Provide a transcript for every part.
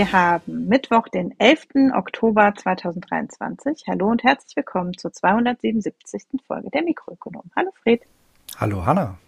Wir haben Mittwoch, den 11. Oktober 2023. Hallo und herzlich willkommen zur 277. Folge der Mikroökonom. Hallo Fred. Hallo Hanna.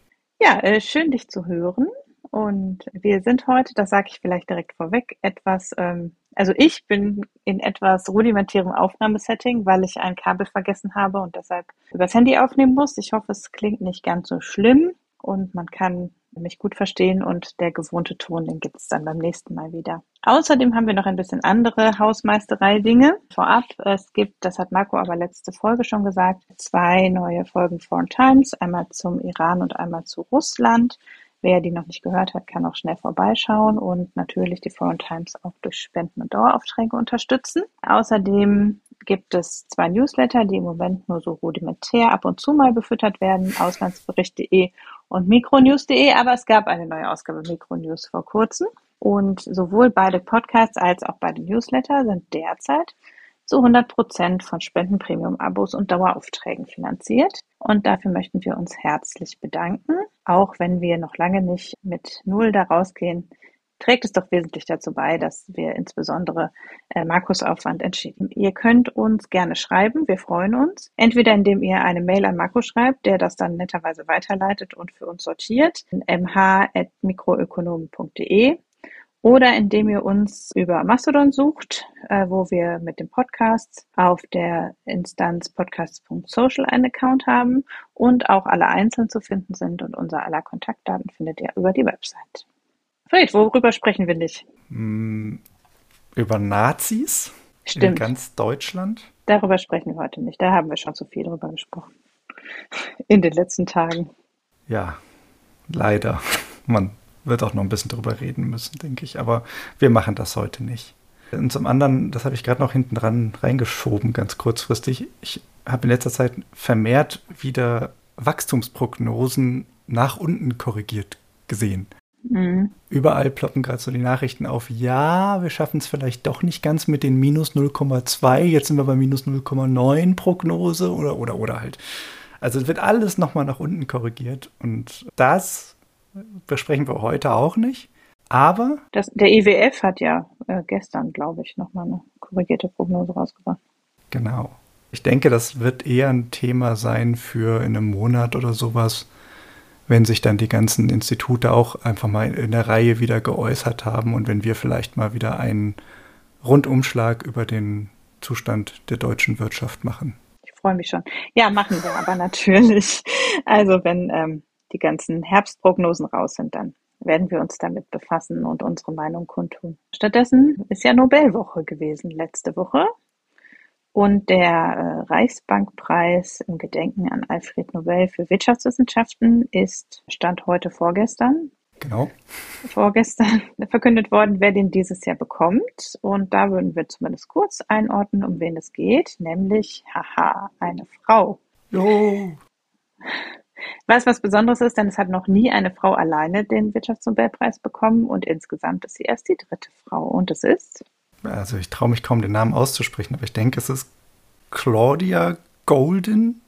Ja, äh, schön dich zu hören. Und wir sind heute, das sage ich vielleicht direkt vorweg, etwas, ähm, also ich bin in etwas rudimentärem Aufnahmesetting, weil ich ein Kabel vergessen habe und deshalb übers Handy aufnehmen muss. Ich hoffe, es klingt nicht ganz so schlimm und man kann mich gut verstehen und der gewohnte Ton, den gibt es dann beim nächsten Mal wieder. Außerdem haben wir noch ein bisschen andere Hausmeisterei-Dinge vorab. Es gibt, das hat Marco aber letzte Folge schon gesagt, zwei neue Folgen Foreign Times, einmal zum Iran und einmal zu Russland. Wer die noch nicht gehört hat, kann auch schnell vorbeischauen und natürlich die Foreign Times auch durch Spenden und Daueraufträge unterstützen. Außerdem gibt es zwei Newsletter, die im Moment nur so rudimentär ab und zu mal befüttert werden, auslandsbericht.de und mikronews.de, aber es gab eine neue Ausgabe Mikronews vor kurzem. Und sowohl beide Podcasts als auch beide Newsletter sind derzeit zu 100 Prozent von Spendenpremium-Abos und Daueraufträgen finanziert. Und dafür möchten wir uns herzlich bedanken. Auch wenn wir noch lange nicht mit Null da rausgehen, trägt es doch wesentlich dazu bei, dass wir insbesondere äh, Markus Aufwand entschieden. Ihr könnt uns gerne schreiben, wir freuen uns. Entweder indem ihr eine Mail an Markus schreibt, der das dann netterweise weiterleitet und für uns sortiert, mh.mikroökonomen.de oder indem ihr uns über Mastodon sucht, äh, wo wir mit dem Podcast auf der Instanz podcasts.social einen Account haben und auch alle einzeln zu finden sind und unser aller Kontaktdaten findet ihr über die Website. Fred, worüber sprechen wir nicht? Mm, über Nazis Stimmt. in ganz Deutschland. Darüber sprechen wir heute nicht. Da haben wir schon zu viel drüber gesprochen. In den letzten Tagen. Ja, leider. Man wird auch noch ein bisschen drüber reden müssen, denke ich. Aber wir machen das heute nicht. Und zum anderen, das habe ich gerade noch hinten dran reingeschoben, ganz kurzfristig. Ich habe in letzter Zeit vermehrt wieder Wachstumsprognosen nach unten korrigiert gesehen. Mhm. Überall ploppen gerade so die Nachrichten auf, ja, wir schaffen es vielleicht doch nicht ganz mit den minus 0,2, jetzt sind wir bei minus 0,9 Prognose oder, oder, oder halt. Also es wird alles nochmal nach unten korrigiert und das besprechen wir heute auch nicht. Aber. Das, der IWF hat ja äh, gestern, glaube ich, nochmal eine korrigierte Prognose rausgebracht. Genau. Ich denke, das wird eher ein Thema sein für in einem Monat oder sowas, wenn sich dann die ganzen Institute auch einfach mal in der Reihe wieder geäußert haben und wenn wir vielleicht mal wieder einen Rundumschlag über den Zustand der deutschen Wirtschaft machen. Ich freue mich schon. Ja, machen wir aber natürlich. Also wenn ähm, die ganzen Herbstprognosen raus sind, dann werden wir uns damit befassen und unsere Meinung kundtun. Stattdessen ist ja Nobelwoche gewesen letzte Woche. Und der äh, Reichsbankpreis im Gedenken an Alfred Nobel für Wirtschaftswissenschaften ist Stand heute vorgestern. Genau. Vorgestern verkündet worden, wer den dieses Jahr bekommt. Und da würden wir zumindest kurz einordnen, um wen es geht, nämlich, haha, eine Frau. Jo. Was was Besonderes ist, denn es hat noch nie eine Frau alleine den Wirtschaftsnobelpreis bekommen und insgesamt ist sie erst die dritte Frau. Und es ist? Also ich traue mich kaum den Namen auszusprechen, aber ich denke, es ist Claudia Golden.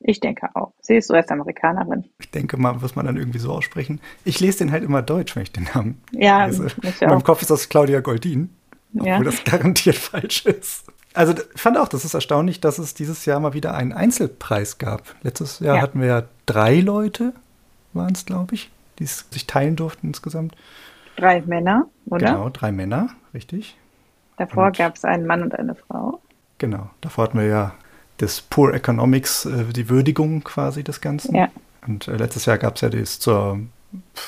Ich denke auch. Sie ist US-Amerikanerin. Ich denke mal, muss man dann irgendwie so aussprechen. Ich lese den halt immer deutsch, wenn ich den Namen ja, lese. In meinem Kopf ist das Claudia Goldin, obwohl ja. das garantiert falsch ist. Also ich fand auch, das ist erstaunlich, dass es dieses Jahr mal wieder einen Einzelpreis gab. Letztes Jahr ja. hatten wir ja drei Leute, waren es, glaube ich, die sich teilen durften insgesamt. Drei Männer, oder? Genau, drei Männer, richtig. Davor gab es einen Mann und eine Frau. Genau, davor hatten wir ja das Poor Economics, äh, die Würdigung quasi des Ganzen. Ja. Und äh, letztes Jahr gab es ja das zur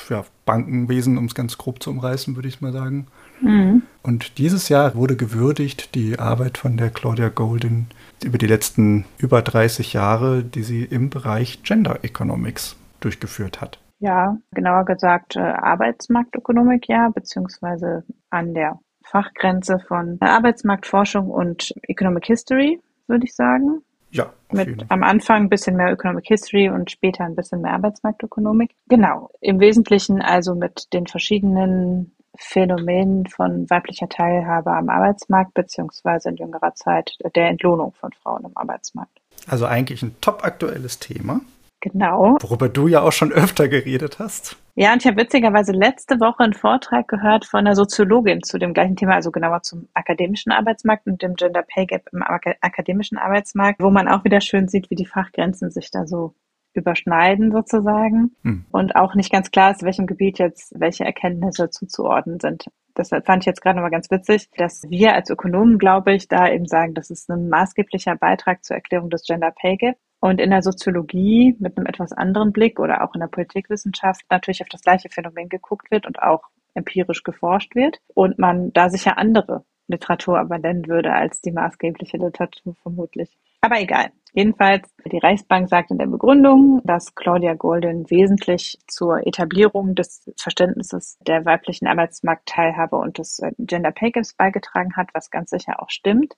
ja, Bankenwesen, um es ganz grob zu umreißen, würde ich mal sagen. Mhm. Und dieses Jahr wurde gewürdigt die Arbeit von der Claudia Golden über die letzten über 30 Jahre, die sie im Bereich Gender Economics durchgeführt hat. Ja, genauer gesagt äh, Arbeitsmarktökonomik, ja, beziehungsweise an der Fachgrenze von Arbeitsmarktforschung und Economic History, würde ich sagen. Ja. Mit am Anfang ein bisschen mehr Economic History und später ein bisschen mehr Arbeitsmarktökonomik. Genau. Im Wesentlichen also mit den verschiedenen Phänomen von weiblicher Teilhabe am Arbeitsmarkt beziehungsweise in jüngerer Zeit der Entlohnung von Frauen im Arbeitsmarkt. Also eigentlich ein top aktuelles Thema. Genau. Worüber du ja auch schon öfter geredet hast. Ja, und ich habe witzigerweise letzte Woche einen Vortrag gehört von einer Soziologin zu dem gleichen Thema, also genauer zum akademischen Arbeitsmarkt und dem Gender Pay Gap im akademischen Arbeitsmarkt, wo man auch wieder schön sieht, wie die Fachgrenzen sich da so überschneiden sozusagen hm. und auch nicht ganz klar ist, welchem Gebiet jetzt welche Erkenntnisse zuzuordnen sind. Deshalb fand ich jetzt gerade nochmal ganz witzig, dass wir als Ökonomen, glaube ich, da eben sagen, das ist ein maßgeblicher Beitrag zur Erklärung des Gender Pay Gap. Und in der Soziologie mit einem etwas anderen Blick oder auch in der Politikwissenschaft natürlich auf das gleiche Phänomen geguckt wird und auch empirisch geforscht wird und man da sicher andere Literatur aber nennen würde als die maßgebliche Literatur vermutlich. Aber egal. Jedenfalls, die Reichsbank sagt in der Begründung, dass Claudia Golden wesentlich zur Etablierung des Verständnisses der weiblichen Arbeitsmarktteilhabe und des Gender Pay Gaps beigetragen hat, was ganz sicher auch stimmt.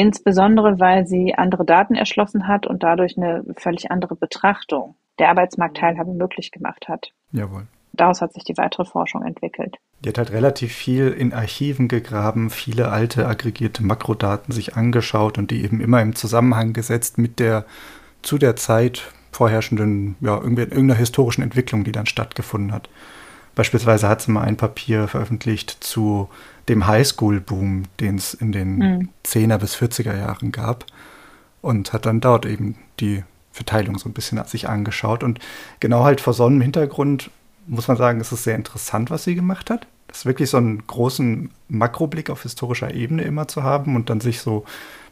Insbesondere, weil sie andere Daten erschlossen hat und dadurch eine völlig andere Betrachtung der Arbeitsmarktteilhabe möglich gemacht hat. Jawohl. Daraus hat sich die weitere Forschung entwickelt. Die hat halt relativ viel in Archiven gegraben, viele alte aggregierte Makrodaten sich angeschaut und die eben immer im Zusammenhang gesetzt mit der zu der Zeit vorherrschenden, ja, irgendeiner historischen Entwicklung, die dann stattgefunden hat. Beispielsweise hat sie mal ein Papier veröffentlicht zu dem Highschool-Boom, den es in den mhm. 10er bis 40er Jahren gab und hat dann dort eben die Verteilung so ein bisschen sich angeschaut und genau halt vor so einem Hintergrund muss man sagen, es ist sehr interessant, was sie gemacht hat. Das ist wirklich so einen großen Makroblick auf historischer Ebene immer zu haben und dann sich so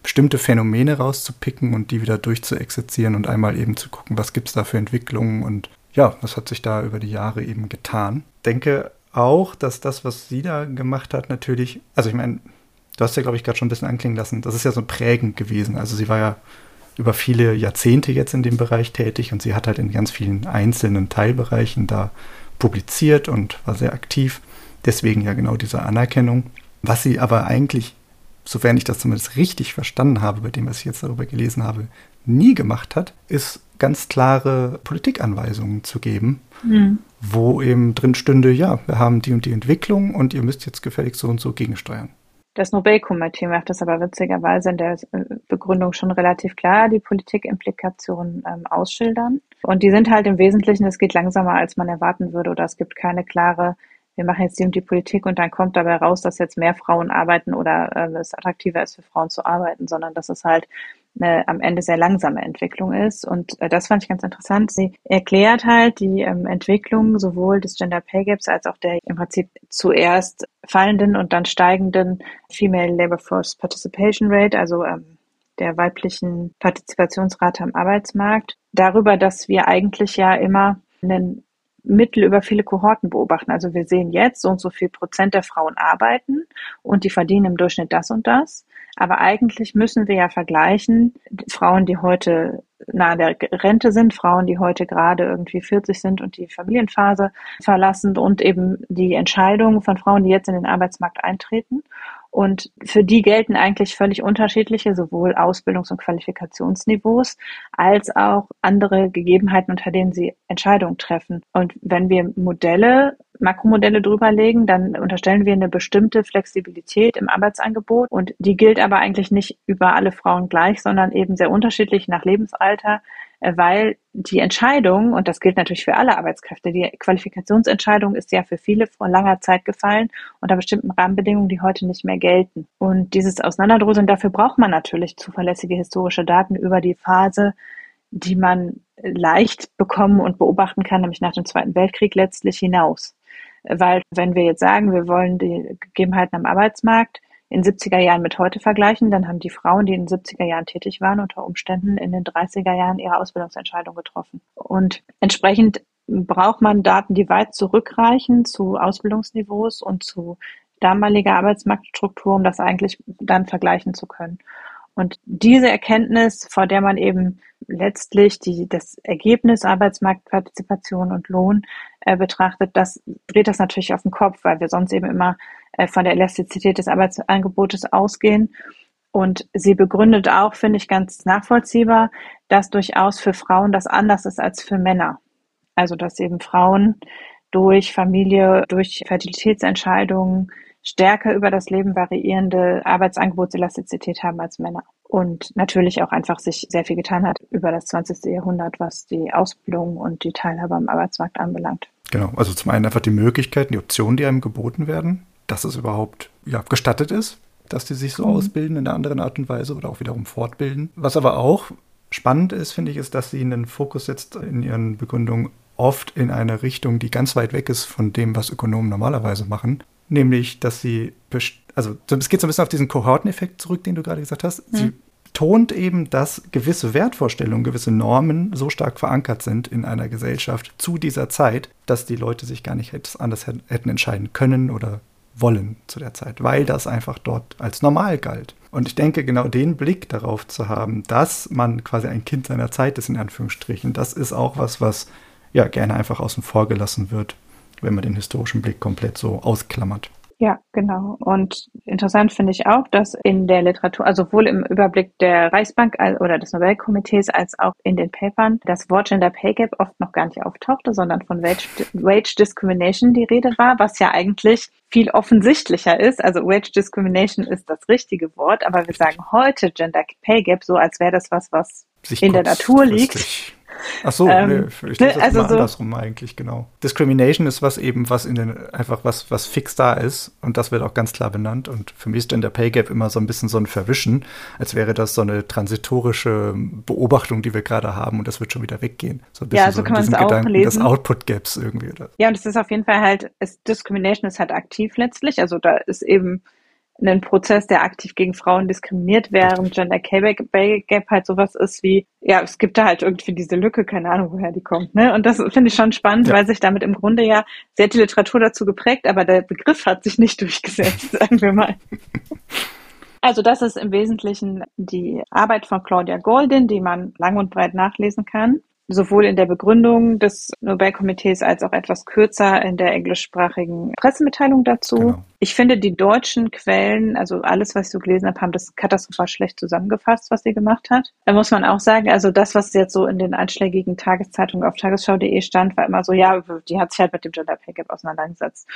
bestimmte Phänomene rauszupicken und die wieder durchzuexerzieren und einmal eben zu gucken, was gibt es da für Entwicklungen und ja, was hat sich da über die Jahre eben getan. Denke auch, dass das, was sie da gemacht hat, natürlich, also ich meine, du hast ja, glaube ich, gerade schon ein bisschen anklingen lassen, das ist ja so prägend gewesen. Also sie war ja über viele Jahrzehnte jetzt in dem Bereich tätig und sie hat halt in ganz vielen einzelnen Teilbereichen da publiziert und war sehr aktiv. Deswegen ja genau diese Anerkennung. Was sie aber eigentlich, sofern ich das zumindest richtig verstanden habe, bei dem, was ich jetzt darüber gelesen habe, nie gemacht hat, ist ganz klare Politikanweisungen zu geben, mhm. wo eben drin stünde, ja, wir haben die und die Entwicklung und ihr müsst jetzt gefälligst so und so gegensteuern. Das Nobelkomitee macht das aber witzigerweise in der äh, Begründung schon relativ klar, die Politikimplikationen ähm, ausschildern. Und die sind halt im Wesentlichen, es geht langsamer, als man erwarten würde, oder es gibt keine klare, wir machen jetzt die und die Politik und dann kommt dabei raus, dass jetzt mehr Frauen arbeiten oder äh, es attraktiver ist für Frauen zu arbeiten, sondern dass es halt eine am Ende sehr langsame Entwicklung ist. Und äh, das fand ich ganz interessant. Sie erklärt halt die ähm, Entwicklung sowohl des Gender Pay Gaps als auch der im Prinzip zuerst fallenden und dann steigenden Female Labor Force Participation Rate, also ähm, der weiblichen Partizipationsrate am Arbeitsmarkt, darüber, dass wir eigentlich ja immer einen Mittel über viele Kohorten beobachten. Also wir sehen jetzt, so und so viel Prozent der Frauen arbeiten und die verdienen im Durchschnitt das und das. Aber eigentlich müssen wir ja vergleichen, Frauen, die heute nahe der Rente sind, Frauen, die heute gerade irgendwie 40 sind und die Familienphase verlassen und eben die Entscheidungen von Frauen, die jetzt in den Arbeitsmarkt eintreten. Und für die gelten eigentlich völlig unterschiedliche, sowohl Ausbildungs- und Qualifikationsniveaus, als auch andere Gegebenheiten, unter denen sie Entscheidungen treffen. Und wenn wir Modelle, Makromodelle drüberlegen, dann unterstellen wir eine bestimmte Flexibilität im Arbeitsangebot. Und die gilt aber eigentlich nicht über alle Frauen gleich, sondern eben sehr unterschiedlich nach Lebensalter, äh, weil die Entscheidung, und das gilt natürlich für alle Arbeitskräfte, die Qualifikationsentscheidung ist ja für viele vor langer Zeit gefallen unter bestimmten Rahmenbedingungen, die heute nicht mehr gelten. Und dieses Auseinanderdröseln, dafür braucht man natürlich zuverlässige historische Daten über die Phase, die man leicht bekommen und beobachten kann, nämlich nach dem Zweiten Weltkrieg letztlich hinaus. Weil wenn wir jetzt sagen, wir wollen die Gegebenheiten am Arbeitsmarkt in 70er Jahren mit heute vergleichen, dann haben die Frauen, die in den 70er Jahren tätig waren, unter Umständen in den 30er Jahren ihre Ausbildungsentscheidung getroffen. Und entsprechend braucht man Daten, die weit zurückreichen zu Ausbildungsniveaus und zu damaliger Arbeitsmarktstruktur, um das eigentlich dann vergleichen zu können. Und diese Erkenntnis, vor der man eben letztlich die, das Ergebnis Arbeitsmarktpartizipation und Lohn äh, betrachtet, das dreht das natürlich auf den Kopf, weil wir sonst eben immer äh, von der Elastizität des Arbeitsangebotes ausgehen. Und sie begründet auch, finde ich ganz nachvollziehbar, dass durchaus für Frauen das anders ist als für Männer. Also dass eben Frauen durch Familie, durch Fertilitätsentscheidungen stärker über das Leben variierende Arbeitsangebotselastizität haben als Männer. und natürlich auch einfach sich sehr viel getan hat über das 20. Jahrhundert, was die Ausbildung und die Teilhabe am Arbeitsmarkt anbelangt. Genau, also zum einen einfach die Möglichkeiten, die Optionen, die einem geboten werden, dass es überhaupt ja, gestattet ist, dass die sich so mhm. ausbilden in einer anderen Art und Weise oder auch wiederum fortbilden. Was aber auch spannend ist, finde ich, ist, dass sie einen Fokus jetzt in ihren Begründungen oft in eine Richtung, die ganz weit weg ist von dem, was Ökonomen normalerweise machen. Nämlich, dass sie, also es geht so ein bisschen auf diesen Kohorteneffekt zurück, den du gerade gesagt hast. Mhm. Sie betont eben, dass gewisse Wertvorstellungen, gewisse Normen so stark verankert sind in einer Gesellschaft zu dieser Zeit, dass die Leute sich gar nicht anders hätten entscheiden können oder wollen zu der Zeit, weil das einfach dort als normal galt. Und ich denke, genau den Blick darauf zu haben, dass man quasi ein Kind seiner Zeit ist, in Anführungsstrichen, das ist auch was, was ja gerne einfach außen vor gelassen wird, wenn man den historischen Blick komplett so ausklammert. Ja, genau. Und interessant finde ich auch, dass in der Literatur, also sowohl im Überblick der Reichsbank oder des Nobelkomitees als auch in den Papern, das Wort Gender Pay Gap oft noch gar nicht auftauchte, sondern von Wage, Wage Discrimination die Rede war, was ja eigentlich viel offensichtlicher ist. Also Wage Discrimination ist das richtige Wort, aber wir sagen heute Gender Pay Gap so, als wäre das was, was in der Natur liegt Ach so, ähm, nee, ich lese das also so andersrum eigentlich, genau. Discrimination ist was eben, was in den, einfach was, was fix da ist und das wird auch ganz klar benannt und für mich ist Gender Pay Gap immer so ein bisschen so ein Verwischen, als wäre das so eine transitorische Beobachtung, die wir gerade haben und das wird schon wieder weggehen. So ein bisschen ja, so, so kann man es auch Gedanken lesen. des Output Gaps irgendwie. Oder? Ja, und es ist auf jeden Fall halt, es, Discrimination ist halt aktiv letztlich, also da ist eben einen Prozess, der aktiv gegen Frauen diskriminiert, während Gender Pay Gap halt sowas ist wie, ja, es gibt da halt irgendwie diese Lücke, keine Ahnung, woher die kommt. Ne? Und das finde ich schon spannend, ja. weil sich damit im Grunde ja sehr die Literatur dazu geprägt, aber der Begriff hat sich nicht durchgesetzt, sagen wir mal. Also das ist im Wesentlichen die Arbeit von Claudia Goldin, die man lang und breit nachlesen kann sowohl in der Begründung des Nobelkomitees als auch etwas kürzer in der englischsprachigen Pressemitteilung dazu. Genau. Ich finde, die deutschen Quellen, also alles, was ich so gelesen habe, haben das katastrophal schlecht zusammengefasst, was sie gemacht hat. Da muss man auch sagen, also das, was jetzt so in den einschlägigen Tageszeitungen auf tagesschau.de stand, war immer so, ja, die hat sich halt mit dem Gender Pay Gap auseinandergesetzt.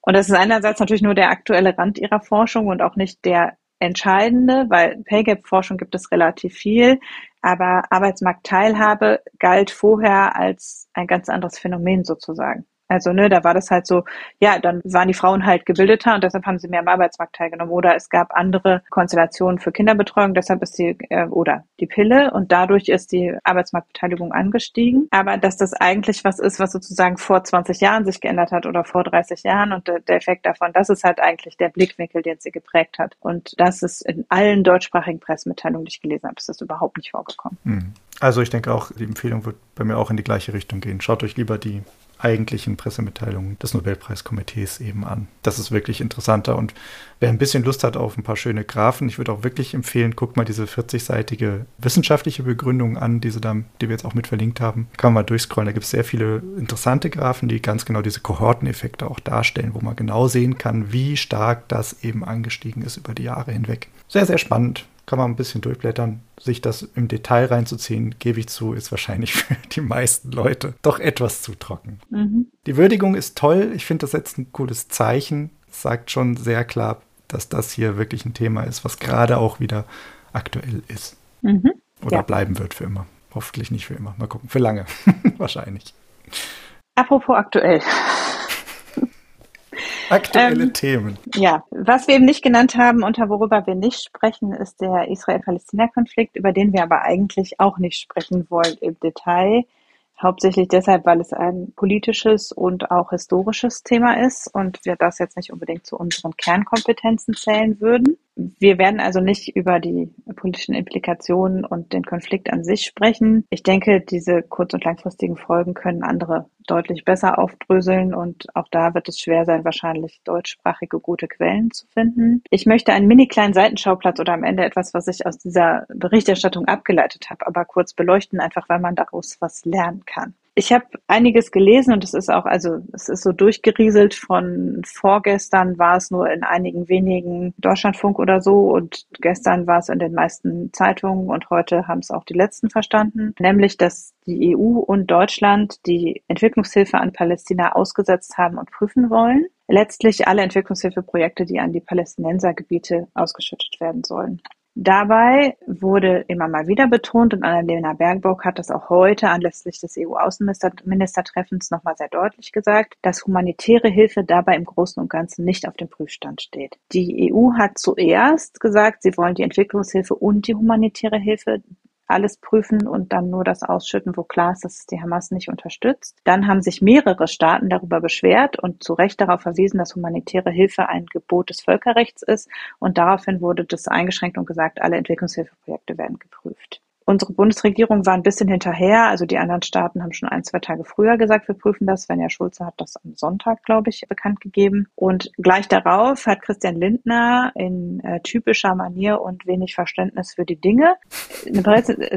Und das ist einerseits natürlich nur der aktuelle Rand ihrer Forschung und auch nicht der entscheidende, weil Pay Gap Forschung gibt es relativ viel, aber Arbeitsmarktteilhabe galt vorher als ein ganz anderes Phänomen sozusagen. Also, ne, da war das halt so, ja, dann waren die Frauen halt gebildeter und deshalb haben sie mehr am Arbeitsmarkt teilgenommen. Oder es gab andere Konstellationen für Kinderbetreuung, deshalb ist die, äh, oder die Pille und dadurch ist die Arbeitsmarktbeteiligung angestiegen. Aber dass das eigentlich was ist, was sozusagen vor 20 Jahren sich geändert hat oder vor 30 Jahren und der, Effekt davon, das ist halt eigentlich der Blickwinkel, den sie geprägt hat. Und das ist in allen deutschsprachigen Pressemitteilungen, die ich gelesen habe, ist das überhaupt nicht vorgekommen. Hm. Also ich denke auch, die Empfehlung wird bei mir auch in die gleiche Richtung gehen. Schaut euch lieber die eigentlichen Pressemitteilungen des Nobelpreiskomitees eben an. Das ist wirklich interessanter und wer ein bisschen Lust hat auf ein paar schöne Graphen, ich würde auch wirklich empfehlen, guckt mal diese 40-seitige wissenschaftliche Begründung an, diese da, die wir jetzt auch mit verlinkt haben. Kann man mal durchscrollen, da gibt es sehr viele interessante Graphen, die ganz genau diese Kohorteneffekte auch darstellen, wo man genau sehen kann, wie stark das eben angestiegen ist über die Jahre hinweg. Sehr, sehr spannend kann man ein bisschen durchblättern. Sich das im Detail reinzuziehen, gebe ich zu, ist wahrscheinlich für die meisten Leute doch etwas zu trocken. Mhm. Die Würdigung ist toll. Ich finde, das setzt ein cooles Zeichen. Sagt schon sehr klar, dass das hier wirklich ein Thema ist, was gerade auch wieder aktuell ist. Mhm. Oder ja. bleiben wird für immer. Hoffentlich nicht für immer. Mal gucken. Für lange. wahrscheinlich. Apropos aktuell. Aktuelle ähm, Themen. Ja, was wir eben nicht genannt haben und worüber wir nicht sprechen, ist der Israel-Palästina-Konflikt, über den wir aber eigentlich auch nicht sprechen wollen im Detail. Hauptsächlich deshalb, weil es ein politisches und auch historisches Thema ist und wir das jetzt nicht unbedingt zu unseren Kernkompetenzen zählen würden. Wir werden also nicht über die politischen Implikationen und den Konflikt an sich sprechen. Ich denke, diese kurz- und langfristigen Folgen können andere deutlich besser aufdröseln und auch da wird es schwer sein, wahrscheinlich deutschsprachige gute Quellen zu finden. Ich möchte einen mini kleinen Seitenschauplatz oder am Ende etwas, was ich aus dieser Berichterstattung abgeleitet habe, aber kurz beleuchten, einfach weil man daraus was lernen kann. Ich habe einiges gelesen und es ist auch, also es ist so durchgerieselt von vorgestern war es nur in einigen wenigen Deutschlandfunk oder so und gestern war es in den meisten Zeitungen und heute haben es auch die letzten verstanden, nämlich dass die EU und Deutschland die Entwicklungshilfe an Palästina ausgesetzt haben und prüfen wollen. Letztlich alle Entwicklungshilfeprojekte, die an die Palästinensergebiete ausgeschüttet werden sollen. Dabei wurde immer mal wieder betont und Annalena Baerbock hat das auch heute anlässlich des EU-Außenministertreffens nochmal sehr deutlich gesagt, dass humanitäre Hilfe dabei im Großen und Ganzen nicht auf dem Prüfstand steht. Die EU hat zuerst gesagt, sie wollen die Entwicklungshilfe und die humanitäre Hilfe alles prüfen und dann nur das ausschütten, wo klar ist, dass es die Hamas nicht unterstützt. Dann haben sich mehrere Staaten darüber beschwert und zu Recht darauf verwiesen, dass humanitäre Hilfe ein Gebot des Völkerrechts ist. Und daraufhin wurde das eingeschränkt und gesagt, alle Entwicklungshilfeprojekte werden geprüft. Unsere Bundesregierung war ein bisschen hinterher. Also die anderen Staaten haben schon ein, zwei Tage früher gesagt, wir prüfen das. Svenja Schulze hat das am Sonntag, glaube ich, bekannt gegeben. Und gleich darauf hat Christian Lindner in äh, typischer Manier und wenig Verständnis für die Dinge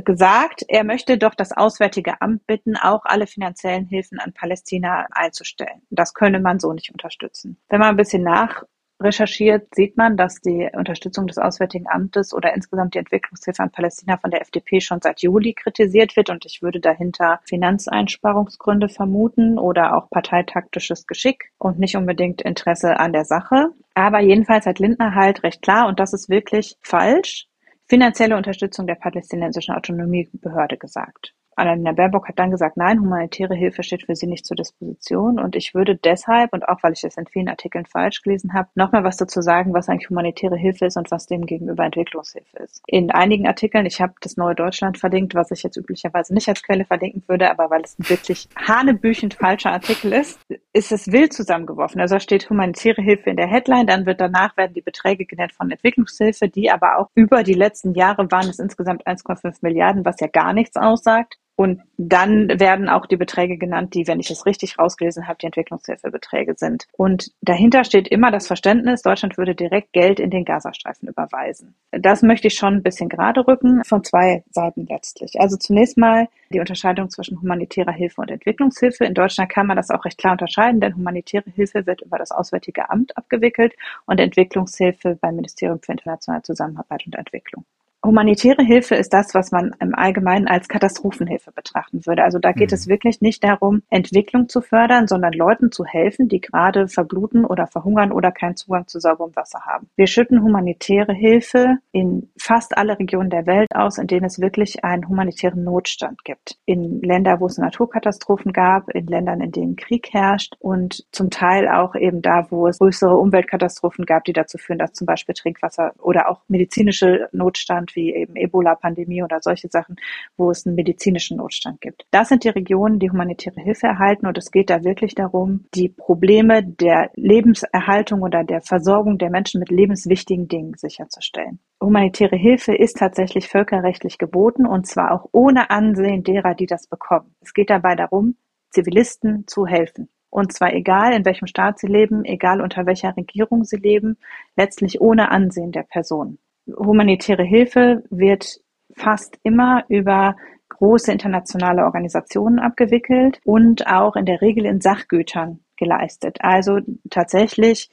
gesagt, er möchte doch das Auswärtige Amt bitten, auch alle finanziellen Hilfen an Palästina einzustellen. Das könne man so nicht unterstützen. Wenn man ein bisschen nach recherchiert, sieht man, dass die Unterstützung des Auswärtigen Amtes oder insgesamt die Entwicklungshilfe an Palästina von der FDP schon seit Juli kritisiert wird. Und ich würde dahinter Finanzeinsparungsgründe vermuten oder auch parteitaktisches Geschick und nicht unbedingt Interesse an der Sache. Aber jedenfalls hat Lindner halt recht klar, und das ist wirklich falsch, finanzielle Unterstützung der palästinensischen Autonomiebehörde gesagt. Annalena Baerbock hat dann gesagt, nein, humanitäre Hilfe steht für sie nicht zur Disposition. Und ich würde deshalb, und auch weil ich das in vielen Artikeln falsch gelesen habe, nochmal was dazu sagen, was eigentlich humanitäre Hilfe ist und was dem gegenüber Entwicklungshilfe ist. In einigen Artikeln, ich habe das Neue Deutschland verlinkt, was ich jetzt üblicherweise nicht als Quelle verlinken würde, aber weil es ein wirklich hanebüchend falscher Artikel ist, ist es wild zusammengeworfen. Also da steht humanitäre Hilfe in der Headline, dann wird danach werden die Beträge genannt von Entwicklungshilfe, die aber auch über die letzten Jahre waren es insgesamt 1,5 Milliarden, was ja gar nichts aussagt. Und dann werden auch die Beträge genannt, die, wenn ich es richtig rausgelesen habe, die Entwicklungshilfebeträge sind. Und dahinter steht immer das Verständnis, Deutschland würde direkt Geld in den Gazastreifen überweisen. Das möchte ich schon ein bisschen gerade rücken, von zwei Seiten letztlich. Also zunächst mal die Unterscheidung zwischen humanitärer Hilfe und Entwicklungshilfe. In Deutschland kann man das auch recht klar unterscheiden, denn humanitäre Hilfe wird über das Auswärtige Amt abgewickelt und Entwicklungshilfe beim Ministerium für internationale Zusammenarbeit und Entwicklung. Humanitäre Hilfe ist das, was man im Allgemeinen als Katastrophenhilfe betrachten würde. Also da geht mhm. es wirklich nicht darum, Entwicklung zu fördern, sondern Leuten zu helfen, die gerade verbluten oder verhungern oder keinen Zugang zu sauberem Wasser haben. Wir schütten humanitäre Hilfe in fast alle Regionen der Welt aus, in denen es wirklich einen humanitären Notstand gibt. In Ländern, wo es Naturkatastrophen gab, in Ländern, in denen Krieg herrscht und zum Teil auch eben da, wo es größere Umweltkatastrophen gab, die dazu führen, dass zum Beispiel Trinkwasser oder auch medizinische Notstand wie eben Ebola-Pandemie oder solche Sachen, wo es einen medizinischen Notstand gibt. Das sind die Regionen, die humanitäre Hilfe erhalten und es geht da wirklich darum, die Probleme der Lebenserhaltung oder der Versorgung der Menschen mit lebenswichtigen Dingen sicherzustellen. Humanitäre Hilfe ist tatsächlich völkerrechtlich geboten und zwar auch ohne Ansehen derer, die das bekommen. Es geht dabei darum, Zivilisten zu helfen. Und zwar egal, in welchem Staat sie leben, egal unter welcher Regierung sie leben, letztlich ohne Ansehen der Person humanitäre Hilfe wird fast immer über große internationale Organisationen abgewickelt und auch in der Regel in Sachgütern geleistet. Also tatsächlich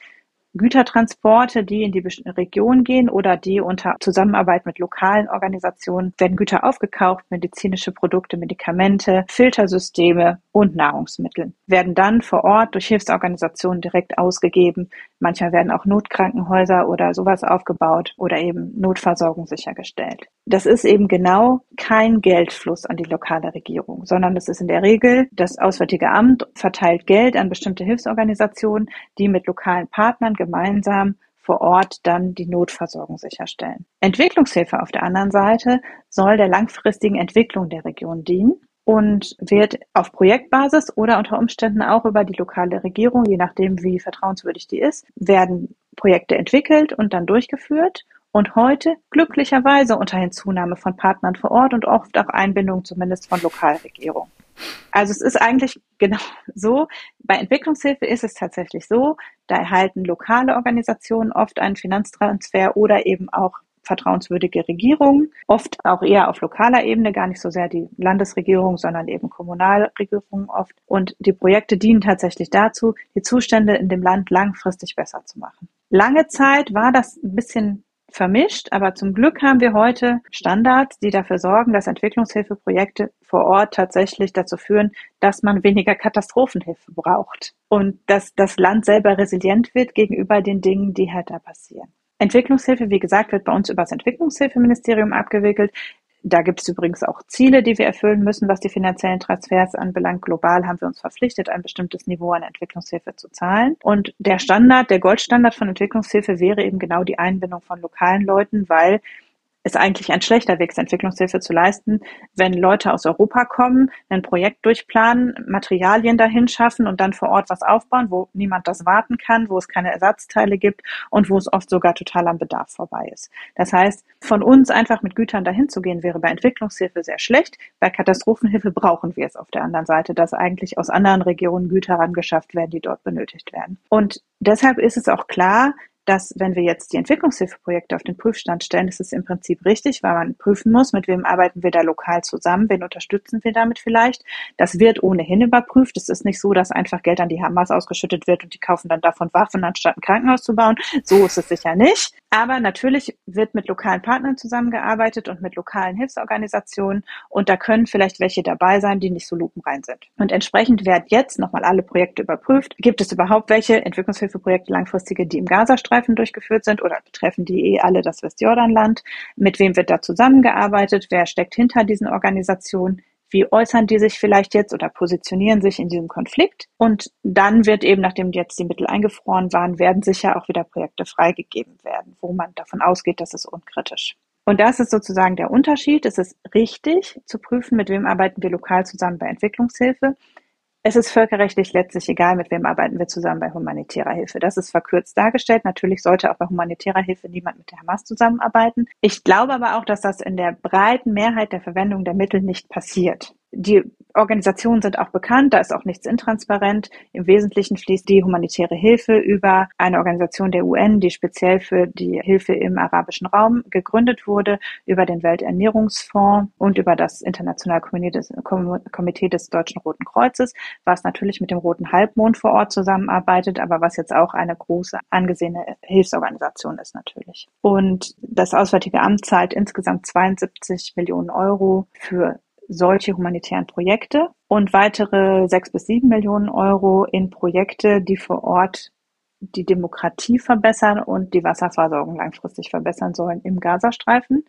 Gütertransporte, die in die Region gehen oder die unter Zusammenarbeit mit lokalen Organisationen werden Güter aufgekauft, medizinische Produkte, Medikamente, Filtersysteme und Nahrungsmittel werden dann vor Ort durch Hilfsorganisationen direkt ausgegeben. Manchmal werden auch Notkrankenhäuser oder sowas aufgebaut oder eben Notversorgung sichergestellt. Das ist eben genau kein Geldfluss an die lokale Regierung, sondern es ist in der Regel das Auswärtige Amt verteilt Geld an bestimmte Hilfsorganisationen, die mit lokalen Partnern gemeinsam vor Ort dann die Notversorgung sicherstellen. Entwicklungshilfe auf der anderen Seite soll der langfristigen Entwicklung der Region dienen und wird auf Projektbasis oder unter Umständen auch über die lokale Regierung, je nachdem wie vertrauenswürdig die ist, werden Projekte entwickelt und dann durchgeführt und heute glücklicherweise unter Hinzunahme von Partnern vor Ort und oft auch Einbindung zumindest von Lokalregierungen. Also es ist eigentlich genau so. Bei Entwicklungshilfe ist es tatsächlich so, da erhalten lokale Organisationen oft einen Finanztransfer oder eben auch vertrauenswürdige Regierungen, oft auch eher auf lokaler Ebene, gar nicht so sehr die Landesregierung, sondern eben Kommunalregierungen oft. Und die Projekte dienen tatsächlich dazu, die Zustände in dem Land langfristig besser zu machen. Lange Zeit war das ein bisschen vermischt, aber zum Glück haben wir heute Standards, die dafür sorgen, dass Entwicklungshilfeprojekte vor Ort tatsächlich dazu führen, dass man weniger Katastrophenhilfe braucht und dass das Land selber resilient wird gegenüber den Dingen, die halt da passieren. Entwicklungshilfe, wie gesagt, wird bei uns über das Entwicklungshilfeministerium abgewickelt. Da gibt es übrigens auch Ziele, die wir erfüllen müssen, was die finanziellen Transfers anbelangt. Global haben wir uns verpflichtet, ein bestimmtes Niveau an Entwicklungshilfe zu zahlen. Und der Standard, der Goldstandard von Entwicklungshilfe wäre eben genau die Einbindung von lokalen Leuten, weil ist eigentlich ein schlechter Weg, Entwicklungshilfe zu leisten, wenn Leute aus Europa kommen, ein Projekt durchplanen, Materialien dahin schaffen und dann vor Ort was aufbauen, wo niemand das warten kann, wo es keine Ersatzteile gibt und wo es oft sogar total am Bedarf vorbei ist. Das heißt, von uns einfach mit Gütern dahin zu gehen, wäre bei Entwicklungshilfe sehr schlecht. Bei Katastrophenhilfe brauchen wir es auf der anderen Seite, dass eigentlich aus anderen Regionen Güter herangeschafft werden, die dort benötigt werden. Und deshalb ist es auch klar, dass wenn wir jetzt die Entwicklungshilfeprojekte auf den Prüfstand stellen, ist es im Prinzip richtig, weil man prüfen muss, mit wem arbeiten wir da lokal zusammen, wen unterstützen wir damit vielleicht. Das wird ohnehin überprüft. Es ist nicht so, dass einfach Geld an die Hamas ausgeschüttet wird und die kaufen dann davon Waffen, anstatt ein Krankenhaus zu bauen. So ist es sicher nicht. Aber natürlich wird mit lokalen Partnern zusammengearbeitet und mit lokalen Hilfsorganisationen und da können vielleicht welche dabei sein, die nicht so lupenrein sind. Und entsprechend werden jetzt nochmal alle Projekte überprüft. Gibt es überhaupt welche Entwicklungshilfeprojekte langfristige, die im Gazastreifen durchgeführt sind oder betreffen die eh alle das Westjordanland? Mit wem wird da zusammengearbeitet? Wer steckt hinter diesen Organisationen? Wie äußern die sich vielleicht jetzt oder positionieren sich in diesem Konflikt? Und dann wird eben, nachdem jetzt die Mittel eingefroren waren, werden sicher auch wieder Projekte freigegeben werden, wo man davon ausgeht, dass es unkritisch. Und das ist sozusagen der Unterschied. Es ist richtig zu prüfen, mit wem arbeiten wir lokal zusammen bei Entwicklungshilfe. Es ist völkerrechtlich letztlich egal, mit wem arbeiten wir zusammen bei humanitärer Hilfe. Das ist verkürzt dargestellt. Natürlich sollte auch bei humanitärer Hilfe niemand mit der Hamas zusammenarbeiten. Ich glaube aber auch, dass das in der breiten Mehrheit der Verwendung der Mittel nicht passiert. Die Organisationen sind auch bekannt, da ist auch nichts intransparent. Im Wesentlichen fließt die humanitäre Hilfe über eine Organisation der UN, die speziell für die Hilfe im arabischen Raum gegründet wurde, über den Welternährungsfonds und über das Internationale Komitee des Deutschen Roten Kreuzes, was natürlich mit dem Roten Halbmond vor Ort zusammenarbeitet, aber was jetzt auch eine große angesehene Hilfsorganisation ist natürlich. Und das Auswärtige Amt zahlt insgesamt 72 Millionen Euro für solche humanitären Projekte und weitere sechs bis sieben Millionen Euro in Projekte, die vor Ort die Demokratie verbessern und die Wasserversorgung langfristig verbessern sollen im Gazastreifen.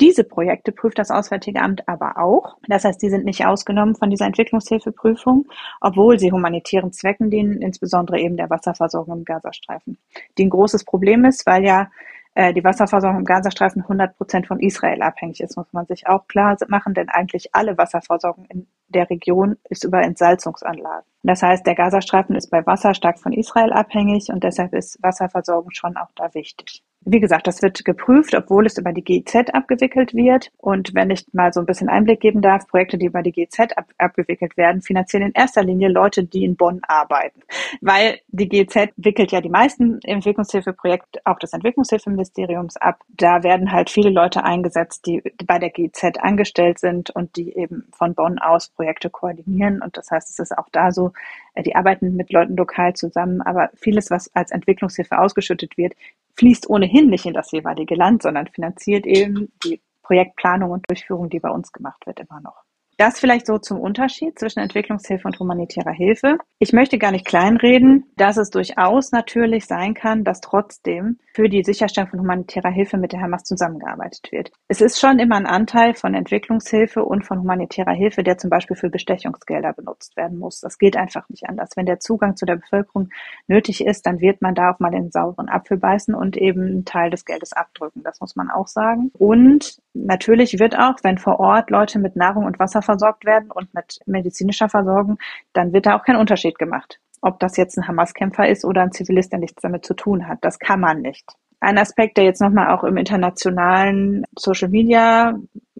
Diese Projekte prüft das Auswärtige Amt aber auch. Das heißt, die sind nicht ausgenommen von dieser Entwicklungshilfeprüfung, obwohl sie humanitären Zwecken dienen, insbesondere eben der Wasserversorgung im Gazastreifen. Die ein großes Problem ist, weil ja äh, die Wasserversorgung im Gazastreifen 100 Prozent von Israel abhängig ist, muss man sich auch klar machen, denn eigentlich alle Wasserversorgung in der Region ist über Entsalzungsanlagen. Das heißt, der Gazastreifen ist bei Wasser stark von Israel abhängig und deshalb ist Wasserversorgung schon auch da wichtig. Wie gesagt, das wird geprüft, obwohl es über die GIZ abgewickelt wird. Und wenn ich mal so ein bisschen Einblick geben darf, Projekte, die über die GIZ ab abgewickelt werden, finanzieren in erster Linie Leute, die in Bonn arbeiten. Weil die GIZ wickelt ja die meisten Entwicklungshilfeprojekte auch des Entwicklungshilfeministeriums ab. Da werden halt viele Leute eingesetzt, die bei der GIZ angestellt sind und die eben von Bonn aus Projekte koordinieren. Und das heißt, es ist auch da so, äh, die arbeiten mit Leuten lokal zusammen, aber vieles, was als Entwicklungshilfe ausgeschüttet wird, fließt ohnehin nicht in das jeweilige Land, sondern finanziert eben die Projektplanung und Durchführung, die bei uns gemacht wird, immer noch. Das vielleicht so zum Unterschied zwischen Entwicklungshilfe und humanitärer Hilfe. Ich möchte gar nicht kleinreden, dass es durchaus natürlich sein kann, dass trotzdem für die Sicherstellung von humanitärer Hilfe mit der Hamas zusammengearbeitet wird. Es ist schon immer ein Anteil von Entwicklungshilfe und von humanitärer Hilfe, der zum Beispiel für Bestechungsgelder benutzt werden muss. Das geht einfach nicht anders. Wenn der Zugang zu der Bevölkerung nötig ist, dann wird man da auch mal den sauren Apfel beißen und eben einen Teil des Geldes abdrücken. Das muss man auch sagen. Und natürlich wird auch, wenn vor Ort Leute mit Nahrung und Wasser versorgt werden und mit medizinischer Versorgung, dann wird da auch kein Unterschied gemacht. Ob das jetzt ein Hamas-Kämpfer ist oder ein Zivilist, der nichts damit zu tun hat. Das kann man nicht. Ein Aspekt, der jetzt nochmal auch im internationalen Social Media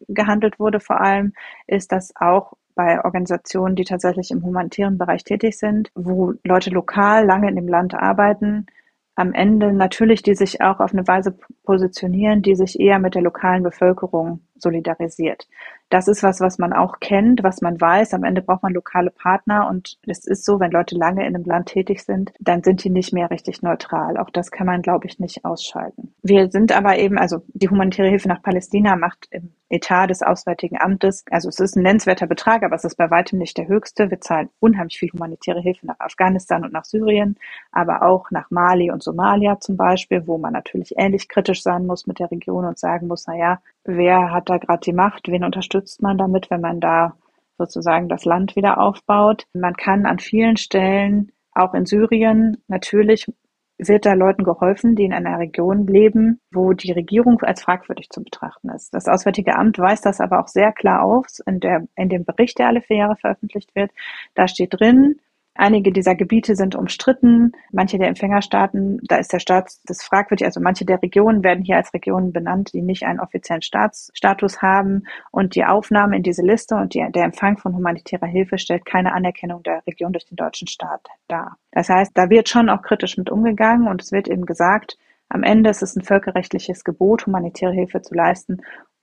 gehandelt wurde vor allem, ist, dass auch bei Organisationen, die tatsächlich im humanitären Bereich tätig sind, wo Leute lokal lange in dem Land arbeiten, am Ende natürlich die sich auch auf eine Weise positionieren, die sich eher mit der lokalen Bevölkerung solidarisiert. Das ist was, was man auch kennt, was man weiß. Am Ende braucht man lokale Partner und es ist so, wenn Leute lange in einem Land tätig sind, dann sind die nicht mehr richtig neutral. Auch das kann man, glaube ich, nicht ausschalten. Wir sind aber eben, also die humanitäre Hilfe nach Palästina macht im Etat des Auswärtigen Amtes, also es ist ein nennenswerter Betrag, aber es ist bei weitem nicht der höchste. Wir zahlen unheimlich viel humanitäre Hilfe nach Afghanistan und nach Syrien, aber auch nach Mali und Somalia zum Beispiel, wo man natürlich ähnlich kritisch sein muss mit der Region und sagen muss, na ja, wer hat da gerade die Macht, wen unterstützt man damit, wenn man da sozusagen das Land wieder aufbaut. Man kann an vielen Stellen, auch in Syrien, natürlich wird da Leuten geholfen, die in einer Region leben, wo die Regierung als fragwürdig zu betrachten ist. Das Auswärtige Amt weist das aber auch sehr klar auf in, der, in dem Bericht, der alle vier Jahre veröffentlicht wird. Da steht drin, Einige dieser Gebiete sind umstritten. Manche der Empfängerstaaten, da ist der Staat das fragwürdig. Also manche der Regionen werden hier als Regionen benannt, die nicht einen offiziellen Staatsstatus haben. Und die Aufnahme in diese Liste und die, der Empfang von humanitärer Hilfe stellt keine Anerkennung der Region durch den deutschen Staat dar. Das heißt, da wird schon auch kritisch mit umgegangen und es wird eben gesagt, am Ende ist es ein völkerrechtliches Gebot, humanitäre Hilfe zu leisten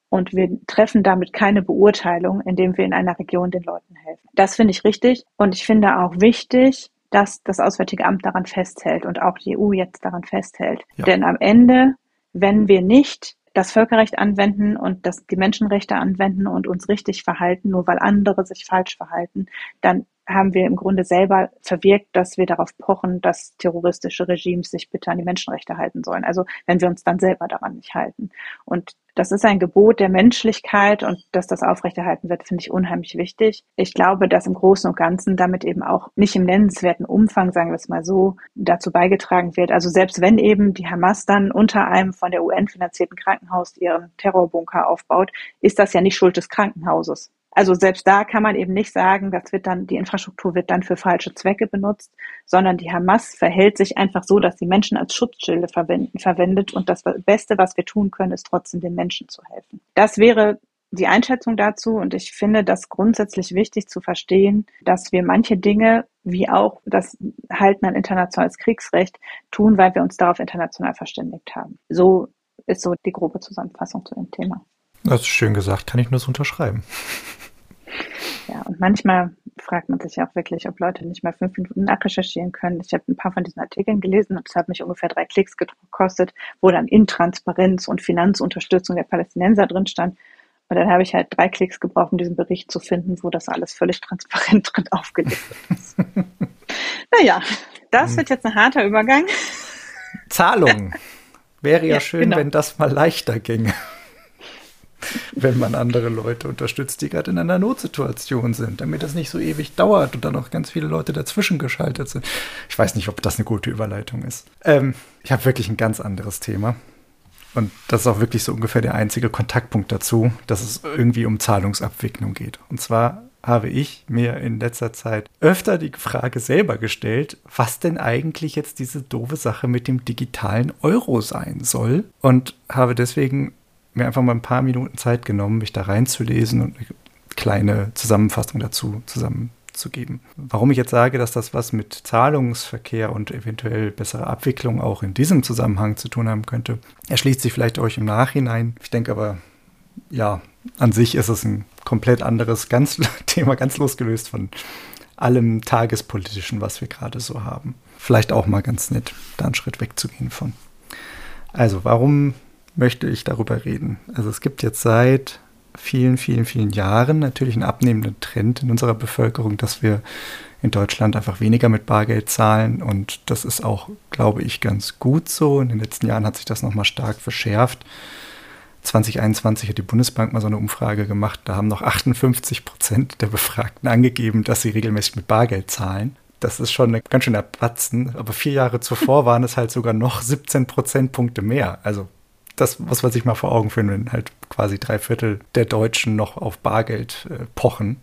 und wir treffen damit keine Beurteilung, indem wir in einer Region den Leuten helfen. Das finde ich richtig und ich finde auch wichtig, dass das Auswärtige Amt daran festhält und auch die EU jetzt daran festhält. Ja. Denn am Ende, wenn wir nicht das Völkerrecht anwenden und das, die Menschenrechte anwenden und uns richtig verhalten, nur weil andere sich falsch verhalten, dann haben wir im Grunde selber verwirkt, dass wir darauf pochen, dass terroristische Regimes sich bitte an die Menschenrechte halten sollen. Also wenn wir uns dann selber daran nicht halten. Und das ist ein Gebot der Menschlichkeit und dass das aufrechterhalten wird, finde ich unheimlich wichtig. Ich glaube, dass im Großen und Ganzen damit eben auch nicht im nennenswerten Umfang, sagen wir es mal so, dazu beigetragen wird. Also selbst wenn eben die Hamas dann unter einem von der UN finanzierten Krankenhaus ihren Terrorbunker aufbaut, ist das ja nicht Schuld des Krankenhauses. Also selbst da kann man eben nicht sagen, das wird dann, die Infrastruktur wird dann für falsche Zwecke benutzt, sondern die Hamas verhält sich einfach so, dass die Menschen als Schutzschilde verwendet und das Beste, was wir tun können, ist trotzdem den Menschen zu helfen. Das wäre die Einschätzung dazu und ich finde das grundsätzlich wichtig zu verstehen, dass wir manche Dinge wie auch das Halten an internationales Kriegsrecht tun, weil wir uns darauf international verständigt haben. So ist so die grobe Zusammenfassung zu dem Thema. Das ist schön gesagt, kann ich nur so unterschreiben. Ja, und manchmal fragt man sich ja auch wirklich, ob Leute nicht mal fünf Minuten nachrecherchieren können. Ich habe ein paar von diesen Artikeln gelesen und es hat mich ungefähr drei Klicks gekostet, wo dann Intransparenz und Finanzunterstützung der Palästinenser drin stand. Und dann habe ich halt drei Klicks gebraucht, um diesen Bericht zu finden, wo das alles völlig transparent drin aufgelistet ist. naja, das hm. wird jetzt ein harter Übergang. Zahlung. Wäre ja, ja schön, genau. wenn das mal leichter ginge wenn man andere Leute unterstützt, die gerade in einer Notsituation sind, damit das nicht so ewig dauert und dann auch ganz viele Leute dazwischen geschaltet sind. Ich weiß nicht, ob das eine gute Überleitung ist. Ähm, ich habe wirklich ein ganz anderes Thema. Und das ist auch wirklich so ungefähr der einzige Kontaktpunkt dazu, dass es irgendwie um Zahlungsabwicklung geht. Und zwar habe ich mir in letzter Zeit öfter die Frage selber gestellt, was denn eigentlich jetzt diese doofe Sache mit dem digitalen Euro sein soll. Und habe deswegen mir einfach mal ein paar Minuten Zeit genommen, mich da reinzulesen und eine kleine Zusammenfassung dazu zusammenzugeben. Warum ich jetzt sage, dass das was mit Zahlungsverkehr und eventuell bessere Abwicklung auch in diesem Zusammenhang zu tun haben könnte, erschließt sich vielleicht euch im Nachhinein. Ich denke aber, ja, an sich ist es ein komplett anderes ganz Thema, ganz losgelöst von allem Tagespolitischen, was wir gerade so haben. Vielleicht auch mal ganz nett, da einen Schritt wegzugehen von. Also, warum möchte ich darüber reden. Also es gibt jetzt seit vielen, vielen, vielen Jahren natürlich einen abnehmenden Trend in unserer Bevölkerung, dass wir in Deutschland einfach weniger mit Bargeld zahlen und das ist auch, glaube ich, ganz gut so. In den letzten Jahren hat sich das nochmal stark verschärft. 2021 hat die Bundesbank mal so eine Umfrage gemacht, da haben noch 58 Prozent der Befragten angegeben, dass sie regelmäßig mit Bargeld zahlen. Das ist schon ein ganz schöner Batzen, aber vier Jahre zuvor waren es halt sogar noch 17 Prozentpunkte mehr. Also das muss man sich mal vor Augen führen, wenn halt quasi drei Viertel der Deutschen noch auf Bargeld äh, pochen.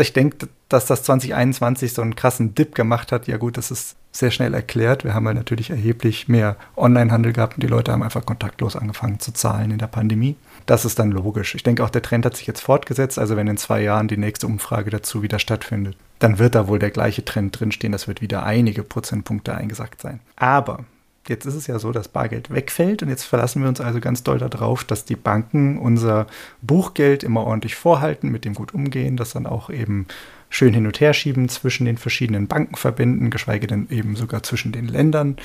Ich denke, dass das 2021 so einen krassen Dip gemacht hat, ja gut, das ist sehr schnell erklärt. Wir haben halt natürlich erheblich mehr Onlinehandel gehabt und die Leute haben einfach kontaktlos angefangen zu zahlen in der Pandemie. Das ist dann logisch. Ich denke auch, der Trend hat sich jetzt fortgesetzt. Also wenn in zwei Jahren die nächste Umfrage dazu wieder stattfindet, dann wird da wohl der gleiche Trend drinstehen. Das wird wieder einige Prozentpunkte eingesackt sein. Aber Jetzt ist es ja so, dass Bargeld wegfällt und jetzt verlassen wir uns also ganz doll darauf, dass die Banken unser Buchgeld immer ordentlich vorhalten, mit dem gut umgehen, das dann auch eben schön hin und her schieben zwischen den verschiedenen Bankenverbänden, geschweige denn eben sogar zwischen den Ländern.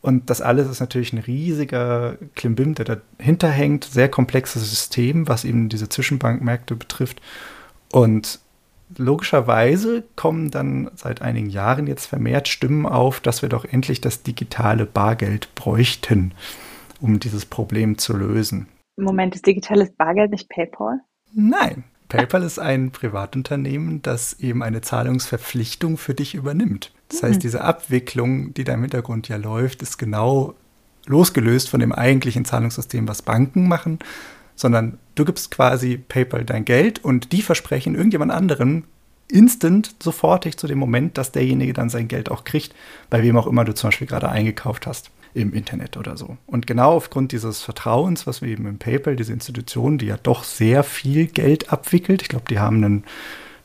Und das alles ist natürlich ein riesiger Klimbim, der dahinter hängt, sehr komplexes System, was eben diese Zwischenbankmärkte betrifft. Und logischerweise kommen dann seit einigen Jahren jetzt vermehrt Stimmen auf, dass wir doch endlich das digitale Bargeld bräuchten, um dieses Problem zu lösen. Moment, ist digitales Bargeld nicht PayPal? Nein. PayPal ist ein Privatunternehmen, das eben eine Zahlungsverpflichtung für dich übernimmt. Das heißt, mhm. diese Abwicklung, die da im Hintergrund ja läuft, ist genau losgelöst von dem eigentlichen Zahlungssystem, was Banken machen, sondern du gibst quasi PayPal dein Geld und die versprechen irgendjemand anderen instant, sofortig zu dem Moment, dass derjenige dann sein Geld auch kriegt, bei wem auch immer du zum Beispiel gerade eingekauft hast im Internet oder so. Und genau aufgrund dieses Vertrauens, was wir eben im PayPal, diese Institution, die ja doch sehr viel Geld abwickelt, ich glaube, die haben ein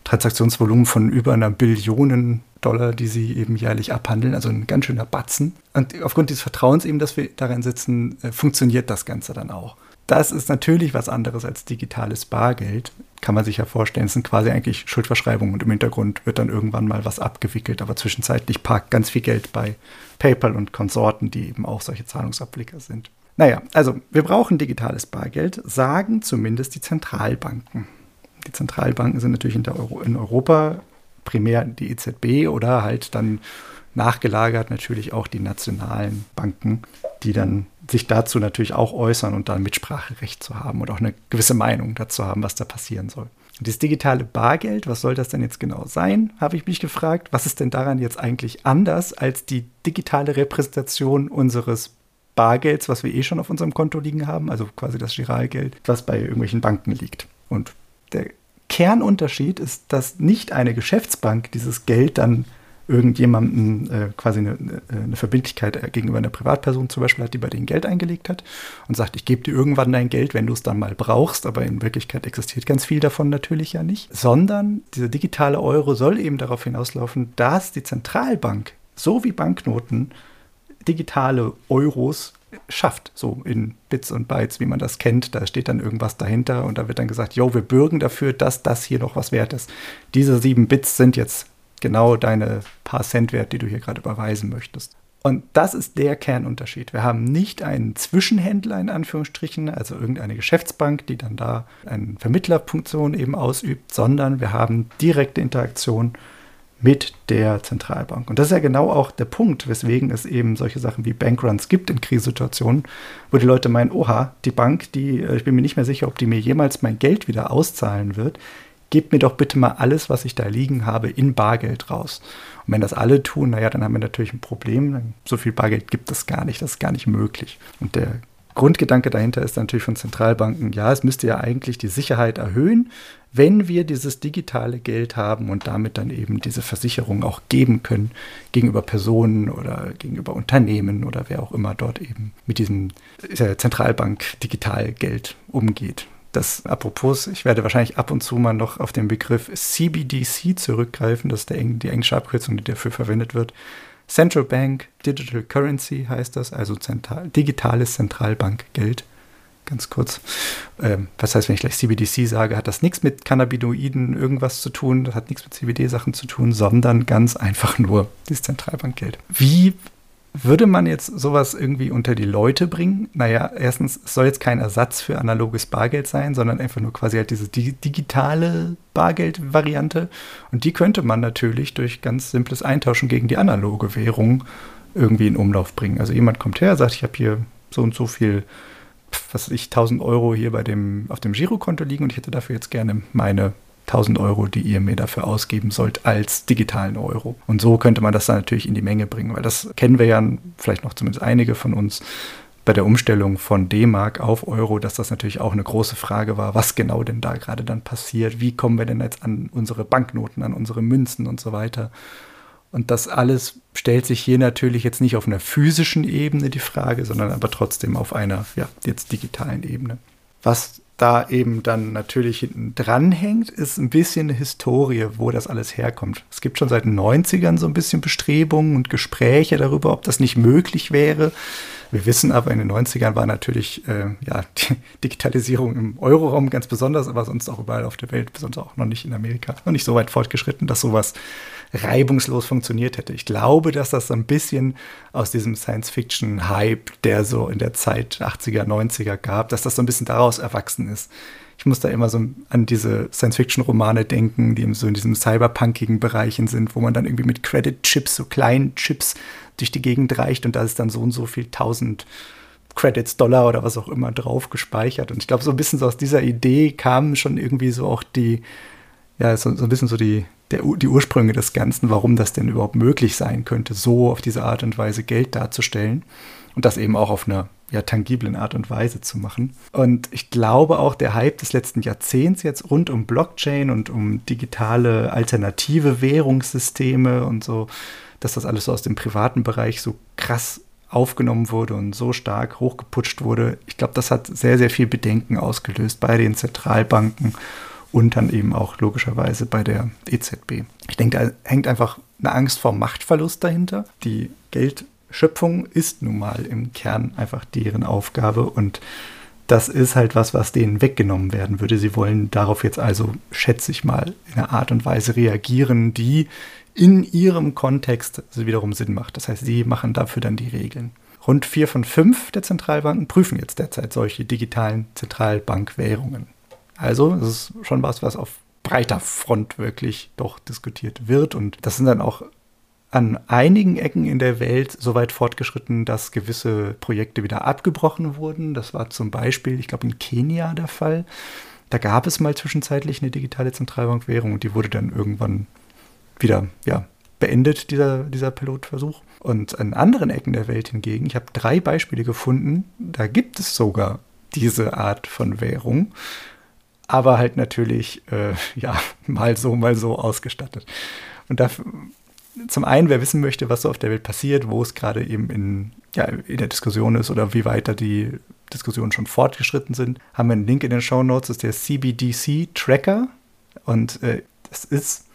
Transaktionsvolumen von über einer Billion Dollar, die sie eben jährlich abhandeln, also ein ganz schöner Batzen. Und aufgrund dieses Vertrauens eben, dass wir darin sitzen, äh, funktioniert das Ganze dann auch. Das ist natürlich was anderes als digitales Bargeld. Kann man sich ja vorstellen, es sind quasi eigentlich Schuldverschreibungen und im Hintergrund wird dann irgendwann mal was abgewickelt, aber zwischenzeitlich parkt ganz viel Geld bei PayPal und Konsorten, die eben auch solche Zahlungsabblicker sind. Naja, also wir brauchen digitales Bargeld, sagen zumindest die Zentralbanken. Die Zentralbanken sind natürlich in, Euro, in Europa primär die EZB oder halt dann nachgelagert natürlich auch die nationalen Banken, die dann sich dazu natürlich auch äußern und dann Mitspracherecht zu haben und auch eine gewisse Meinung dazu haben, was da passieren soll. Und das digitale Bargeld, was soll das denn jetzt genau sein, habe ich mich gefragt. Was ist denn daran jetzt eigentlich anders als die digitale Repräsentation unseres Bargelds, was wir eh schon auf unserem Konto liegen haben, also quasi das Giralgeld, was bei irgendwelchen Banken liegt. Und der Kernunterschied ist, dass nicht eine Geschäftsbank dieses Geld dann irgendjemandem äh, quasi eine, eine, Verbindlichkeit gegenüber einer Privatperson zum Beispiel hat, die bei denen Geld eingelegt hat und sagt, ich gebe dir irgendwann dein Geld, wenn du es dann mal brauchst, aber in Wirklichkeit existiert ganz viel davon natürlich ja nicht, sondern dieser digitale Euro soll eben darauf hinauslaufen, dass die Zentralbank, so wie Banknoten, digitale Euros schafft, so in Bits und Bytes, wie man das kennt. Da steht dann irgendwas dahinter und da wird dann gesagt, jo, wir bürgen dafür, dass das hier noch was wert ist. Diese sieben Bits sind jetzt genau deine paar Cent wert, die du hier gerade überweisen möchtest. Und das ist der Kernunterschied. Wir haben nicht einen Zwischenhändler in Anführungsstrichen, also irgendeine Geschäftsbank, die dann da eine Vermittlerfunktion eben ausübt, sondern wir haben direkte Interaktion mit der Zentralbank. Und das ist ja genau auch der Punkt, weswegen es eben solche Sachen wie Bankruns gibt in Krisensituationen, wo die Leute meinen, oha, die Bank, die, äh, ich bin mir nicht mehr sicher, ob die mir jemals mein Geld wieder auszahlen wird gebt mir doch bitte mal alles, was ich da liegen habe, in Bargeld raus. Und wenn das alle tun, naja, dann haben wir natürlich ein Problem. So viel Bargeld gibt es gar nicht, das ist gar nicht möglich. Und der Grundgedanke dahinter ist natürlich von Zentralbanken, ja, es müsste ja eigentlich die Sicherheit erhöhen, wenn wir dieses digitale Geld haben und damit dann eben diese Versicherung auch geben können gegenüber Personen oder gegenüber Unternehmen oder wer auch immer dort eben mit diesem Zentralbank Digitalgeld umgeht. Das, apropos, ich werde wahrscheinlich ab und zu mal noch auf den Begriff CBDC zurückgreifen. Das ist der, die englische Abkürzung, die dafür verwendet wird. Central Bank Digital Currency heißt das, also zentral, digitales Zentralbankgeld. Ganz kurz. Ähm, was heißt, wenn ich gleich CBDC sage, hat das nichts mit Cannabinoiden irgendwas zu tun, das hat nichts mit CBD-Sachen zu tun, sondern ganz einfach nur das Zentralbankgeld. Wie würde man jetzt sowas irgendwie unter die Leute bringen? Naja, erstens, es soll jetzt kein Ersatz für analoges Bargeld sein, sondern einfach nur quasi halt diese digitale Bargeldvariante. Und die könnte man natürlich durch ganz simples Eintauschen gegen die analoge Währung irgendwie in Umlauf bringen. Also jemand kommt her, sagt, ich habe hier so und so viel, was weiß ich, 1000 Euro hier bei dem, auf dem Girokonto liegen und ich hätte dafür jetzt gerne meine 1000 Euro, die ihr mir dafür ausgeben sollt, als digitalen Euro. Und so könnte man das dann natürlich in die Menge bringen, weil das kennen wir ja vielleicht noch zumindest einige von uns bei der Umstellung von D-Mark auf Euro, dass das natürlich auch eine große Frage war, was genau denn da gerade dann passiert, wie kommen wir denn jetzt an unsere Banknoten, an unsere Münzen und so weiter. Und das alles stellt sich hier natürlich jetzt nicht auf einer physischen Ebene die Frage, sondern aber trotzdem auf einer ja, jetzt digitalen Ebene. Was da eben dann natürlich hinten dran hängt, ist ein bisschen eine Historie, wo das alles herkommt. Es gibt schon seit den 90ern so ein bisschen Bestrebungen und Gespräche darüber, ob das nicht möglich wäre. Wir wissen aber, in den 90ern war natürlich äh, ja, die Digitalisierung im Euroraum ganz besonders, aber sonst auch überall auf der Welt, besonders auch noch nicht in Amerika, noch nicht so weit fortgeschritten, dass sowas reibungslos funktioniert hätte. Ich glaube, dass das ein bisschen aus diesem Science-Fiction-Hype, der so in der Zeit 80er, 90er gab, dass das so ein bisschen daraus erwachsen ist. Ich muss da immer so an diese Science-Fiction-Romane denken, die so in diesem cyberpunkigen Bereichen sind, wo man dann irgendwie mit Credit-Chips, so kleinen Chips durch die Gegend reicht und da ist dann so und so viel tausend Credits, Dollar oder was auch immer drauf gespeichert. Und ich glaube, so ein bisschen so aus dieser Idee kamen schon irgendwie so auch die, ja, so, so ein bisschen so die, der, die Ursprünge des Ganzen, warum das denn überhaupt möglich sein könnte, so auf diese Art und Weise Geld darzustellen und das eben auch auf einer ja, tangiblen Art und Weise zu machen. Und ich glaube auch, der Hype des letzten Jahrzehnts jetzt rund um Blockchain und um digitale alternative Währungssysteme und so, dass das alles so aus dem privaten Bereich so krass aufgenommen wurde und so stark hochgeputscht wurde. Ich glaube, das hat sehr, sehr viel Bedenken ausgelöst bei den Zentralbanken und dann eben auch logischerweise bei der EZB. Ich denke, da hängt einfach eine Angst vor Machtverlust dahinter. Die Geldschöpfung ist nun mal im Kern einfach deren Aufgabe und das ist halt was, was denen weggenommen werden würde. Sie wollen darauf jetzt also, schätze ich mal, in einer Art und Weise reagieren, die in ihrem Kontext wiederum Sinn macht. Das heißt, sie machen dafür dann die Regeln. Rund vier von fünf der Zentralbanken prüfen jetzt derzeit solche digitalen Zentralbankwährungen. Also es ist schon was, was auf breiter Front wirklich doch diskutiert wird. Und das sind dann auch an einigen Ecken in der Welt so weit fortgeschritten, dass gewisse Projekte wieder abgebrochen wurden. Das war zum Beispiel, ich glaube, in Kenia der Fall. Da gab es mal zwischenzeitlich eine digitale Zentralbankwährung und die wurde dann irgendwann wieder ja, beendet, dieser, dieser Pilotversuch. Und an anderen Ecken der Welt hingegen, ich habe drei Beispiele gefunden, da gibt es sogar diese Art von Währung aber halt natürlich, äh, ja, mal so, mal so ausgestattet. Und dafür, zum einen, wer wissen möchte, was so auf der Welt passiert, wo es gerade eben in, ja, in der Diskussion ist oder wie weiter die Diskussionen schon fortgeschritten sind, haben wir einen Link in den Show Notes, das ist der CBDC Tracker. Und äh, das ist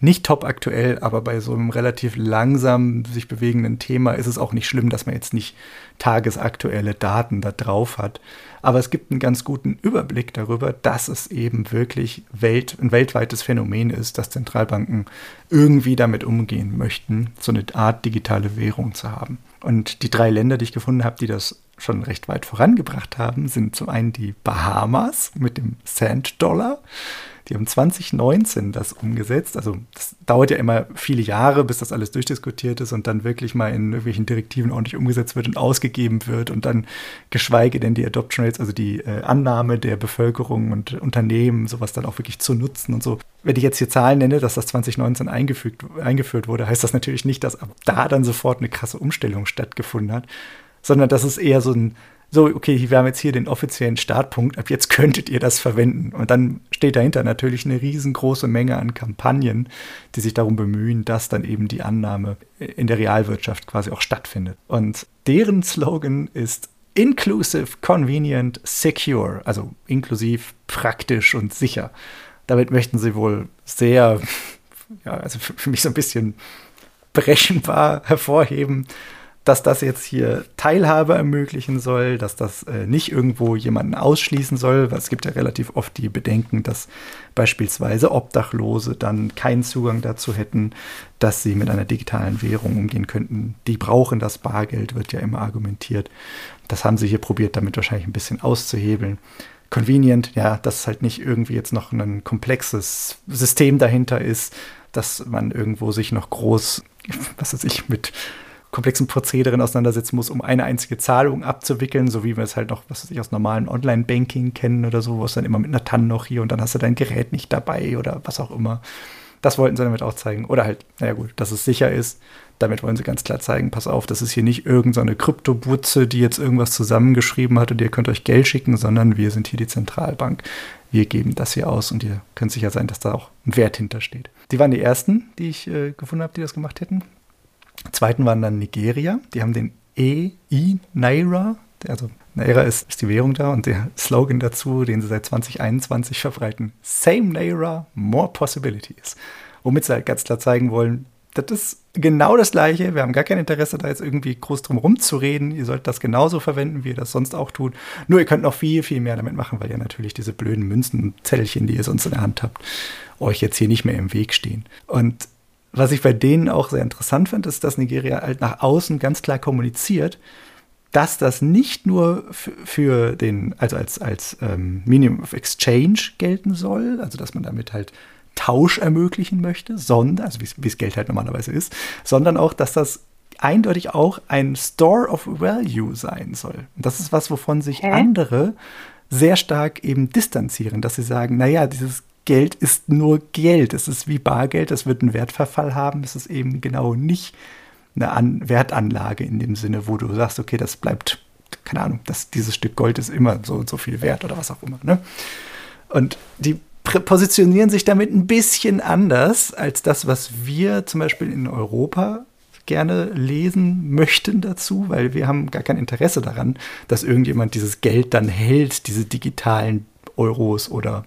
nicht top aktuell, aber bei so einem relativ langsam sich bewegenden Thema ist es auch nicht schlimm, dass man jetzt nicht tagesaktuelle Daten da drauf hat. Aber es gibt einen ganz guten Überblick darüber, dass es eben wirklich Welt, ein weltweites Phänomen ist, dass Zentralbanken irgendwie damit umgehen möchten, so eine Art digitale Währung zu haben. Und die drei Länder, die ich gefunden habe, die das schon recht weit vorangebracht haben, sind zum einen die Bahamas mit dem Sand Dollar. Die haben 2019 das umgesetzt. Also das dauert ja immer viele Jahre, bis das alles durchdiskutiert ist und dann wirklich mal in irgendwelchen Direktiven ordentlich umgesetzt wird und ausgegeben wird und dann geschweige denn die Adoption Rates, also die äh, Annahme der Bevölkerung und Unternehmen, sowas dann auch wirklich zu nutzen und so. Wenn ich jetzt hier Zahlen nenne, dass das 2019 eingefügt, eingeführt wurde, heißt das natürlich nicht, dass ab da dann sofort eine krasse Umstellung stattgefunden hat, sondern dass es eher so ein so, okay, wir haben jetzt hier den offiziellen Startpunkt, ab jetzt könntet ihr das verwenden. Und dann steht dahinter natürlich eine riesengroße Menge an Kampagnen, die sich darum bemühen, dass dann eben die Annahme in der Realwirtschaft quasi auch stattfindet. Und deren Slogan ist Inclusive, Convenient, Secure, also inklusiv, praktisch und sicher. Damit möchten sie wohl sehr, ja, also für mich so ein bisschen berechenbar hervorheben, dass das jetzt hier Teilhabe ermöglichen soll, dass das äh, nicht irgendwo jemanden ausschließen soll, weil es gibt ja relativ oft die Bedenken, dass beispielsweise Obdachlose dann keinen Zugang dazu hätten, dass sie mit einer digitalen Währung umgehen könnten. Die brauchen das Bargeld, wird ja immer argumentiert. Das haben sie hier probiert, damit wahrscheinlich ein bisschen auszuhebeln. Convenient, ja, dass halt nicht irgendwie jetzt noch ein komplexes System dahinter ist, dass man irgendwo sich noch groß, was weiß ich, mit komplexen Prozederen auseinandersetzen muss, um eine einzige Zahlung abzuwickeln, so wie wir es halt noch, was weiß ich, aus normalen Online-Banking kennen oder so, wo es dann immer mit einer TAN noch hier und dann hast du dein Gerät nicht dabei oder was auch immer. Das wollten sie damit auch zeigen. Oder halt, naja gut, dass es sicher ist. Damit wollen sie ganz klar zeigen, pass auf, das ist hier nicht irgendeine so Kryptobutze, die jetzt irgendwas zusammengeschrieben hat und ihr könnt euch Geld schicken, sondern wir sind hier die Zentralbank. Wir geben das hier aus und ihr könnt sicher sein, dass da auch ein Wert hintersteht. Die waren die ersten, die ich äh, gefunden habe, die das gemacht hätten. Zweiten waren dann Nigeria. Die haben den EI Naira, also Naira ist, ist die Währung da und der Slogan dazu, den sie seit 2021 verbreiten, Same Naira, more possibilities. Womit sie halt ganz klar zeigen wollen, das ist genau das Gleiche. Wir haben gar kein Interesse, da jetzt irgendwie groß drum rumzureden. Ihr sollt das genauso verwenden, wie ihr das sonst auch tut. Nur ihr könnt noch viel, viel mehr damit machen, weil ihr natürlich diese blöden Münzen und Zettelchen, die ihr sonst in der Hand habt, euch jetzt hier nicht mehr im Weg stehen. Und was ich bei denen auch sehr interessant finde, ist, dass Nigeria halt nach außen ganz klar kommuniziert, dass das nicht nur für den, also als, als ähm, Medium of Exchange gelten soll, also dass man damit halt Tausch ermöglichen möchte, sondern, also wie es Geld halt normalerweise ist, sondern auch, dass das eindeutig auch ein Store of Value sein soll. Und das ist was, wovon sich Hä? andere sehr stark eben distanzieren, dass sie sagen, naja, dieses Geld ist nur Geld, es ist wie Bargeld, es wird einen Wertverfall haben, es ist eben genau nicht eine An Wertanlage in dem Sinne, wo du sagst, okay, das bleibt, keine Ahnung, das, dieses Stück Gold ist immer so und so viel wert oder was auch immer. Ne? Und die positionieren sich damit ein bisschen anders als das, was wir zum Beispiel in Europa gerne lesen möchten dazu, weil wir haben gar kein Interesse daran, dass irgendjemand dieses Geld dann hält, diese digitalen Euros oder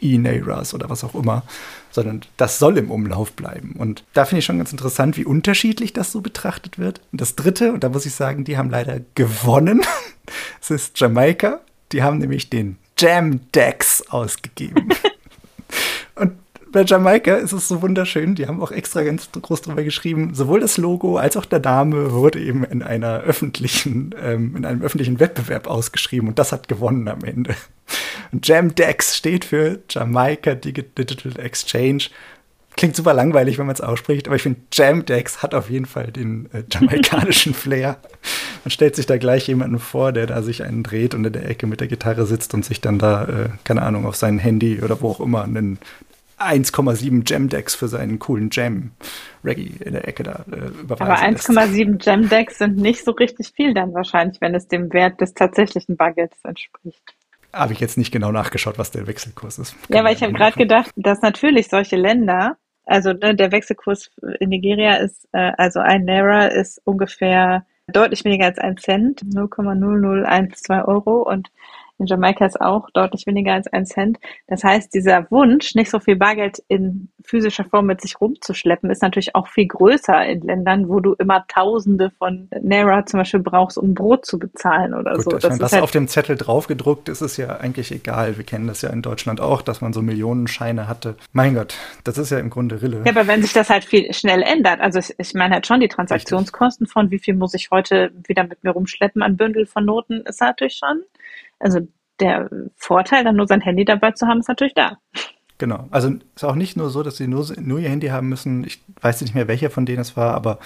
E-Nairas oder was auch immer, sondern das soll im Umlauf bleiben. Und da finde ich schon ganz interessant, wie unterschiedlich das so betrachtet wird. Und das Dritte, und da muss ich sagen, die haben leider gewonnen, es ist Jamaika. Die haben nämlich den Jam Dex ausgegeben. Und bei Jamaika ist es so wunderschön, die haben auch extra ganz groß drüber geschrieben, sowohl das Logo als auch der Name wurde eben in einer öffentlichen, ähm, in einem öffentlichen Wettbewerb ausgeschrieben und das hat gewonnen am Ende. Und Jamdex steht für Jamaica Digital Exchange. Klingt super langweilig, wenn man es ausspricht, aber ich finde, Jamdex hat auf jeden Fall den äh, jamaikanischen Flair. Man stellt sich da gleich jemanden vor, der da sich einen dreht und in der Ecke mit der Gitarre sitzt und sich dann da, äh, keine Ahnung, auf sein Handy oder wo auch immer einen 1,7 Jam-Decks für seinen coolen Jam Reggae in der Ecke da äh, überweisen Aber 1,7 Jam-Decks sind nicht so richtig viel dann wahrscheinlich, wenn es dem Wert des tatsächlichen Bargelds entspricht. Habe ich jetzt nicht genau nachgeschaut, was der Wechselkurs ist. ja, weil ich habe gerade gedacht, dass natürlich solche Länder, also ne, der Wechselkurs in Nigeria ist, äh, also ein Naira ist ungefähr deutlich weniger als ein Cent, 0,0012 Euro und in Jamaika ist auch deutlich weniger als ein Cent. Das heißt, dieser Wunsch, nicht so viel Bargeld in physischer Form mit sich rumzuschleppen, ist natürlich auch viel größer in Ländern, wo du immer Tausende von Naira zum Beispiel brauchst, um Brot zu bezahlen oder Gut, so. Das meine, was halt auf dem Zettel draufgedruckt ist, ist ja eigentlich egal. Wir kennen das ja in Deutschland auch, dass man so Millionenscheine hatte. Mein Gott, das ist ja im Grunde Rille. Ja, aber wenn sich das halt viel schnell ändert, also ich meine halt schon die Transaktionskosten Richtig. von wie viel muss ich heute wieder mit mir rumschleppen an Bündel von Noten, ist natürlich schon also der Vorteil, dann nur sein Handy dabei zu haben, ist natürlich da. Genau. Also ist auch nicht nur so, dass sie nur, nur ihr Handy haben müssen. Ich weiß nicht mehr, welcher von denen es war, aber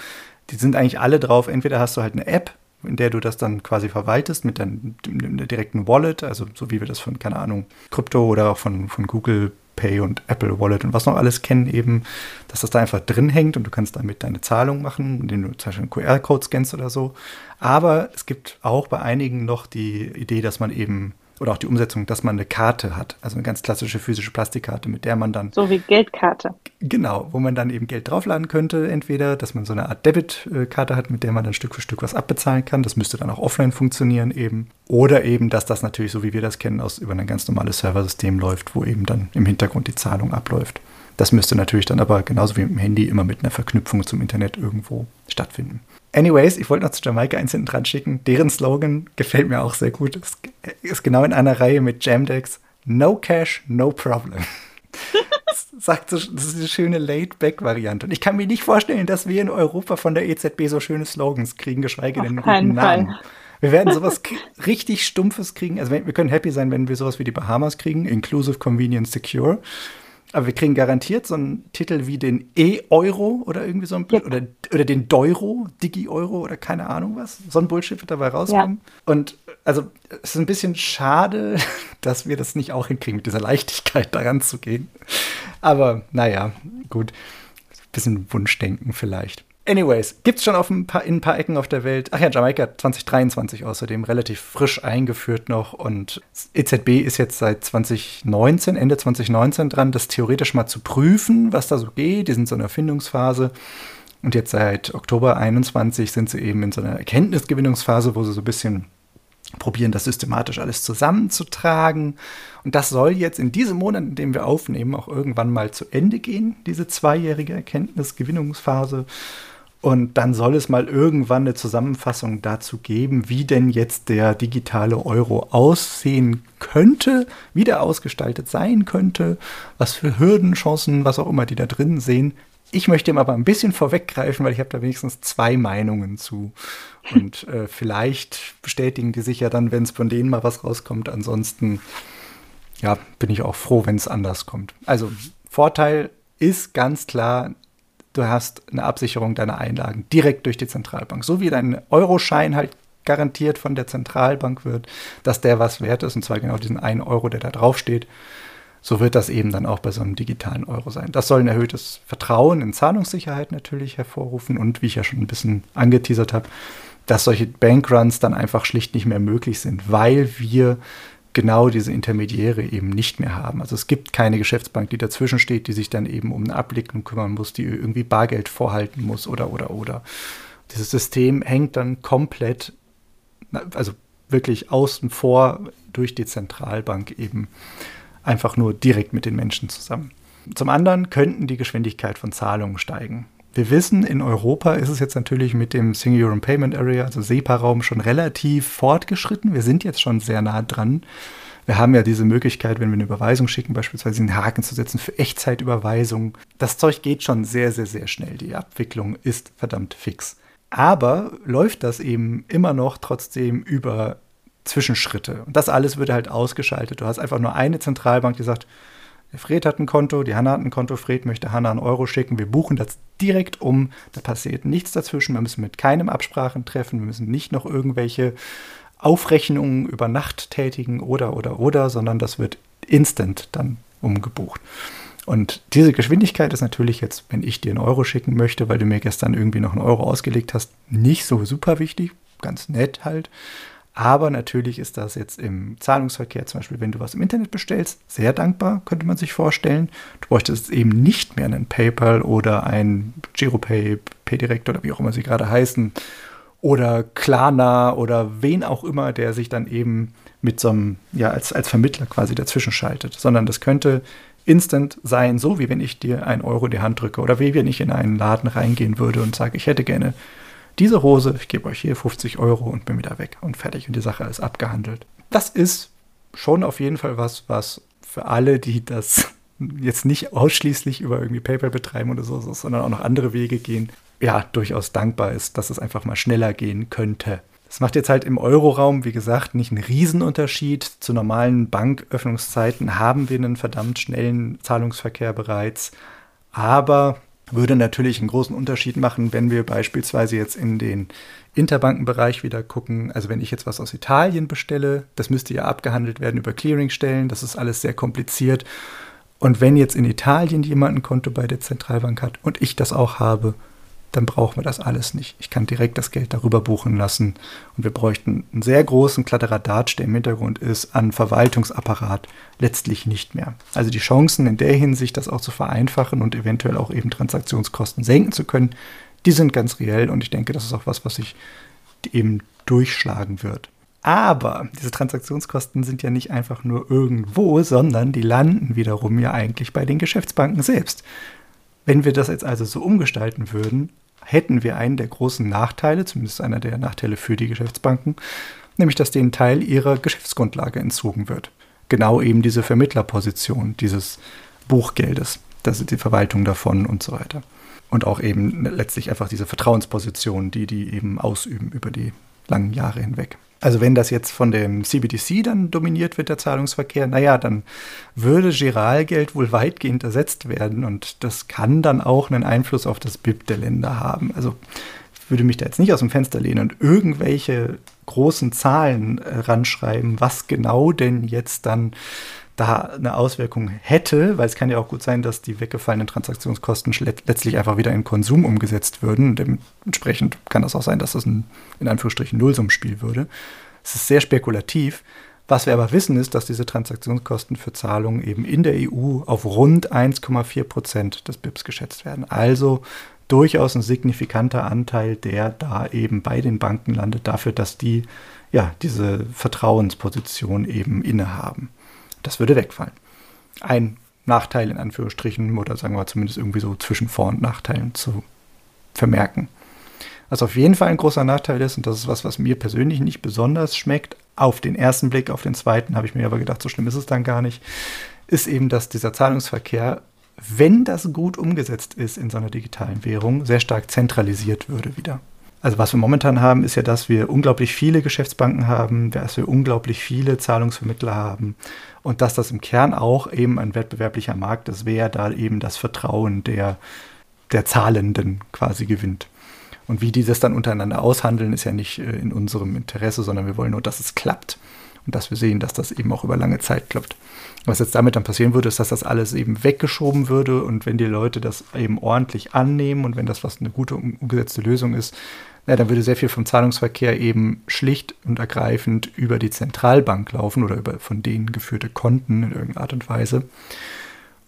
die sind eigentlich alle drauf. Entweder hast du halt eine App, in der du das dann quasi verwaltest mit deinem direkten Wallet, also so wie wir das von, keine Ahnung, Krypto oder auch von, von Google Pay und Apple Wallet und was noch alles kennen, eben, dass das da einfach drin hängt und du kannst damit deine Zahlung machen, indem du zum Beispiel einen QR-Code scannst oder so. Aber es gibt auch bei einigen noch die Idee, dass man eben oder auch die Umsetzung, dass man eine Karte hat, also eine ganz klassische physische Plastikkarte, mit der man dann. So wie Geldkarte. Genau, wo man dann eben Geld draufladen könnte, entweder, dass man so eine Art Debitkarte hat, mit der man dann Stück für Stück was abbezahlen kann. Das müsste dann auch offline funktionieren eben. Oder eben, dass das natürlich, so wie wir das kennen, aus über ein ganz normales Serversystem läuft, wo eben dann im Hintergrund die Zahlung abläuft. Das müsste natürlich dann aber genauso wie mit dem Handy immer mit einer Verknüpfung zum Internet irgendwo stattfinden. Anyways, ich wollte noch zu Jamaika eins hinten dran schicken. Deren Slogan gefällt mir auch sehr gut. Es ist genau in einer Reihe mit Jamdex. No cash, no problem. das sagt so, das ist eine schöne Laid-Back-Variante. Und ich kann mir nicht vorstellen, dass wir in Europa von der EZB so schöne Slogans kriegen, geschweige denn einen guten Namen. Fall. Wir werden sowas richtig Stumpfes kriegen. Also wir können happy sein, wenn wir sowas wie die Bahamas kriegen, Inclusive, Convenient, Secure. Aber wir kriegen garantiert so einen Titel wie den E-Euro oder irgendwie so ein ja. oder, oder den Deuro, Digi-Euro oder keine Ahnung was. So ein Bullshit wird dabei rauskommen. Ja. Und also es ist ein bisschen schade, dass wir das nicht auch hinkriegen, mit dieser Leichtigkeit daran zu gehen. Aber naja, gut. Bisschen Wunschdenken vielleicht. Anyways, gibt es schon auf ein paar, in ein paar Ecken auf der Welt. Ach ja, Jamaika 2023 außerdem, relativ frisch eingeführt noch. Und EZB ist jetzt seit 2019, Ende 2019 dran, das theoretisch mal zu prüfen, was da so geht. Die sind so in der Erfindungsphase. Und jetzt seit Oktober 21 sind sie eben in so einer Erkenntnisgewinnungsphase, wo sie so ein bisschen probieren das systematisch alles zusammenzutragen. Und das soll jetzt in diesem Monat, in dem wir aufnehmen, auch irgendwann mal zu Ende gehen, diese zweijährige Erkenntnisgewinnungsphase. Und dann soll es mal irgendwann eine Zusammenfassung dazu geben, wie denn jetzt der digitale Euro aussehen könnte, wie der ausgestaltet sein könnte, was für Hürden, Chancen, was auch immer die da drin sehen. Ich möchte ihm aber ein bisschen vorweggreifen, weil ich habe da wenigstens zwei Meinungen zu. Und äh, vielleicht bestätigen die sich ja dann, wenn es von denen mal was rauskommt. Ansonsten, ja, bin ich auch froh, wenn es anders kommt. Also Vorteil ist ganz klar, du hast eine Absicherung deiner Einlagen direkt durch die Zentralbank. So wie dein Euroschein halt garantiert von der Zentralbank wird, dass der was wert ist, und zwar genau diesen einen Euro, der da draufsteht. So wird das eben dann auch bei so einem digitalen Euro sein. Das soll ein erhöhtes Vertrauen in Zahlungssicherheit natürlich hervorrufen und wie ich ja schon ein bisschen angeteasert habe, dass solche Bankruns dann einfach schlicht nicht mehr möglich sind, weil wir genau diese Intermediäre eben nicht mehr haben. Also es gibt keine Geschäftsbank, die dazwischen steht, die sich dann eben um eine Abwicklung kümmern muss, die irgendwie Bargeld vorhalten muss oder oder oder. Dieses System hängt dann komplett, also wirklich außen vor durch die Zentralbank eben einfach nur direkt mit den Menschen zusammen. Zum anderen könnten die Geschwindigkeit von Zahlungen steigen. Wir wissen, in Europa ist es jetzt natürlich mit dem Single Euro Payment Area, also SEPA-Raum, schon relativ fortgeschritten. Wir sind jetzt schon sehr nah dran. Wir haben ja diese Möglichkeit, wenn wir eine Überweisung schicken, beispielsweise einen Haken zu setzen für Echtzeitüberweisung. Das Zeug geht schon sehr, sehr, sehr schnell. Die Abwicklung ist verdammt fix. Aber läuft das eben immer noch trotzdem über Zwischenschritte. Und das alles wird halt ausgeschaltet. Du hast einfach nur eine Zentralbank, die sagt, Fred hat ein Konto, die Hanna hat ein Konto, Fred möchte Hanna einen Euro schicken. Wir buchen das direkt um. Da passiert nichts dazwischen. Wir müssen mit keinem Absprachen treffen. Wir müssen nicht noch irgendwelche Aufrechnungen über Nacht tätigen oder, oder, oder, sondern das wird instant dann umgebucht. Und diese Geschwindigkeit ist natürlich jetzt, wenn ich dir einen Euro schicken möchte, weil du mir gestern irgendwie noch einen Euro ausgelegt hast, nicht so super wichtig. Ganz nett halt. Aber natürlich ist das jetzt im Zahlungsverkehr, zum Beispiel, wenn du was im Internet bestellst, sehr dankbar, könnte man sich vorstellen. Du bräuchtest eben nicht mehr einen PayPal oder ein GiroPay, PayDirect oder wie auch immer sie gerade heißen, oder Klarna oder wen auch immer, der sich dann eben mit so einem, ja, als, als Vermittler quasi dazwischen schaltet, sondern das könnte instant sein, so wie wenn ich dir einen Euro in die Hand drücke oder wie wenn ich in einen Laden reingehen würde und sage, ich hätte gerne diese Hose, ich gebe euch hier 50 Euro und bin wieder weg und fertig und die Sache ist abgehandelt. Das ist schon auf jeden Fall was, was für alle, die das jetzt nicht ausschließlich über irgendwie PayPal betreiben oder so, sondern auch noch andere Wege gehen, ja, durchaus dankbar ist, dass es einfach mal schneller gehen könnte. Das macht jetzt halt im Euroraum, wie gesagt, nicht einen Riesenunterschied. Zu normalen Banköffnungszeiten haben wir einen verdammt schnellen Zahlungsverkehr bereits. Aber würde natürlich einen großen Unterschied machen, wenn wir beispielsweise jetzt in den Interbankenbereich wieder gucken. Also wenn ich jetzt was aus Italien bestelle, das müsste ja abgehandelt werden über Clearingstellen. Das ist alles sehr kompliziert. Und wenn jetzt in Italien jemand ein Konto bei der Zentralbank hat und ich das auch habe, dann brauchen wir das alles nicht. Ich kann direkt das Geld darüber buchen lassen und wir bräuchten einen sehr großen Kladderadatsch, der im Hintergrund ist, an Verwaltungsapparat letztlich nicht mehr. Also die Chancen in der Hinsicht, das auch zu vereinfachen und eventuell auch eben Transaktionskosten senken zu können, die sind ganz reell und ich denke, das ist auch was, was sich eben durchschlagen wird. Aber diese Transaktionskosten sind ja nicht einfach nur irgendwo, sondern die landen wiederum ja eigentlich bei den Geschäftsbanken selbst. Wenn wir das jetzt also so umgestalten würden, hätten wir einen der großen Nachteile, zumindest einer der Nachteile für die Geschäftsbanken, nämlich dass denen Teil ihrer Geschäftsgrundlage entzogen wird. Genau eben diese Vermittlerposition dieses Buchgeldes, das ist die Verwaltung davon und so weiter. Und auch eben letztlich einfach diese Vertrauensposition, die die eben ausüben über die langen Jahre hinweg. Also wenn das jetzt von dem CBDC dann dominiert wird, der Zahlungsverkehr, naja, dann würde Giralgeld wohl weitgehend ersetzt werden und das kann dann auch einen Einfluss auf das BIP der Länder haben. Also ich würde mich da jetzt nicht aus dem Fenster lehnen und irgendwelche großen Zahlen äh, ranschreiben, was genau denn jetzt dann da eine Auswirkung hätte, weil es kann ja auch gut sein, dass die weggefallenen Transaktionskosten letztlich einfach wieder in Konsum umgesetzt würden. Dementsprechend kann das auch sein, dass das ein in Anführungsstrichen Nullsummspiel würde. Es ist sehr spekulativ. Was wir aber wissen, ist, dass diese Transaktionskosten für Zahlungen eben in der EU auf rund 1,4 Prozent des BIPs geschätzt werden. Also durchaus ein signifikanter Anteil, der da eben bei den Banken landet, dafür, dass die ja, diese Vertrauensposition eben innehaben. Das würde wegfallen. Ein Nachteil in Anführungsstrichen oder sagen wir zumindest irgendwie so zwischen Vor- und Nachteilen zu vermerken. Was auf jeden Fall ein großer Nachteil ist, und das ist was, was mir persönlich nicht besonders schmeckt, auf den ersten Blick, auf den zweiten habe ich mir aber gedacht, so schlimm ist es dann gar nicht, ist eben, dass dieser Zahlungsverkehr, wenn das gut umgesetzt ist in so einer digitalen Währung, sehr stark zentralisiert würde wieder. Also was wir momentan haben, ist ja, dass wir unglaublich viele Geschäftsbanken haben, dass wir unglaublich viele Zahlungsvermittler haben und dass das im Kern auch eben ein wettbewerblicher Markt ist, wer da eben das Vertrauen der, der Zahlenden quasi gewinnt. Und wie die das dann untereinander aushandeln, ist ja nicht äh, in unserem Interesse, sondern wir wollen nur, dass es klappt und dass wir sehen, dass das eben auch über lange Zeit klappt. Was jetzt damit dann passieren würde, ist, dass das alles eben weggeschoben würde und wenn die Leute das eben ordentlich annehmen und wenn das was eine gute umgesetzte Lösung ist, na, dann würde sehr viel vom Zahlungsverkehr eben schlicht und ergreifend über die Zentralbank laufen oder über von denen geführte Konten in irgendeiner Art und Weise.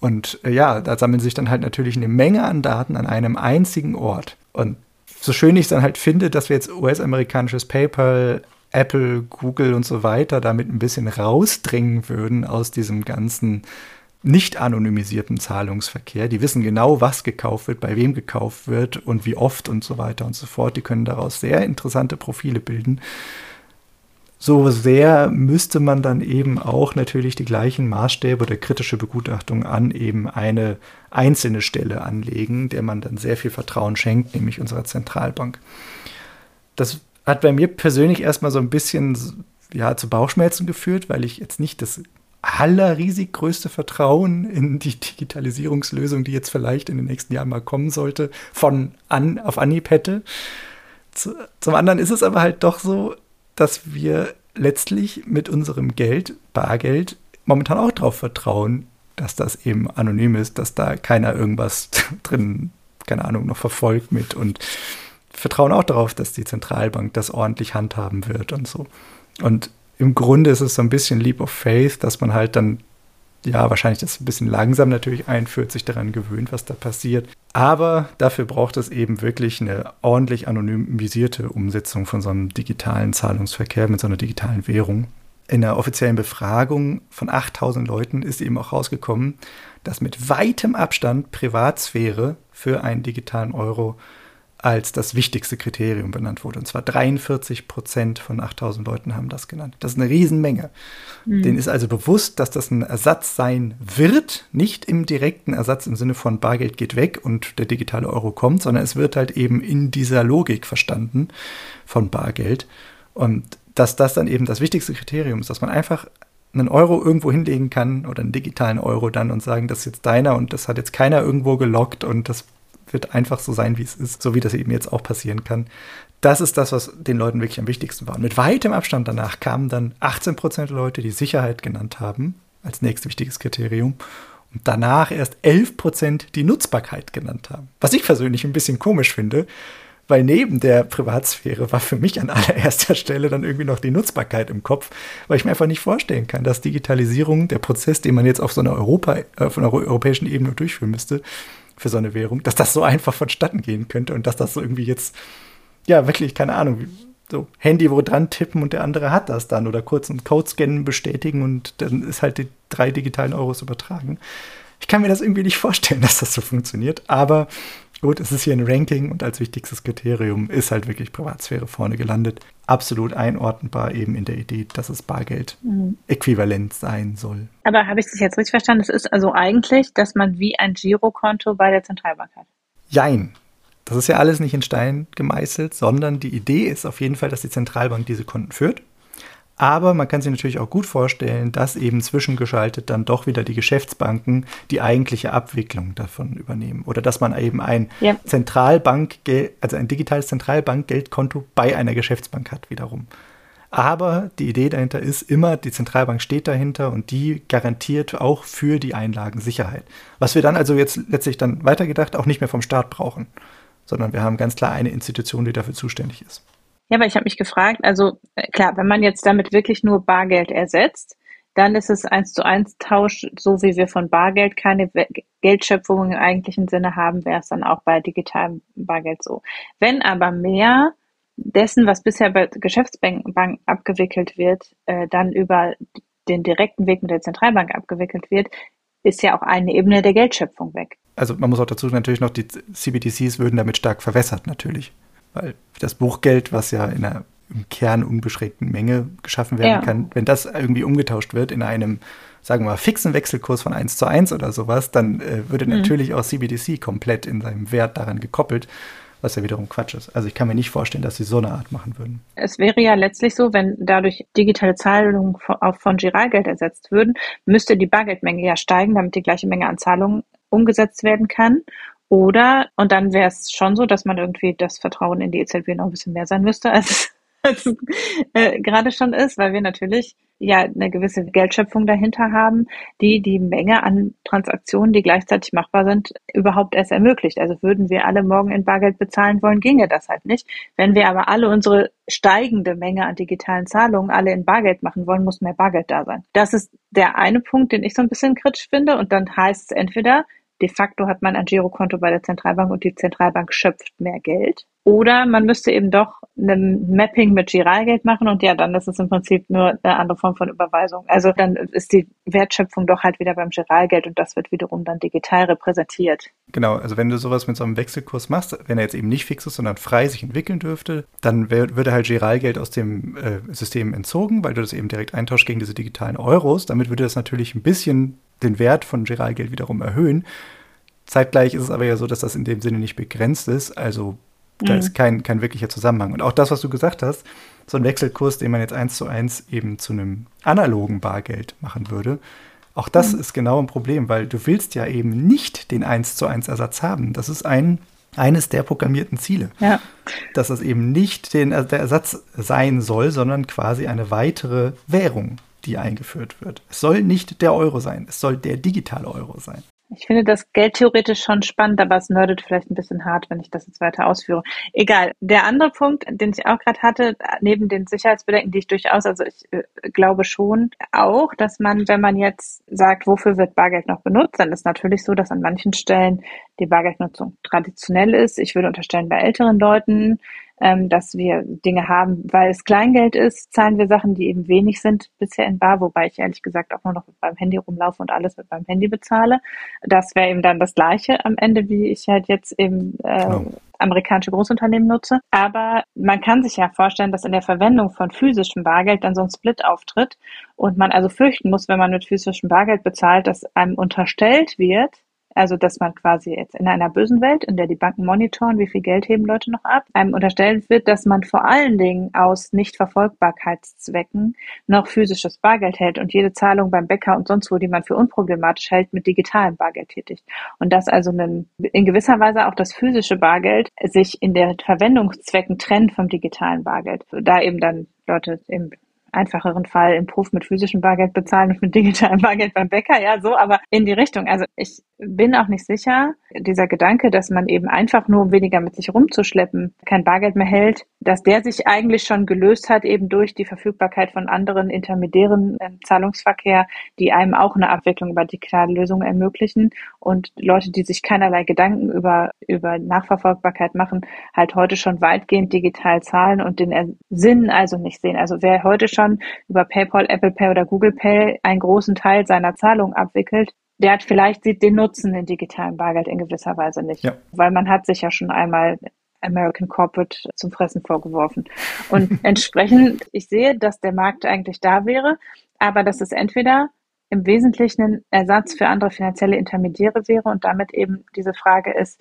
Und äh, ja, da sammeln sich dann halt natürlich eine Menge an Daten an einem einzigen Ort. Und so schön ich es dann halt finde, dass wir jetzt US-amerikanisches PayPal, Apple, Google und so weiter damit ein bisschen rausdrängen würden aus diesem ganzen nicht anonymisierten Zahlungsverkehr. Die wissen genau, was gekauft wird, bei wem gekauft wird und wie oft und so weiter und so fort. Die können daraus sehr interessante Profile bilden. So sehr müsste man dann eben auch natürlich die gleichen Maßstäbe oder kritische Begutachtung an eben eine einzelne Stelle anlegen, der man dann sehr viel Vertrauen schenkt, nämlich unserer Zentralbank. Das hat bei mir persönlich erstmal so ein bisschen ja, zu Bauchschmerzen geführt, weil ich jetzt nicht das allerriesig größte Vertrauen in die Digitalisierungslösung, die jetzt vielleicht in den nächsten Jahren mal kommen sollte, von an auf Anhieb hätte. Zu, zum anderen ist es aber halt doch so, dass wir letztlich mit unserem Geld, Bargeld, momentan auch darauf vertrauen, dass das eben anonym ist, dass da keiner irgendwas drin, keine Ahnung, noch verfolgt mit und vertrauen auch darauf, dass die Zentralbank das ordentlich handhaben wird und so. Und im Grunde ist es so ein bisschen Leap of Faith, dass man halt dann, ja, wahrscheinlich das ein bisschen langsam natürlich einführt, sich daran gewöhnt, was da passiert. Aber dafür braucht es eben wirklich eine ordentlich anonymisierte Umsetzung von so einem digitalen Zahlungsverkehr mit so einer digitalen Währung. In einer offiziellen Befragung von 8000 Leuten ist eben auch rausgekommen, dass mit weitem Abstand Privatsphäre für einen digitalen Euro als das wichtigste Kriterium benannt wurde. Und zwar 43 Prozent von 8000 Leuten haben das genannt. Das ist eine Riesenmenge. Mhm. Denen ist also bewusst, dass das ein Ersatz sein wird, nicht im direkten Ersatz im Sinne von Bargeld geht weg und der digitale Euro kommt, sondern es wird halt eben in dieser Logik verstanden von Bargeld. Und dass das dann eben das wichtigste Kriterium ist, dass man einfach einen Euro irgendwo hinlegen kann oder einen digitalen Euro dann und sagen, das ist jetzt deiner und das hat jetzt keiner irgendwo gelockt und das wird einfach so sein, wie es ist, so wie das eben jetzt auch passieren kann. Das ist das, was den Leuten wirklich am wichtigsten war. Und mit weitem Abstand danach kamen dann 18 Prozent Leute, die Sicherheit genannt haben, als nächstwichtiges Kriterium. Und danach erst 11 Prozent die Nutzbarkeit genannt haben. Was ich persönlich ein bisschen komisch finde, weil neben der Privatsphäre war für mich an allererster Stelle dann irgendwie noch die Nutzbarkeit im Kopf, weil ich mir einfach nicht vorstellen kann, dass Digitalisierung, der Prozess, den man jetzt auf so einer Europa, äh, von einer europäischen Ebene durchführen müsste, für so eine Währung, dass das so einfach vonstatten gehen könnte und dass das so irgendwie jetzt, ja, wirklich, keine Ahnung, so Handy wo dran tippen und der andere hat das dann oder kurz einen Code scannen, bestätigen und dann ist halt die drei digitalen Euros übertragen. Ich kann mir das irgendwie nicht vorstellen, dass das so funktioniert, aber Gut, es ist hier ein Ranking und als wichtigstes Kriterium ist halt wirklich Privatsphäre vorne gelandet. Absolut einordnbar eben in der Idee, dass es Bargeld mhm. äquivalent sein soll. Aber habe ich das jetzt richtig verstanden? Es ist also eigentlich, dass man wie ein Girokonto bei der Zentralbank hat. Jein. Das ist ja alles nicht in Stein gemeißelt, sondern die Idee ist auf jeden Fall, dass die Zentralbank diese Konten führt. Aber man kann sich natürlich auch gut vorstellen, dass eben zwischengeschaltet dann doch wieder die Geschäftsbanken die eigentliche Abwicklung davon übernehmen. Oder dass man eben ein ja. Zentralbank, also ein digitales Zentralbankgeldkonto bei einer Geschäftsbank hat wiederum. Aber die Idee dahinter ist immer, die Zentralbank steht dahinter und die garantiert auch für die Einlagen Sicherheit. Was wir dann also jetzt letztlich dann weitergedacht auch nicht mehr vom Staat brauchen, sondern wir haben ganz klar eine Institution, die dafür zuständig ist. Ja, aber ich habe mich gefragt, also äh, klar, wenn man jetzt damit wirklich nur Bargeld ersetzt, dann ist es eins zu eins Tausch, so wie wir von Bargeld keine Geldschöpfung im eigentlichen Sinne haben, wäre es dann auch bei digitalem Bargeld so. Wenn aber mehr dessen, was bisher bei Geschäftsbanken abgewickelt wird, äh, dann über den direkten Weg mit der Zentralbank abgewickelt wird, ist ja auch eine Ebene der Geldschöpfung weg. Also man muss auch dazu natürlich noch, die CBDCs würden damit stark verwässert natürlich. Weil das Buchgeld, was ja in einer im Kern unbeschränkten Menge geschaffen werden ja. kann, wenn das irgendwie umgetauscht wird in einem, sagen wir mal, fixen Wechselkurs von 1 zu 1 oder sowas, dann äh, würde mhm. natürlich auch CBDC komplett in seinem Wert daran gekoppelt was ja wiederum Quatsch ist. Also ich kann mir nicht vorstellen, dass sie so eine Art machen würden. Es wäre ja letztlich so, wenn dadurch digitale Zahlungen auch von Giralgeld ersetzt würden, müsste die Bargeldmenge ja steigen, damit die gleiche Menge an Zahlungen umgesetzt werden kann. Oder, und dann wäre es schon so, dass man irgendwie das Vertrauen in die EZB noch ein bisschen mehr sein müsste, als es äh, gerade schon ist, weil wir natürlich ja eine gewisse Geldschöpfung dahinter haben, die die Menge an Transaktionen, die gleichzeitig machbar sind, überhaupt erst ermöglicht. Also würden wir alle morgen in Bargeld bezahlen wollen, ginge das halt nicht. Wenn wir aber alle unsere steigende Menge an digitalen Zahlungen alle in Bargeld machen wollen, muss mehr Bargeld da sein. Das ist der eine Punkt, den ich so ein bisschen kritisch finde. Und dann heißt es entweder, de facto hat man ein Girokonto bei der Zentralbank und die Zentralbank schöpft mehr Geld. Oder man müsste eben doch ein Mapping mit Giralgeld machen und ja, dann ist es im Prinzip nur eine andere Form von Überweisung. Also dann ist die Wertschöpfung doch halt wieder beim Giralgeld und das wird wiederum dann digital repräsentiert. Genau, also wenn du sowas mit so einem Wechselkurs machst, wenn er jetzt eben nicht fix ist, sondern frei sich entwickeln dürfte, dann würde halt Giralgeld aus dem äh, System entzogen, weil du das eben direkt eintauschst gegen diese digitalen Euros. Damit würde das natürlich ein bisschen den Wert von Giralgeld wiederum erhöhen. Zeitgleich ist es aber ja so, dass das in dem Sinne nicht begrenzt ist. Also da mhm. ist kein, kein wirklicher Zusammenhang. Und auch das, was du gesagt hast, so ein Wechselkurs, den man jetzt eins zu eins eben zu einem analogen Bargeld machen würde, auch das mhm. ist genau ein Problem, weil du willst ja eben nicht den eins zu eins Ersatz haben. Das ist ein, eines der programmierten Ziele. Ja. Dass es eben nicht den, der Ersatz sein soll, sondern quasi eine weitere Währung, die eingeführt wird. Es soll nicht der Euro sein, es soll der digitale Euro sein. Ich finde das Geld theoretisch schon spannend, aber es nerdet vielleicht ein bisschen hart, wenn ich das jetzt weiter ausführe. Egal. Der andere Punkt, den ich auch gerade hatte, neben den Sicherheitsbedenken, die ich durchaus, also ich äh, glaube schon auch, dass man, wenn man jetzt sagt, wofür wird Bargeld noch benutzt, dann ist natürlich so, dass an manchen Stellen die Bargeldnutzung traditionell ist. Ich würde unterstellen, bei älteren Leuten ähm, dass wir Dinge haben, weil es Kleingeld ist, zahlen wir Sachen, die eben wenig sind bisher in Bar, wobei ich ehrlich gesagt auch nur noch mit meinem Handy rumlaufe und alles mit meinem Handy bezahle. Das wäre eben dann das Gleiche am Ende, wie ich halt jetzt eben äh, oh. amerikanische Großunternehmen nutze. Aber man kann sich ja vorstellen, dass in der Verwendung von physischem Bargeld dann so ein Split auftritt und man also fürchten muss, wenn man mit physischem Bargeld bezahlt, dass einem unterstellt wird, also, dass man quasi jetzt in einer bösen Welt, in der die Banken monitoren, wie viel Geld heben Leute noch ab, einem unterstellt wird, dass man vor allen Dingen aus Nichtverfolgbarkeitszwecken noch physisches Bargeld hält und jede Zahlung beim Bäcker und sonst wo, die man für unproblematisch hält, mit digitalem Bargeld tätigt. Und dass also in gewisser Weise auch das physische Bargeld sich in der Verwendungszwecken trennt vom digitalen Bargeld. Da eben dann Leute eben einfacheren Fall im Puff mit physischem Bargeld bezahlen und mit digitalem Bargeld beim Bäcker, ja, so, aber in die Richtung. Also ich bin auch nicht sicher, dieser Gedanke, dass man eben einfach nur, weniger mit sich rumzuschleppen, kein Bargeld mehr hält, dass der sich eigentlich schon gelöst hat, eben durch die Verfügbarkeit von anderen intermediären äh, Zahlungsverkehr, die einem auch eine Abwicklung über digitale Lösungen ermöglichen und Leute, die sich keinerlei Gedanken über, über Nachverfolgbarkeit machen, halt heute schon weitgehend digital zahlen und den Sinn also nicht sehen. Also wer heute schon über PayPal, Apple Pay oder Google Pay einen großen Teil seiner Zahlungen abwickelt, der hat vielleicht sieht den Nutzen in digitalen Bargeld in gewisser Weise nicht. Ja. Weil man hat sich ja schon einmal American Corporate zum Fressen vorgeworfen. Und entsprechend, ich sehe, dass der Markt eigentlich da wäre, aber dass es entweder im Wesentlichen ein Ersatz für andere finanzielle Intermediäre wäre und damit eben diese Frage ist,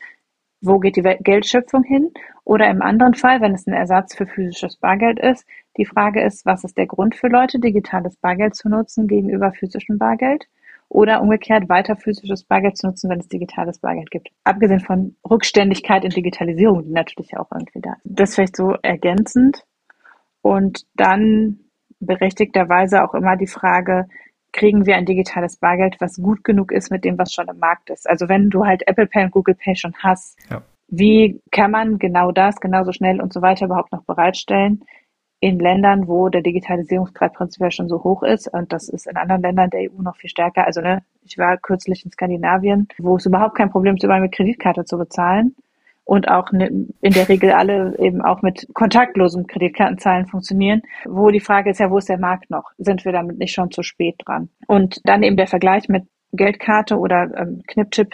wo geht die Geldschöpfung hin? Oder im anderen Fall, wenn es ein Ersatz für physisches Bargeld ist, die Frage ist, was ist der Grund für Leute, digitales Bargeld zu nutzen gegenüber physischem Bargeld? oder umgekehrt weiter physisches Bargeld zu nutzen, wenn es digitales Bargeld gibt. Abgesehen von Rückständigkeit in Digitalisierung, die natürlich auch irgendwie da ist. Das vielleicht so ergänzend. Und dann berechtigterweise auch immer die Frage, kriegen wir ein digitales Bargeld, was gut genug ist mit dem, was schon im Markt ist. Also wenn du halt Apple Pay und Google Pay schon hast, ja. wie kann man genau das genauso schnell und so weiter überhaupt noch bereitstellen? in Ländern, wo der Digitalisierungsgrad prinzipiell schon so hoch ist, und das ist in anderen Ländern der EU noch viel stärker. Also ne, ich war kürzlich in Skandinavien, wo es überhaupt kein Problem ist, überall mit Kreditkarte zu bezahlen. Und auch ne, in der Regel alle eben auch mit kontaktlosem Kreditkartenzahlen funktionieren, wo die Frage ist ja, wo ist der Markt noch? Sind wir damit nicht schon zu spät dran? Und dann eben der Vergleich mit Geldkarte oder ähm, Knipchip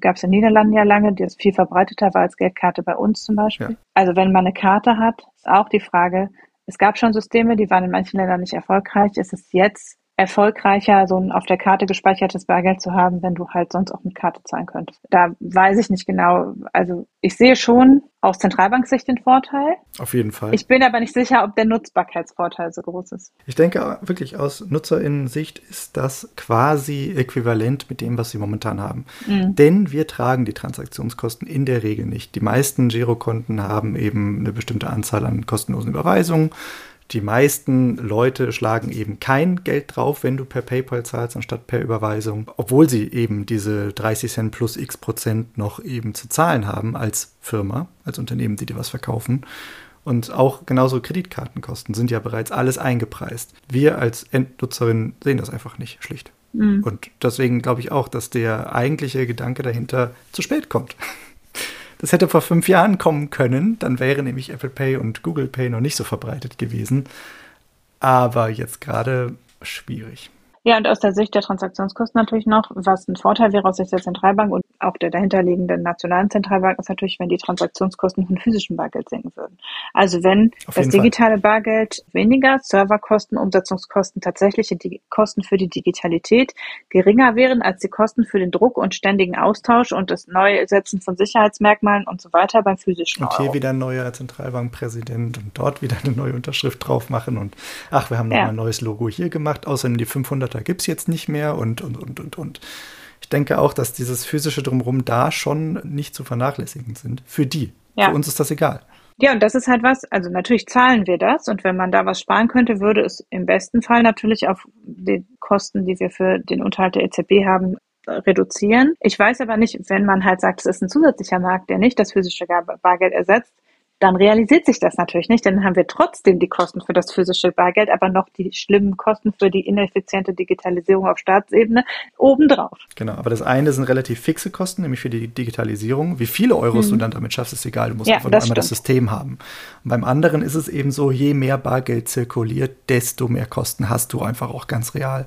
gab es in den Niederlanden ja lange, die ist viel verbreiteter war als Geldkarte bei uns zum Beispiel. Ja. Also wenn man eine Karte hat, ist auch die Frage, es gab schon Systeme, die waren in manchen Ländern nicht erfolgreich. Ist es jetzt erfolgreicher, so ein auf der Karte gespeichertes Bargeld zu haben, wenn du halt sonst auch mit Karte zahlen könntest. Da weiß ich nicht genau. Also ich sehe schon aus Zentralbanksicht den Vorteil. Auf jeden Fall. Ich bin aber nicht sicher, ob der Nutzbarkeitsvorteil so groß ist. Ich denke wirklich aus Nutzerinnensicht ist das quasi äquivalent mit dem, was sie momentan haben. Mhm. Denn wir tragen die Transaktionskosten in der Regel nicht. Die meisten Girokonten haben eben eine bestimmte Anzahl an kostenlosen Überweisungen die meisten Leute schlagen eben kein Geld drauf, wenn du per PayPal zahlst, anstatt per Überweisung, obwohl sie eben diese 30 Cent plus x Prozent noch eben zu zahlen haben als Firma, als Unternehmen, die dir was verkaufen. Und auch genauso Kreditkartenkosten sind ja bereits alles eingepreist. Wir als Endnutzerin sehen das einfach nicht, schlicht. Mhm. Und deswegen glaube ich auch, dass der eigentliche Gedanke dahinter zu spät kommt. Das hätte vor fünf Jahren kommen können, dann wäre nämlich Apple Pay und Google Pay noch nicht so verbreitet gewesen. Aber jetzt gerade schwierig. Ja, und aus der Sicht der Transaktionskosten natürlich noch, was ein Vorteil wäre aus Sicht der Zentralbank und auch der dahinterliegenden nationalen Zentralbank ist natürlich, wenn die Transaktionskosten von physischem Bargeld sinken würden. Also wenn das digitale Fall. Bargeld weniger, Serverkosten, Umsetzungskosten, tatsächliche Di Kosten für die Digitalität geringer wären als die Kosten für den Druck und ständigen Austausch und das Neusetzen von Sicherheitsmerkmalen und so weiter beim physischen Und hier Euro. wieder ein neuer Zentralbankpräsident und dort wieder eine neue Unterschrift drauf machen und ach, wir haben noch ja. mal ein neues Logo hier gemacht, außerdem die 500er gibt es jetzt nicht mehr und, und, und, und, und ich denke auch, dass dieses physische Drumherum da schon nicht zu vernachlässigen sind. Für die. Ja. Für uns ist das egal. Ja, und das ist halt was, also natürlich zahlen wir das und wenn man da was sparen könnte, würde es im besten Fall natürlich auf die Kosten, die wir für den Unterhalt der EZB haben, reduzieren. Ich weiß aber nicht, wenn man halt sagt, es ist ein zusätzlicher Markt, der nicht das physische Bargeld ersetzt, dann realisiert sich das natürlich nicht, denn dann haben wir trotzdem die Kosten für das physische Bargeld, aber noch die schlimmen Kosten für die ineffiziente Digitalisierung auf Staatsebene obendrauf. Genau, aber das eine sind relativ fixe Kosten, nämlich für die Digitalisierung. Wie viele Euros hm. du dann damit schaffst, ist egal, du musst ja, einfach nur einmal das System haben. Und beim anderen ist es eben so, je mehr Bargeld zirkuliert, desto mehr Kosten hast du einfach auch ganz real.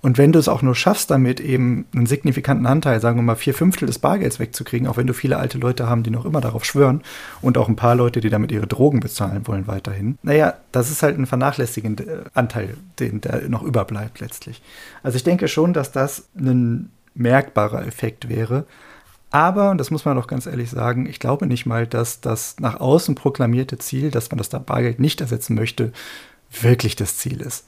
Und wenn du es auch nur schaffst, damit eben einen signifikanten Anteil, sagen wir mal vier Fünftel des Bargelds wegzukriegen, auch wenn du viele alte Leute haben, die noch immer darauf schwören und auch ein paar Leute, die damit ihre Drogen bezahlen wollen weiterhin, naja, das ist halt ein vernachlässigender äh, Anteil, den der noch überbleibt letztlich. Also ich denke schon, dass das ein merkbarer Effekt wäre. Aber, und das muss man doch ganz ehrlich sagen, ich glaube nicht mal, dass das nach außen proklamierte Ziel, dass man das Bargeld nicht ersetzen möchte, wirklich das Ziel ist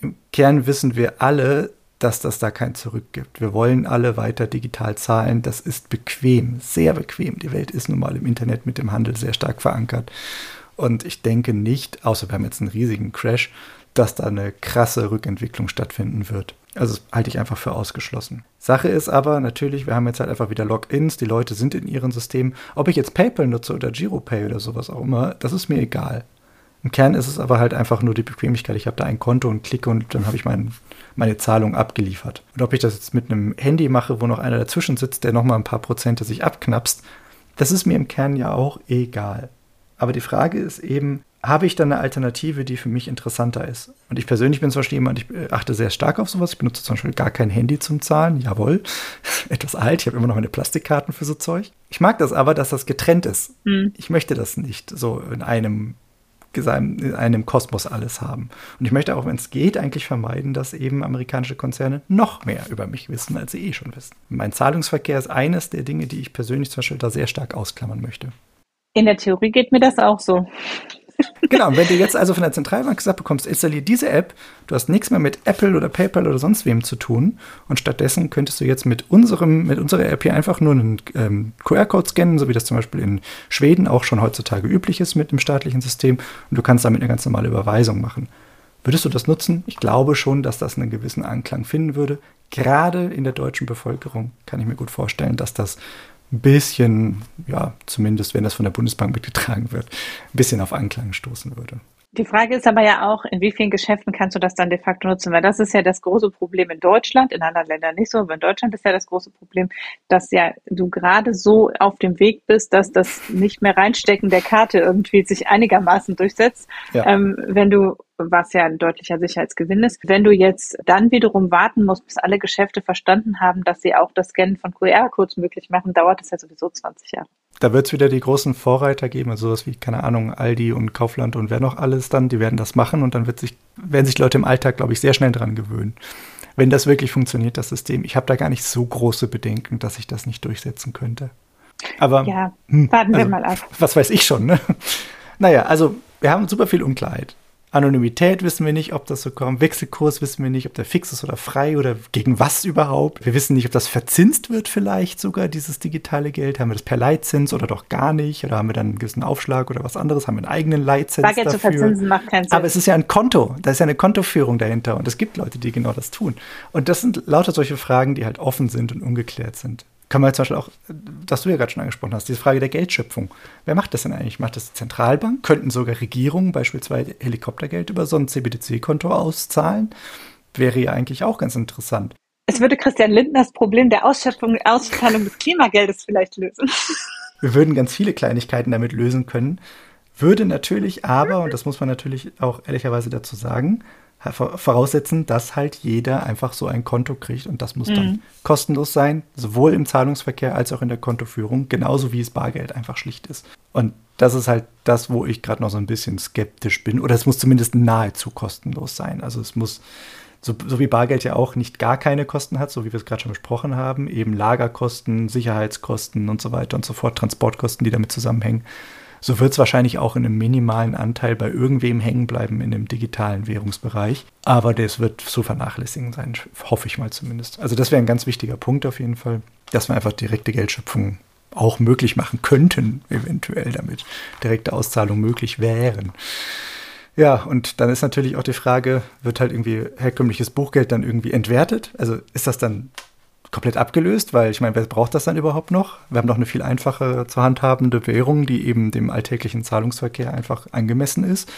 im Kern wissen wir alle, dass das da kein Zurück gibt. Wir wollen alle weiter digital zahlen. Das ist bequem, sehr bequem. Die Welt ist nun mal im Internet mit dem Handel sehr stark verankert. Und ich denke nicht, außer wir haben jetzt einen riesigen Crash, dass da eine krasse Rückentwicklung stattfinden wird. Also halte ich einfach für ausgeschlossen. Sache ist aber natürlich, wir haben jetzt halt einfach wieder Logins, die Leute sind in ihren Systemen. Ob ich jetzt PayPal nutze oder GiroPay oder sowas auch immer, das ist mir egal. Im Kern ist es aber halt einfach nur die Bequemlichkeit. Ich habe da ein Konto und klicke und dann habe ich mein, meine Zahlung abgeliefert. Und ob ich das jetzt mit einem Handy mache, wo noch einer dazwischen sitzt, der nochmal ein paar Prozente sich abknapst, das ist mir im Kern ja auch egal. Aber die Frage ist eben, habe ich dann eine Alternative, die für mich interessanter ist? Und ich persönlich bin zum Beispiel jemand, ich achte sehr stark auf sowas. Ich benutze zum Beispiel gar kein Handy zum Zahlen. Jawohl, etwas alt. Ich habe immer noch meine Plastikkarten für so Zeug. Ich mag das aber, dass das getrennt ist. Mhm. Ich möchte das nicht so in einem in einem Kosmos alles haben. Und ich möchte auch, wenn es geht, eigentlich vermeiden, dass eben amerikanische Konzerne noch mehr über mich wissen, als sie eh schon wissen. Mein Zahlungsverkehr ist eines der Dinge, die ich persönlich zum Beispiel da sehr stark ausklammern möchte. In der Theorie geht mir das auch so. Genau, und wenn du jetzt also von der Zentralbank gesagt bekommst, installier diese App, du hast nichts mehr mit Apple oder PayPal oder sonst wem zu tun und stattdessen könntest du jetzt mit unserem, mit unserer App hier einfach nur einen ähm, QR-Code scannen, so wie das zum Beispiel in Schweden auch schon heutzutage üblich ist mit dem staatlichen System und du kannst damit eine ganz normale Überweisung machen. Würdest du das nutzen? Ich glaube schon, dass das einen gewissen Anklang finden würde. Gerade in der deutschen Bevölkerung kann ich mir gut vorstellen, dass das ein bisschen, ja, zumindest wenn das von der Bundesbank mitgetragen wird, ein bisschen auf Anklang stoßen würde. Die Frage ist aber ja auch, in wie vielen Geschäften kannst du das dann de facto nutzen? Weil das ist ja das große Problem in Deutschland, in anderen Ländern nicht so, aber in Deutschland ist ja das große Problem, dass ja du gerade so auf dem Weg bist, dass das nicht mehr reinstecken der Karte irgendwie sich einigermaßen durchsetzt. Ja. Ähm, wenn du was ja ein deutlicher Sicherheitsgewinn ist. Wenn du jetzt dann wiederum warten musst, bis alle Geschäfte verstanden haben, dass sie auch das Scannen von QR-Codes möglich machen, dauert es ja sowieso 20 Jahre. Da wird es wieder die großen Vorreiter geben, also sowas wie, keine Ahnung, Aldi und Kaufland und wer noch alles dann, die werden das machen und dann wird sich, werden sich Leute im Alltag, glaube ich, sehr schnell dran gewöhnen. Wenn das wirklich funktioniert, das System. Ich habe da gar nicht so große Bedenken, dass ich das nicht durchsetzen könnte. Aber ja, hm, warten also, wir mal ab. Was weiß ich schon, ne? Naja, also wir haben super viel Unklarheit. Anonymität wissen wir nicht, ob das so kommt. Wechselkurs wissen wir nicht, ob der fix ist oder frei oder gegen was überhaupt. Wir wissen nicht, ob das verzinst wird vielleicht sogar, dieses digitale Geld. Haben wir das per Leitzins oder doch gar nicht? Oder haben wir dann einen gewissen Aufschlag oder was anderes? Haben wir einen eigenen Leitzins Bargeld dafür? zu verzinsen macht keinen Sinn. Aber es ist ja ein Konto. Da ist ja eine Kontoführung dahinter. Und es gibt Leute, die genau das tun. Und das sind lauter solche Fragen, die halt offen sind und ungeklärt sind kann man zum Beispiel auch, das du ja gerade schon angesprochen hast, diese Frage der Geldschöpfung. Wer macht das denn eigentlich? Macht das die Zentralbank? Könnten sogar Regierungen beispielsweise Helikoptergeld über so ein CBDC-Konto auszahlen? Wäre ja eigentlich auch ganz interessant. Es würde Christian Lindner das Problem der Ausschöpfung, Auszahlung des Klimageldes vielleicht lösen. Wir würden ganz viele Kleinigkeiten damit lösen können. Würde natürlich aber, und das muss man natürlich auch ehrlicherweise dazu sagen, voraussetzen, dass halt jeder einfach so ein Konto kriegt und das muss mhm. dann kostenlos sein, sowohl im Zahlungsverkehr als auch in der Kontoführung, genauso wie es Bargeld einfach schlicht ist. Und das ist halt das, wo ich gerade noch so ein bisschen skeptisch bin. Oder es muss zumindest nahezu kostenlos sein. Also es muss, so, so wie Bargeld ja auch nicht gar keine Kosten hat, so wie wir es gerade schon besprochen haben, eben Lagerkosten, Sicherheitskosten und so weiter und so fort, Transportkosten, die damit zusammenhängen so wird es wahrscheinlich auch in einem minimalen Anteil bei irgendwem hängen bleiben in dem digitalen Währungsbereich. Aber das wird zu vernachlässigen sein, hoffe ich mal zumindest. Also das wäre ein ganz wichtiger Punkt auf jeden Fall, dass wir einfach direkte Geldschöpfung auch möglich machen könnten, eventuell damit direkte Auszahlungen möglich wären. Ja, und dann ist natürlich auch die Frage, wird halt irgendwie herkömmliches Buchgeld dann irgendwie entwertet? Also ist das dann komplett abgelöst, weil ich meine, wer braucht das dann überhaupt noch? Wir haben doch eine viel einfache zu handhabende Währung, die eben dem alltäglichen Zahlungsverkehr einfach angemessen ist.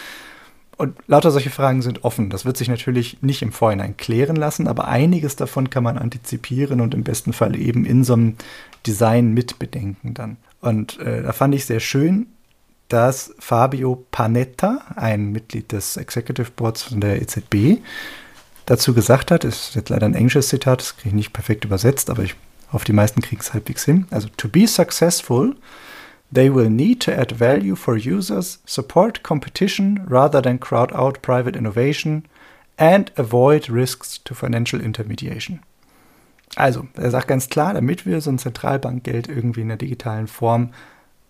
Und lauter solche Fragen sind offen. Das wird sich natürlich nicht im Vorhinein klären lassen, aber einiges davon kann man antizipieren und im besten Fall eben in so einem Design mitbedenken dann. Und äh, da fand ich sehr schön, dass Fabio Panetta, ein Mitglied des Executive Boards von der EZB, dazu gesagt hat, ist jetzt leider ein englisches Zitat, das kriege ich nicht perfekt übersetzt, aber ich hoffe, die meisten kriegen es halbwegs hin. Also, to be successful, they will need to add value for users, support competition rather than crowd out private innovation and avoid risks to financial intermediation. Also, er sagt ganz klar, damit wir so ein Zentralbankgeld irgendwie in der digitalen Form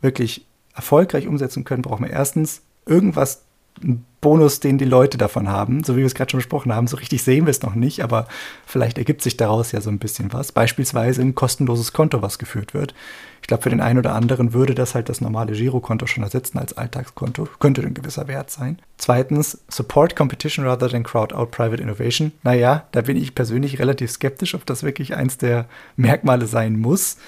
wirklich erfolgreich umsetzen können, brauchen wir erstens irgendwas Bonus, den die Leute davon haben, so wie wir es gerade schon besprochen haben. So richtig sehen wir es noch nicht, aber vielleicht ergibt sich daraus ja so ein bisschen was. Beispielsweise ein kostenloses Konto, was geführt wird. Ich glaube, für den einen oder anderen würde das halt das normale Girokonto schon ersetzen als Alltagskonto. Könnte ein gewisser Wert sein. Zweitens, Support Competition rather than Crowd Out Private Innovation. Naja, da bin ich persönlich relativ skeptisch, ob das wirklich eins der Merkmale sein muss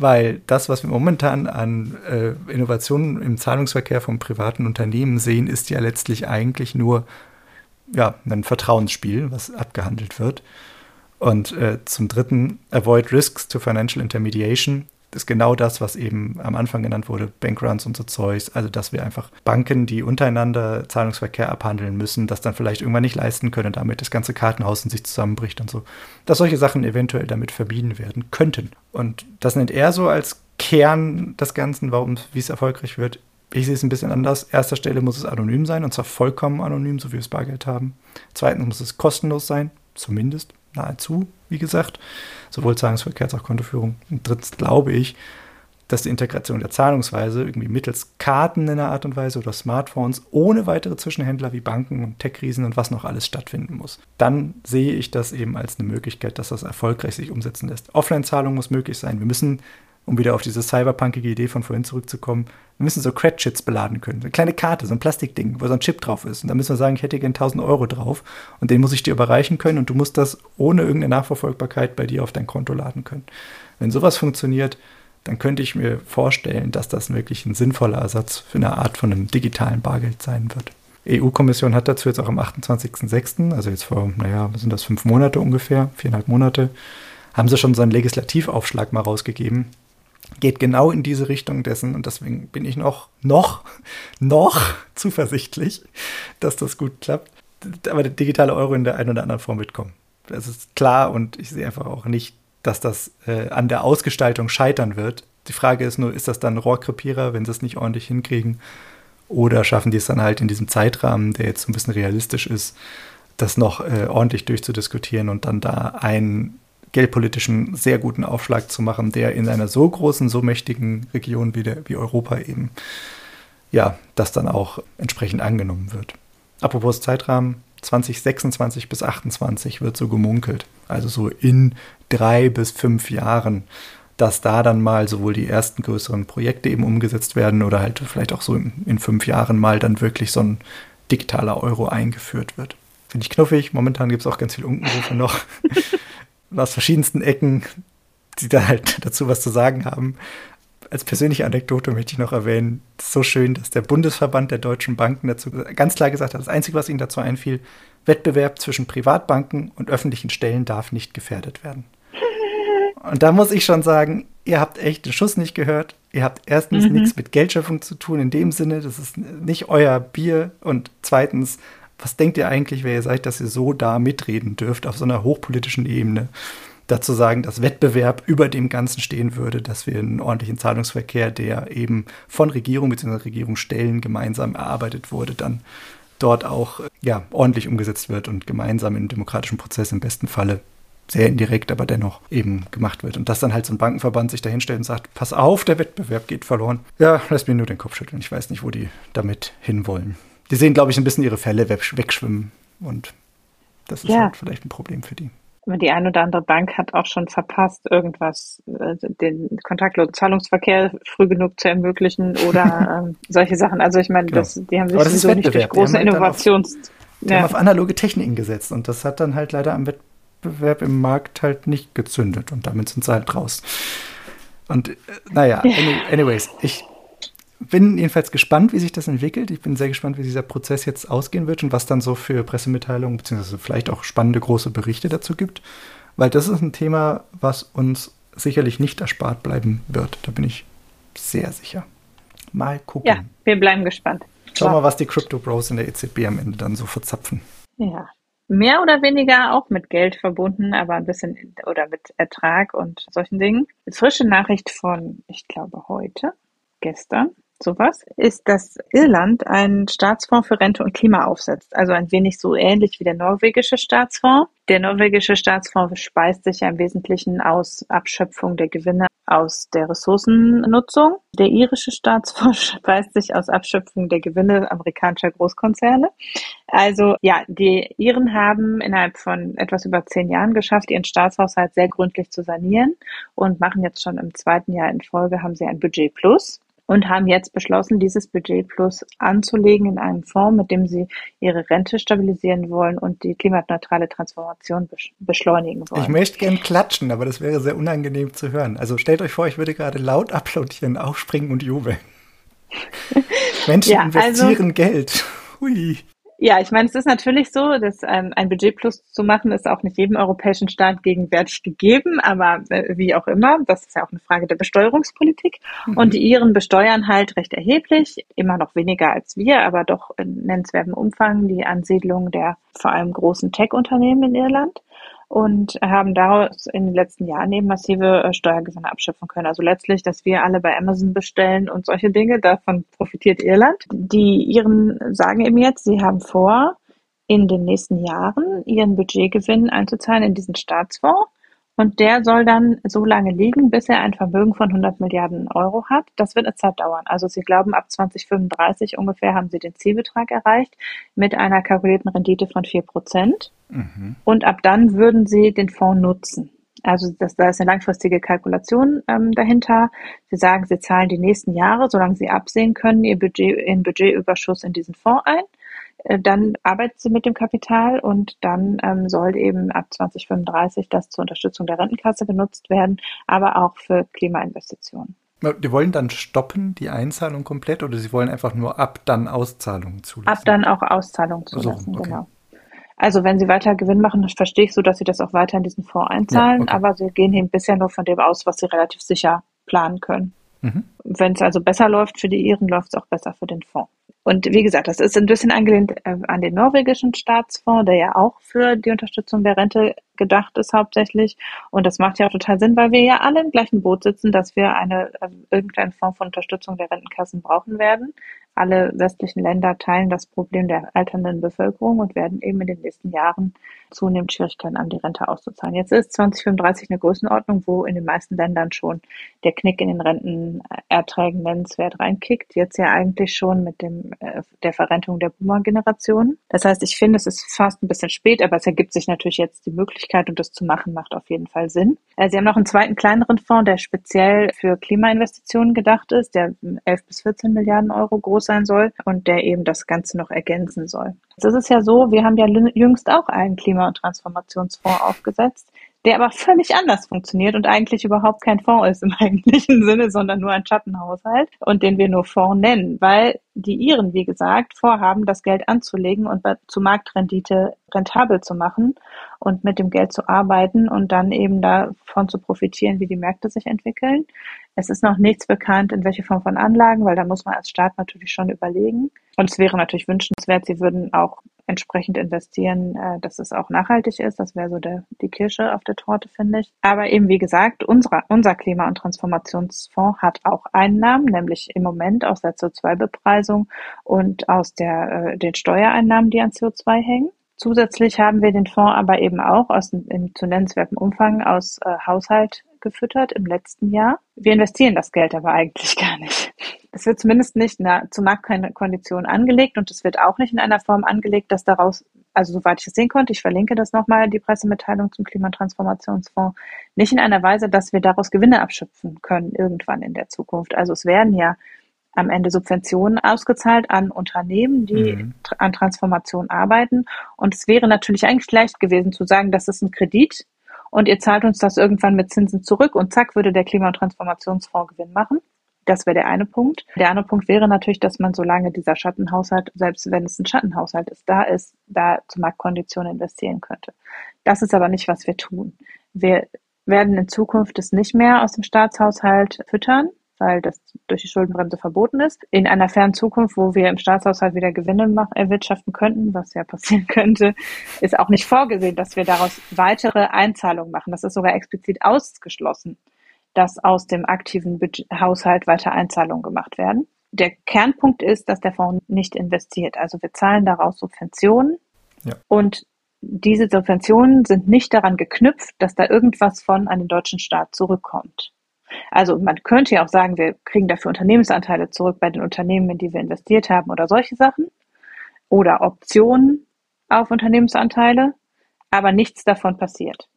weil das, was wir momentan an äh, Innovationen im Zahlungsverkehr von privaten Unternehmen sehen, ist ja letztlich eigentlich nur ja, ein Vertrauensspiel, was abgehandelt wird. Und äh, zum Dritten, Avoid Risks to Financial Intermediation ist genau das, was eben am Anfang genannt wurde, Bankruns und so Zeugs. Also, dass wir einfach Banken, die untereinander Zahlungsverkehr abhandeln müssen, das dann vielleicht irgendwann nicht leisten können, damit das ganze Kartenhaus in sich zusammenbricht und so. Dass solche Sachen eventuell damit verbieten werden könnten. Und das nennt er so als Kern des Ganzen, warum, wie es erfolgreich wird. Ich sehe es ein bisschen anders. Erster Stelle muss es anonym sein, und zwar vollkommen anonym, so wie wir es Bargeld haben. Zweitens muss es kostenlos sein, zumindest nahezu, wie gesagt, sowohl Zahlungsverkehr als auch Kontoführung. Und drittens glaube ich, dass die Integration der Zahlungsweise irgendwie mittels Karten in einer Art und Weise oder Smartphones ohne weitere Zwischenhändler wie Banken und Tech-Riesen und was noch alles stattfinden muss. Dann sehe ich das eben als eine Möglichkeit, dass das erfolgreich sich umsetzen lässt. Offline-Zahlung muss möglich sein. Wir müssen um wieder auf diese cyberpunkige Idee von vorhin zurückzukommen, wir müssen so Credchits beladen können. Eine kleine Karte, so ein Plastikding, wo so ein Chip drauf ist. Und da müssen wir sagen, ich hätte gerne 1000 Euro drauf und den muss ich dir überreichen können und du musst das ohne irgendeine Nachverfolgbarkeit bei dir auf dein Konto laden können. Wenn sowas funktioniert, dann könnte ich mir vorstellen, dass das wirklich ein sinnvoller Ersatz für eine Art von einem digitalen Bargeld sein wird. EU-Kommission hat dazu jetzt auch am 28.06., also jetzt vor, naja, sind das, fünf Monate ungefähr, viereinhalb Monate, haben sie schon so einen Legislativaufschlag mal rausgegeben. Geht genau in diese Richtung dessen und deswegen bin ich noch, noch, noch zuversichtlich, dass das gut klappt. Aber der digitale Euro in der einen oder anderen Form wird kommen. Das ist klar und ich sehe einfach auch nicht, dass das äh, an der Ausgestaltung scheitern wird. Die Frage ist nur, ist das dann Rohrkrepierer, wenn sie es nicht ordentlich hinkriegen? Oder schaffen die es dann halt in diesem Zeitrahmen, der jetzt so ein bisschen realistisch ist, das noch äh, ordentlich durchzudiskutieren und dann da einen geldpolitischen sehr guten Aufschlag zu machen, der in einer so großen, so mächtigen Region wie, der, wie Europa eben, ja, das dann auch entsprechend angenommen wird. Apropos Zeitrahmen, 2026 bis 2028 wird so gemunkelt. Also so in drei bis fünf Jahren, dass da dann mal sowohl die ersten größeren Projekte eben umgesetzt werden oder halt vielleicht auch so in, in fünf Jahren mal dann wirklich so ein digitaler Euro eingeführt wird. Finde ich knuffig. Momentan gibt es auch ganz viele Unkenrufe noch aus verschiedensten Ecken, die da halt dazu was zu sagen haben. Als persönliche Anekdote möchte ich noch erwähnen, so schön, dass der Bundesverband der deutschen Banken dazu ganz klar gesagt hat, das Einzige, was ihnen dazu einfiel, Wettbewerb zwischen Privatbanken und öffentlichen Stellen darf nicht gefährdet werden. Und da muss ich schon sagen, ihr habt echt den Schuss nicht gehört. Ihr habt erstens mhm. nichts mit Geldschöpfung zu tun in dem Sinne, das ist nicht euer Bier. Und zweitens, was denkt ihr eigentlich, wer ihr seid, dass ihr so da mitreden dürft auf so einer hochpolitischen Ebene? Dazu sagen, dass Wettbewerb über dem Ganzen stehen würde, dass wir einen ordentlichen Zahlungsverkehr, der eben von Regierung bzw. Regierungsstellen gemeinsam erarbeitet wurde, dann dort auch ja, ordentlich umgesetzt wird und gemeinsam im demokratischen Prozess im besten Falle sehr indirekt, aber dennoch eben gemacht wird. Und dass dann halt so ein Bankenverband sich dahinstellt und sagt, pass auf, der Wettbewerb geht verloren. Ja, lass mir nur den Kopf schütteln. Ich weiß nicht, wo die damit hinwollen. Die sehen, glaube ich, ein bisschen ihre Fälle wegschwimmen und das ist ja. halt vielleicht ein Problem für die. Die eine oder andere Bank hat auch schon verpasst, irgendwas, also den kontaktlosen Zahlungsverkehr früh genug zu ermöglichen oder ähm, solche Sachen. Also ich meine, genau. das, die haben sich sowieso nicht durch große die Innovations... Auf, die ja. haben auf analoge Techniken gesetzt und das hat dann halt leider am Wettbewerb im Markt halt nicht gezündet und damit sind sie halt raus. Und äh, naja, anyways, ich bin jedenfalls gespannt, wie sich das entwickelt. Ich bin sehr gespannt, wie dieser Prozess jetzt ausgehen wird und was dann so für Pressemitteilungen beziehungsweise vielleicht auch spannende große Berichte dazu gibt. Weil das ist ein Thema, was uns sicherlich nicht erspart bleiben wird. Da bin ich sehr sicher. Mal gucken. Ja, wir bleiben gespannt. Schau mal, was die Crypto Bros in der EZB am Ende dann so verzapfen. Ja. Mehr oder weniger auch mit Geld verbunden, aber ein bisschen oder mit Ertrag und solchen Dingen. Frische Nachricht von, ich glaube, heute, gestern sowas, ist, dass Irland einen Staatsfonds für Rente und Klima aufsetzt. Also ein wenig so ähnlich wie der norwegische Staatsfonds. Der norwegische Staatsfonds speist sich ja im Wesentlichen aus Abschöpfung der Gewinne aus der Ressourcennutzung. Der irische Staatsfonds speist sich aus Abschöpfung der Gewinne amerikanischer Großkonzerne. Also ja, die Iren haben innerhalb von etwas über zehn Jahren geschafft, ihren Staatshaushalt sehr gründlich zu sanieren und machen jetzt schon im zweiten Jahr in Folge, haben sie ein Budget Plus und haben jetzt beschlossen, dieses Budget Plus anzulegen in einen Fonds, mit dem sie ihre Rente stabilisieren wollen und die klimaneutrale Transformation beschleunigen wollen. Ich möchte gern klatschen, aber das wäre sehr unangenehm zu hören. Also stellt euch vor, ich würde gerade laut applaudieren, aufspringen und jubeln. Menschen ja, investieren also, Geld. Hui. Ja, ich meine, es ist natürlich so, dass ähm, ein Budget plus zu machen, ist auch nicht jedem europäischen Staat gegenwärtig gegeben, aber äh, wie auch immer, das ist ja auch eine Frage der Besteuerungspolitik. Mhm. Und die Iren besteuern halt recht erheblich, immer noch weniger als wir, aber doch in nennenswertem Umfang die Ansiedlung der vor allem großen Tech-Unternehmen in Irland und haben daraus in den letzten Jahren eben massive äh, Steuergewinne abschöpfen können. Also letztlich, dass wir alle bei Amazon bestellen und solche Dinge, davon profitiert Irland. Die Iren sagen eben jetzt, sie haben vor, in den nächsten Jahren ihren Budgetgewinn einzuzahlen in diesen Staatsfonds und der soll dann so lange liegen, bis er ein Vermögen von 100 Milliarden Euro hat. Das wird eine Zeit dauern. Also Sie glauben, ab 2035 ungefähr haben Sie den Zielbetrag erreicht mit einer kalkulierten Rendite von 4 Prozent. Mhm. Und ab dann würden Sie den Fonds nutzen. Also das, da ist eine langfristige Kalkulation ähm, dahinter. Sie sagen, Sie zahlen die nächsten Jahre, solange Sie absehen können, Ihr Budget, Ihren Budgetüberschuss in diesen Fonds ein. Äh, dann arbeitet sie mit dem Kapital und dann ähm, soll eben ab 2035 das zur Unterstützung der Rentenkasse genutzt werden, aber auch für Klimainvestitionen. Die wollen dann stoppen, die Einzahlung komplett, oder sie wollen einfach nur ab dann Auszahlungen zulassen? Ab dann auch Auszahlungen zulassen, so, okay. genau. Also wenn sie weiter Gewinn machen, dann verstehe ich so, dass sie das auch weiter in diesen Fonds einzahlen, ja, okay. aber sie gehen eben bisher nur von dem aus, was sie relativ sicher planen können. Mhm. Wenn es also besser läuft für die Iren, läuft es auch besser für den Fonds. Und wie gesagt, das ist ein bisschen angelehnt äh, an den norwegischen Staatsfonds, der ja auch für die Unterstützung der Rente gedacht ist hauptsächlich. Und das macht ja auch total Sinn, weil wir ja alle im gleichen Boot sitzen, dass wir eine äh, irgendeine Form von Unterstützung der Rentenkassen brauchen werden. Alle westlichen Länder teilen das Problem der alternden Bevölkerung und werden eben in den nächsten Jahren zunehmend Schwierigkeiten haben, die Rente auszuzahlen. Jetzt ist 2035 eine Größenordnung, wo in den meisten Ländern schon der Knick in den Rentenerträgen nennenswert reinkickt. Jetzt ja eigentlich schon mit dem, äh, der Verrentung der Boomer-Generation. Das heißt, ich finde, es ist fast ein bisschen spät, aber es ergibt sich natürlich jetzt die Möglichkeit und das zu machen macht auf jeden Fall Sinn. Äh, Sie haben noch einen zweiten kleineren Fonds, der speziell für Klimainvestitionen gedacht ist, der 11 bis 14 Milliarden Euro groß sein soll und der eben das Ganze noch ergänzen soll. Ist es ja so, wir haben ja jüngst auch einen Klima- und Transformationsfonds aufgesetzt, der aber völlig anders funktioniert und eigentlich überhaupt kein Fonds ist im eigentlichen Sinne, sondern nur ein Schattenhaushalt und den wir nur Fonds nennen, weil die Iren, wie gesagt, vorhaben, das Geld anzulegen und zu Marktrendite rentabel zu machen und mit dem Geld zu arbeiten und dann eben davon zu profitieren, wie die Märkte sich entwickeln. Es ist noch nichts bekannt, in welche Form von Anlagen, weil da muss man als Staat natürlich schon überlegen. Und es wäre natürlich wünschenswert, sie würden auch entsprechend investieren, äh, dass es auch nachhaltig ist. Das wäre so der, die Kirsche auf der Torte, finde ich. Aber eben, wie gesagt, unser, unser Klima- und Transformationsfonds hat auch Einnahmen, nämlich im Moment aus der CO2-Bepreisung und aus der, äh, den Steuereinnahmen, die an CO2 hängen. Zusätzlich haben wir den Fonds aber eben auch aus dem zu nennenswerten Umfang aus äh, Haushalt gefüttert im letzten Jahr. Wir investieren das Geld aber eigentlich gar nicht. Es wird zumindest nicht na, zu Marktkonditionen angelegt und es wird auch nicht in einer Form angelegt, dass daraus, also soweit ich es sehen konnte, ich verlinke das nochmal, die Pressemitteilung zum Klimatransformationsfonds, nicht in einer Weise, dass wir daraus Gewinne abschöpfen können irgendwann in der Zukunft. Also es werden ja am Ende Subventionen ausgezahlt an Unternehmen, die mhm. an Transformation arbeiten. Und es wäre natürlich eigentlich leicht gewesen zu sagen, das ist ein Kredit und ihr zahlt uns das irgendwann mit Zinsen zurück und zack würde der Klima- und Transformationsfonds Gewinn machen. Das wäre der eine Punkt. Der andere Punkt wäre natürlich, dass man, solange dieser Schattenhaushalt, selbst wenn es ein Schattenhaushalt ist, da ist, da zu Marktkonditionen investieren könnte. Das ist aber nicht, was wir tun. Wir werden in Zukunft es nicht mehr aus dem Staatshaushalt füttern, weil das durch die Schuldenbremse verboten ist. In einer fernen Zukunft, wo wir im Staatshaushalt wieder Gewinne erwirtschaften könnten, was ja passieren könnte, ist auch nicht vorgesehen, dass wir daraus weitere Einzahlungen machen. Das ist sogar explizit ausgeschlossen, dass aus dem aktiven Budget Haushalt weiter Einzahlungen gemacht werden. Der Kernpunkt ist, dass der Fonds nicht investiert. Also wir zahlen daraus Subventionen ja. und diese Subventionen sind nicht daran geknüpft, dass da irgendwas von an den deutschen Staat zurückkommt. Also man könnte ja auch sagen, wir kriegen dafür Unternehmensanteile zurück bei den Unternehmen, in die wir investiert haben oder solche Sachen oder Optionen auf Unternehmensanteile, aber nichts davon passiert.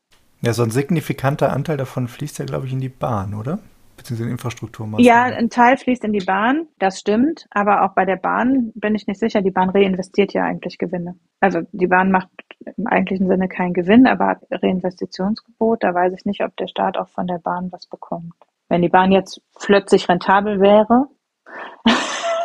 Ja, so ein signifikanter Anteil davon fließt ja, glaube ich, in die Bahn, oder? Beziehungsweise in Infrastrukturmaßnahmen. Ja, ein Teil fließt in die Bahn, das stimmt, aber auch bei der Bahn bin ich nicht sicher. Die Bahn reinvestiert ja eigentlich Gewinne. Also die Bahn macht im eigentlichen Sinne keinen Gewinn, aber hat Reinvestitionsgebot. Da weiß ich nicht, ob der Staat auch von der Bahn was bekommt. Wenn die Bahn jetzt plötzlich rentabel wäre,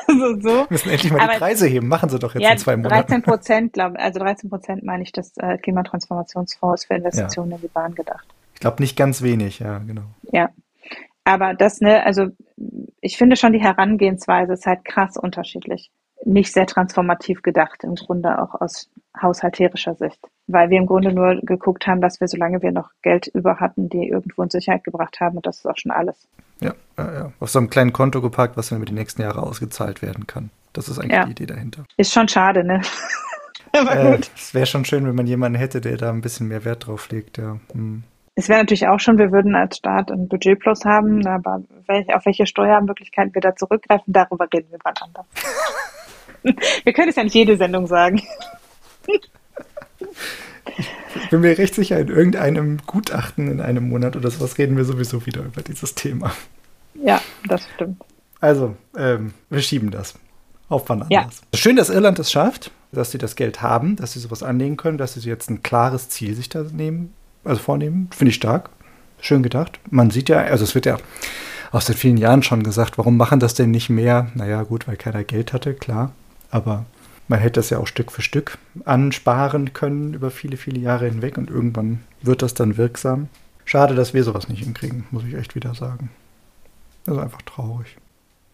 so, so. Wir müssen endlich mal aber, die Preise heben. Machen sie doch jetzt ja, in zwei Monaten. 13 Prozent, glaube also 13 Prozent meine ich, das äh, Klimatransformationsfonds für Investitionen ja. in die Bahn gedacht. Ich glaube nicht ganz wenig, ja, genau. Ja. Aber das, ne, also ich finde schon die Herangehensweise ist halt krass unterschiedlich nicht sehr transformativ gedacht, im Grunde auch aus haushalterischer Sicht. Weil wir im Grunde nur geguckt haben, dass wir, solange wir noch Geld über hatten, die irgendwo in Sicherheit gebracht haben und das ist auch schon alles. Ja, ja, ja. Auf so einem kleinen Konto geparkt, was dann über die nächsten Jahre ausgezahlt werden kann. Das ist eigentlich ja. die Idee dahinter. Ist schon schade, ne? Aber äh. Es wäre schon schön, wenn man jemanden hätte, der da ein bisschen mehr Wert drauf legt, ja. Hm. Es wäre natürlich auch schon, wir würden als Staat ein Budgetplus haben, aber auf welche Steuermöglichkeiten wir da zurückgreifen, darüber reden wir wann anders. Wir können es ja nicht jede Sendung sagen. Ich bin mir recht sicher, in irgendeinem Gutachten in einem Monat oder sowas reden wir sowieso wieder über dieses Thema. Ja, das stimmt. Also, ähm, wir schieben das. Auf wann anders. Ja. Schön, dass Irland es schafft, dass sie das Geld haben, dass sie sowas anlegen können, dass sie jetzt ein klares Ziel sich da nehmen, also vornehmen. Finde ich stark. Schön gedacht. Man sieht ja, also es wird ja auch seit vielen Jahren schon gesagt, warum machen das denn nicht mehr? Naja, gut, weil keiner Geld hatte, klar. Aber man hätte das ja auch Stück für Stück ansparen können über viele, viele Jahre hinweg und irgendwann wird das dann wirksam. Schade, dass wir sowas nicht hinkriegen, muss ich echt wieder sagen. Das ist einfach traurig.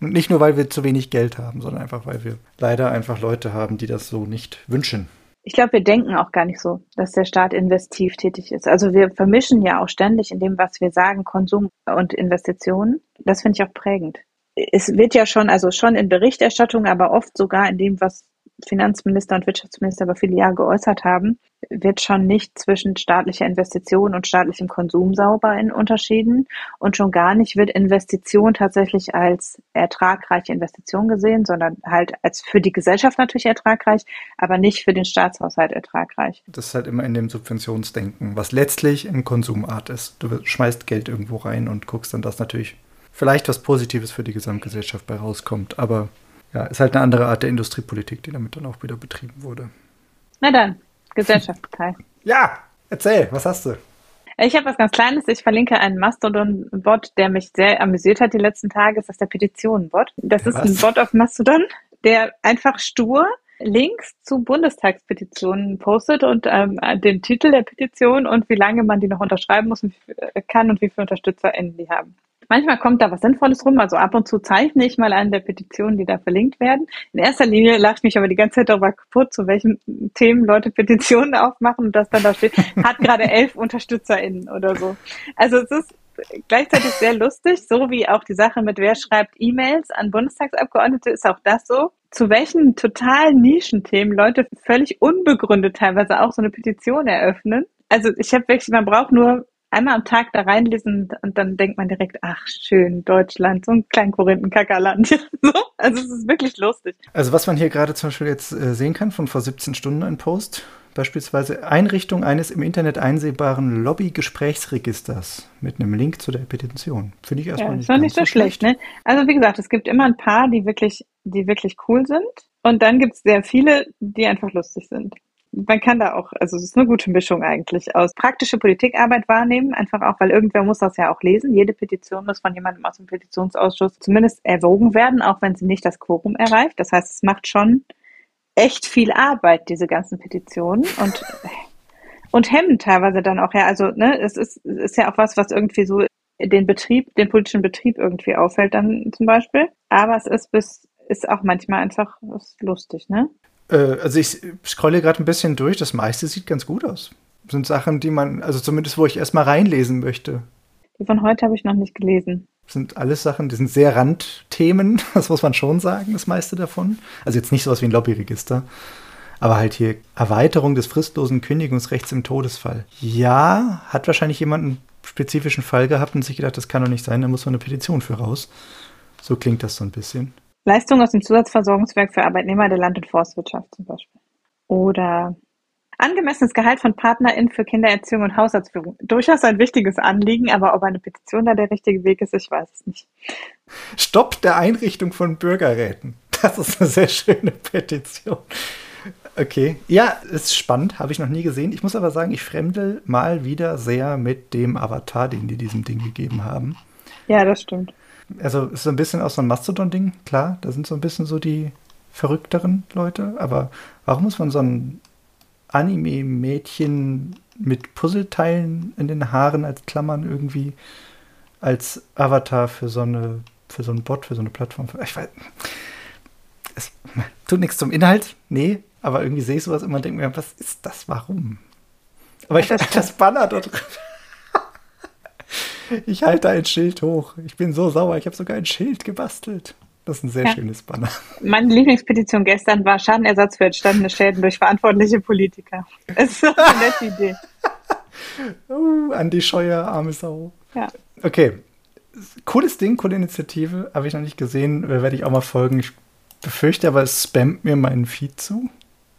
Und nicht nur, weil wir zu wenig Geld haben, sondern einfach, weil wir leider einfach Leute haben, die das so nicht wünschen. Ich glaube, wir denken auch gar nicht so, dass der Staat investiv tätig ist. Also wir vermischen ja auch ständig in dem, was wir sagen, Konsum und Investitionen. Das finde ich auch prägend. Es wird ja schon, also schon in Berichterstattung, aber oft sogar in dem, was Finanzminister und Wirtschaftsminister über viele Jahre geäußert haben, wird schon nicht zwischen staatlicher Investition und staatlichem Konsum sauber in unterschieden und schon gar nicht wird Investition tatsächlich als ertragreiche Investition gesehen, sondern halt als für die Gesellschaft natürlich ertragreich, aber nicht für den Staatshaushalt ertragreich. Das ist halt immer in dem Subventionsdenken, was letztlich eine Konsumart ist. Du schmeißt Geld irgendwo rein und guckst dann, dass natürlich vielleicht was Positives für die Gesamtgesellschaft bei rauskommt, aber ja, ist halt eine andere Art der Industriepolitik, die damit dann auch wieder betrieben wurde. Na dann, Gesellschaftsteil. ja, erzähl, was hast du? Ich habe was ganz Kleines. Ich verlinke einen Mastodon-Bot, der mich sehr amüsiert hat die letzten Tage. Das ist der Petitionen-Bot. Das ist was? ein Bot auf Mastodon, der einfach stur Links zu Bundestagspetitionen postet und ähm, den Titel der Petition und wie lange man die noch unterschreiben muss und kann und wie viele UnterstützerInnen die haben. Manchmal kommt da was Sinnvolles rum. Also ab und zu zeichne ich mal eine der Petitionen, die da verlinkt werden. In erster Linie lache ich mich aber die ganze Zeit darüber kaputt, zu welchen Themen Leute Petitionen aufmachen und das dann da steht, hat gerade elf UnterstützerInnen oder so. Also es ist gleichzeitig sehr lustig, so wie auch die Sache mit wer schreibt E-Mails an Bundestagsabgeordnete, ist auch das so. Zu welchen total Nischenthemen Leute völlig unbegründet teilweise auch so eine Petition eröffnen. Also ich habe wirklich, man braucht nur einmal am Tag da reinlesen und dann denkt man direkt, ach schön, Deutschland, so ein klein Korinthenkackerland. so, also es ist wirklich lustig. Also was man hier gerade zum Beispiel jetzt äh, sehen kann von vor 17 Stunden ein Post, beispielsweise Einrichtung eines im Internet einsehbaren Lobby-Gesprächsregisters mit einem Link zu der Petition. Finde ich erstmal ja, nicht, ist nicht so, so schlecht. schlecht. Ne? Also wie gesagt, es gibt immer ein paar, die wirklich, die wirklich cool sind. Und dann gibt es sehr viele, die einfach lustig sind man kann da auch, also es ist eine gute Mischung eigentlich aus praktische Politikarbeit wahrnehmen, einfach auch, weil irgendwer muss das ja auch lesen. Jede Petition muss von jemandem aus dem Petitionsausschuss zumindest erwogen werden, auch wenn sie nicht das Quorum erreicht. Das heißt, es macht schon echt viel Arbeit, diese ganzen Petitionen und und hemmen teilweise dann auch ja, also ne, es ist, ist ja auch was, was irgendwie so den Betrieb, den politischen Betrieb irgendwie auffällt dann zum Beispiel. Aber es ist bis ist auch manchmal einfach lustig, ne? Äh, also ich scrolle gerade ein bisschen durch, das meiste sieht ganz gut aus. Das sind Sachen, die man, also zumindest wo ich erstmal reinlesen möchte. Die von heute habe ich noch nicht gelesen. Das sind alles Sachen, die sind sehr Randthemen, das muss man schon sagen, das meiste davon. Also jetzt nicht sowas wie ein Lobbyregister, aber halt hier Erweiterung des fristlosen Kündigungsrechts im Todesfall. Ja, hat wahrscheinlich jemand einen spezifischen Fall gehabt und sich gedacht, das kann doch nicht sein, da muss man eine Petition für raus. So klingt das so ein bisschen. Leistungen aus dem Zusatzversorgungswerk für Arbeitnehmer der Land- und Forstwirtschaft zum Beispiel. Oder angemessenes Gehalt von PartnerInnen für Kindererziehung und Haushaltsführung. Durchaus ein wichtiges Anliegen, aber ob eine Petition da der richtige Weg ist, ich weiß es nicht. Stopp der Einrichtung von Bürgerräten. Das ist eine sehr schöne Petition. Okay. Ja, ist spannend, habe ich noch nie gesehen. Ich muss aber sagen, ich fremdel mal wieder sehr mit dem Avatar, den die diesem Ding gegeben haben. Ja, das stimmt also ist so ein bisschen auch so ein Mastodon-Ding, klar, da sind so ein bisschen so die verrückteren Leute, aber warum muss man so ein Anime-Mädchen mit Puzzleteilen in den Haaren als Klammern irgendwie als Avatar für so eine, für so einen Bot, für so eine Plattform. Ich weiß, es tut nichts zum Inhalt, nee, aber irgendwie sehe ich sowas immer und denke mir, was ist das, warum? Aber ich das, das Banner dort drin. Ich halte ein Schild hoch. Ich bin so sauer. Ich habe sogar ein Schild gebastelt. Das ist ein sehr ja. schönes Banner. Meine Lieblingspetition gestern war Schadenersatz für entstandene Schäden durch verantwortliche Politiker. Das ist so eine nette Idee. uh, Andi Scheuer, arme Sau. Ja. Okay. Cooles Ding, coole Initiative. Habe ich noch nicht gesehen. Werde ich auch mal folgen. Ich befürchte aber, es spammt mir meinen Feed zu.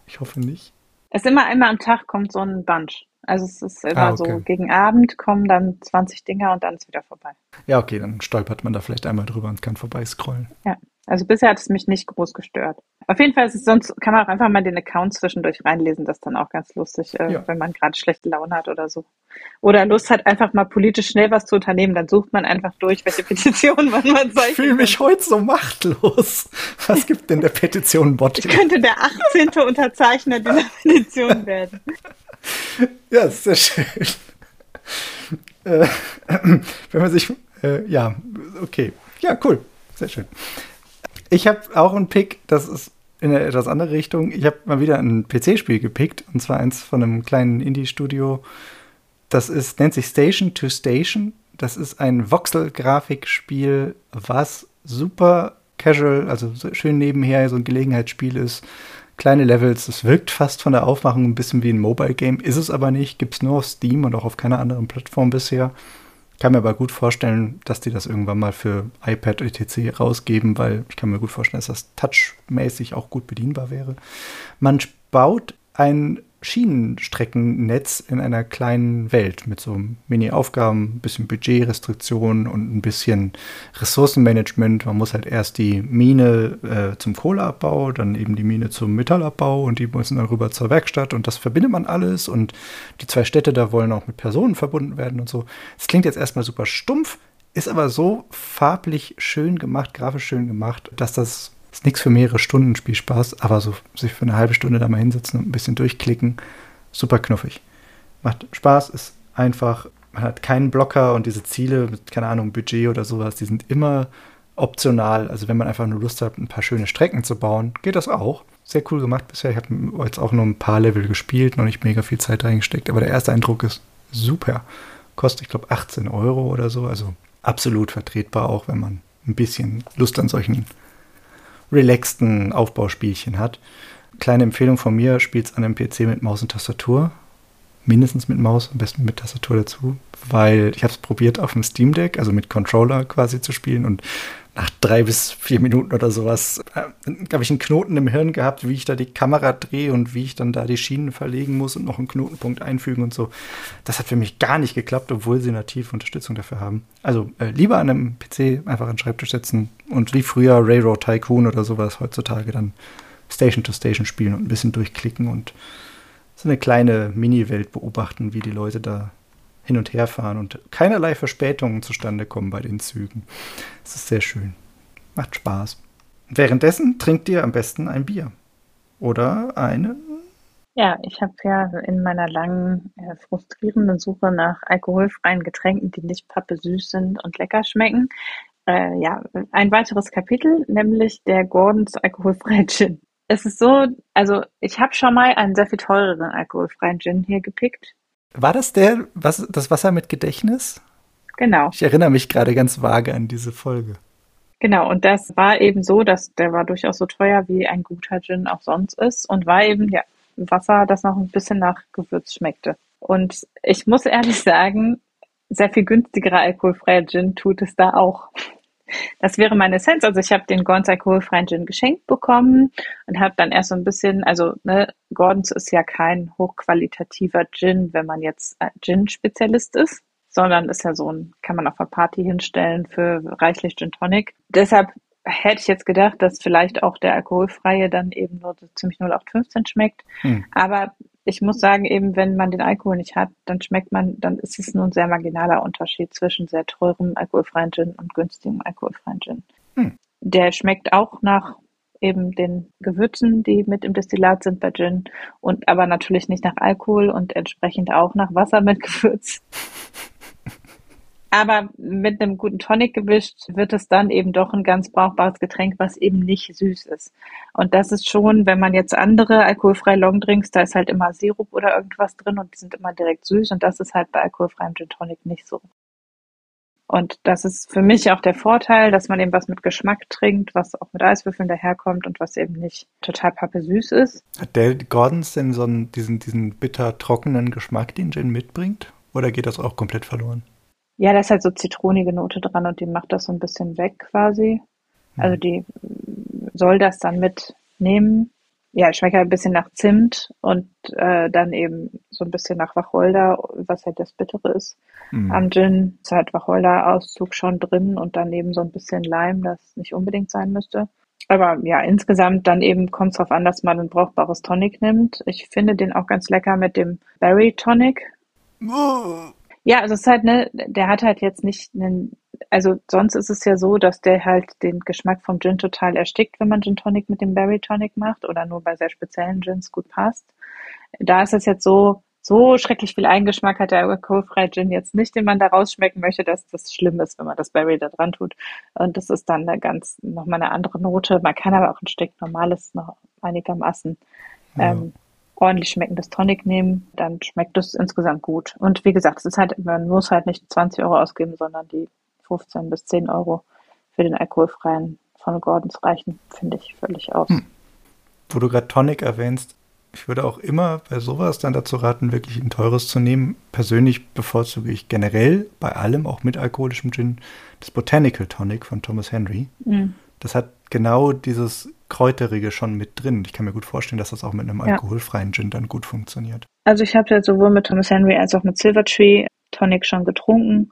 Ich hoffe nicht. Es ist immer einmal am Tag kommt so ein Bunch. Also es ist immer ah, okay. so, gegen Abend kommen dann 20 Dinger und dann ist wieder vorbei. Ja, okay, dann stolpert man da vielleicht einmal drüber und kann vorbeiscrollen. Ja. Also bisher hat es mich nicht groß gestört. Auf jeden Fall ist es sonst, kann man auch einfach mal den Account zwischendurch reinlesen. Das ist dann auch ganz lustig, äh, ja. wenn man gerade schlechte Laune hat oder so. Oder Lust hat, einfach mal politisch schnell was zu unternehmen. Dann sucht man einfach durch, welche Petitionen man zeichnet. Ich fühle mich heute so machtlos. Was gibt denn der Petition-Bot? Ich könnte der 18. Unterzeichner dieser Petition werden. Ja, sehr schön. Äh, wenn man sich, äh, ja, okay. Ja, cool. Sehr schön. Ich habe auch einen Pick, das ist in eine etwas andere Richtung. Ich habe mal wieder ein PC-Spiel gepickt, und zwar eins von einem kleinen Indie-Studio. Das ist, nennt sich Station to Station. Das ist ein Voxel-Grafikspiel, was super casual, also schön nebenher so ein Gelegenheitsspiel ist. Kleine Levels, es wirkt fast von der Aufmachung ein bisschen wie ein Mobile-Game, ist es aber nicht, gibt es nur auf Steam und auch auf keiner anderen Plattform bisher. Kann mir aber gut vorstellen, dass die das irgendwann mal für iPad etc. rausgeben, weil ich kann mir gut vorstellen, dass das touchmäßig auch gut bedienbar wäre. Man baut ein Schienenstreckennetz in einer kleinen Welt mit so Mini-Aufgaben, ein bisschen Budgetrestriktionen und ein bisschen Ressourcenmanagement. Man muss halt erst die Mine äh, zum Kohleabbau, dann eben die Mine zum Metallabbau und die müssen dann rüber zur Werkstatt und das verbindet man alles und die zwei Städte da wollen auch mit Personen verbunden werden und so. Es klingt jetzt erstmal super stumpf, ist aber so farblich schön gemacht, grafisch schön gemacht, dass das ist nichts für mehrere Stunden Spielspaß, aber so sich für eine halbe Stunde da mal hinsetzen und ein bisschen durchklicken, super knuffig. Macht Spaß, ist einfach, man hat keinen Blocker und diese Ziele mit, keine Ahnung, Budget oder sowas, die sind immer optional. Also wenn man einfach nur Lust hat, ein paar schöne Strecken zu bauen, geht das auch. Sehr cool gemacht bisher. Ich habe jetzt auch nur ein paar Level gespielt, noch nicht mega viel Zeit reingesteckt, aber der erste Eindruck ist super. Kostet, ich glaube, 18 Euro oder so. Also absolut vertretbar, auch wenn man ein bisschen Lust an solchen relaxten Aufbauspielchen hat. Kleine Empfehlung von mir, spielt es an einem PC mit Maus und Tastatur. Mindestens mit Maus, am besten mit Tastatur dazu, weil ich habe es probiert auf dem Steam Deck, also mit Controller quasi zu spielen und nach drei bis vier Minuten oder sowas äh, habe ich einen Knoten im Hirn gehabt, wie ich da die Kamera drehe und wie ich dann da die Schienen verlegen muss und noch einen Knotenpunkt einfügen und so. Das hat für mich gar nicht geklappt, obwohl sie nativ Unterstützung dafür haben. Also äh, lieber an einem PC einfach an Schreibtisch setzen und wie früher Railroad Tycoon oder sowas heutzutage dann Station to Station spielen und ein bisschen durchklicken und so eine kleine Mini-Welt beobachten, wie die Leute da hin und her fahren und keinerlei Verspätungen zustande kommen bei den Zügen. Es ist sehr schön. Macht Spaß. Währenddessen trinkt ihr am besten ein Bier. Oder eine? Ja, ich habe ja in meiner langen, äh, frustrierenden Suche nach alkoholfreien Getränken, die nicht pappesüß sind und lecker schmecken, äh, ja, ein weiteres Kapitel, nämlich der Gordons alkoholfreie Gin. Es ist so, also ich habe schon mal einen sehr viel teureren alkoholfreien Gin hier gepickt. War das der, was, das Wasser mit Gedächtnis? Genau. Ich erinnere mich gerade ganz vage an diese Folge. Genau, und das war eben so, dass der war durchaus so teuer, wie ein guter Gin auch sonst ist und war eben ja Wasser, das noch ein bisschen nach Gewürz schmeckte. Und ich muss ehrlich sagen, sehr viel günstigerer alkoholfreier Gin tut es da auch. Das wäre meine Essenz. Also ich habe den Gordons alkoholfreien Gin geschenkt bekommen und habe dann erst so ein bisschen, also ne, Gordons ist ja kein hochqualitativer Gin, wenn man jetzt Gin-Spezialist ist, sondern ist ja so ein, kann man auf einer Party hinstellen für reichlich Gin Tonic. Deshalb hätte ich jetzt gedacht, dass vielleicht auch der alkoholfreie dann eben nur so ziemlich 0815 schmeckt. Hm. Aber ich muss sagen, eben wenn man den Alkohol nicht hat, dann schmeckt man, dann ist es nur ein sehr marginaler Unterschied zwischen sehr teurem alkoholfreien Gin und günstigem alkoholfreien Gin. Hm. Der schmeckt auch nach eben den Gewürzen, die mit im Destillat sind bei Gin und aber natürlich nicht nach Alkohol und entsprechend auch nach Wasser mit Gewürz. Aber mit einem guten Tonic gewischt wird es dann eben doch ein ganz brauchbares Getränk, was eben nicht süß ist. Und das ist schon, wenn man jetzt andere alkoholfreie Longdrinks, da ist halt immer Sirup oder irgendwas drin und die sind immer direkt süß und das ist halt bei alkoholfreiem Gin Tonic nicht so. Und das ist für mich auch der Vorteil, dass man eben was mit Geschmack trinkt, was auch mit Eiswürfeln daherkommt und was eben nicht total pappesüß ist. Hat der Gordons denn so einen, diesen, diesen bitter trockenen Geschmack, den Gin mitbringt? Oder geht das auch komplett verloren? Ja, da ist halt so zitronige Note dran und die macht das so ein bisschen weg quasi. Also mhm. die soll das dann mitnehmen. ja, schmeckt halt ein bisschen nach Zimt und äh, dann eben so ein bisschen nach Wacholder, was halt das Bittere ist. Mhm. Am Gin ist halt Wacholder-Auszug schon drin und dann eben so ein bisschen Leim, das nicht unbedingt sein müsste. Aber ja, insgesamt dann eben kommt es darauf an, dass man ein brauchbares Tonic nimmt. Ich finde den auch ganz lecker mit dem Berry Tonic. Oh. Ja, also es ist halt, ne, der hat halt jetzt nicht einen, also sonst ist es ja so, dass der halt den Geschmack vom Gin total erstickt, wenn man Gin Tonic mit dem Berry Tonic macht oder nur bei sehr speziellen Gins gut passt. Da ist es jetzt so, so schrecklich viel Eigengeschmack hat der alkoholfreie Gin jetzt nicht, den man da rausschmecken möchte, dass das schlimm ist, wenn man das Berry da dran tut. Und das ist dann eine ganz, nochmal eine andere Note. Man kann aber auch ein Stück normales noch einigermaßen ja. ähm, ordentlich schmeckendes Tonic nehmen, dann schmeckt es insgesamt gut. Und wie gesagt, es ist halt, man muss halt nicht 20 Euro ausgeben, sondern die 15 bis 10 Euro für den alkoholfreien von Gordons reichen, finde ich völlig aus. Hm. Wo du gerade Tonic erwähnst, ich würde auch immer bei sowas dann dazu raten, wirklich ein teures zu nehmen. Persönlich bevorzuge ich generell bei allem, auch mit alkoholischem Gin, das Botanical Tonic von Thomas Henry. Mhm. Das hat genau dieses Kräuterige schon mit drin. Ich kann mir gut vorstellen, dass das auch mit einem ja. alkoholfreien Gin dann gut funktioniert. Also ich habe ja sowohl mit Thomas Henry als auch mit Silvertree Tonic schon getrunken.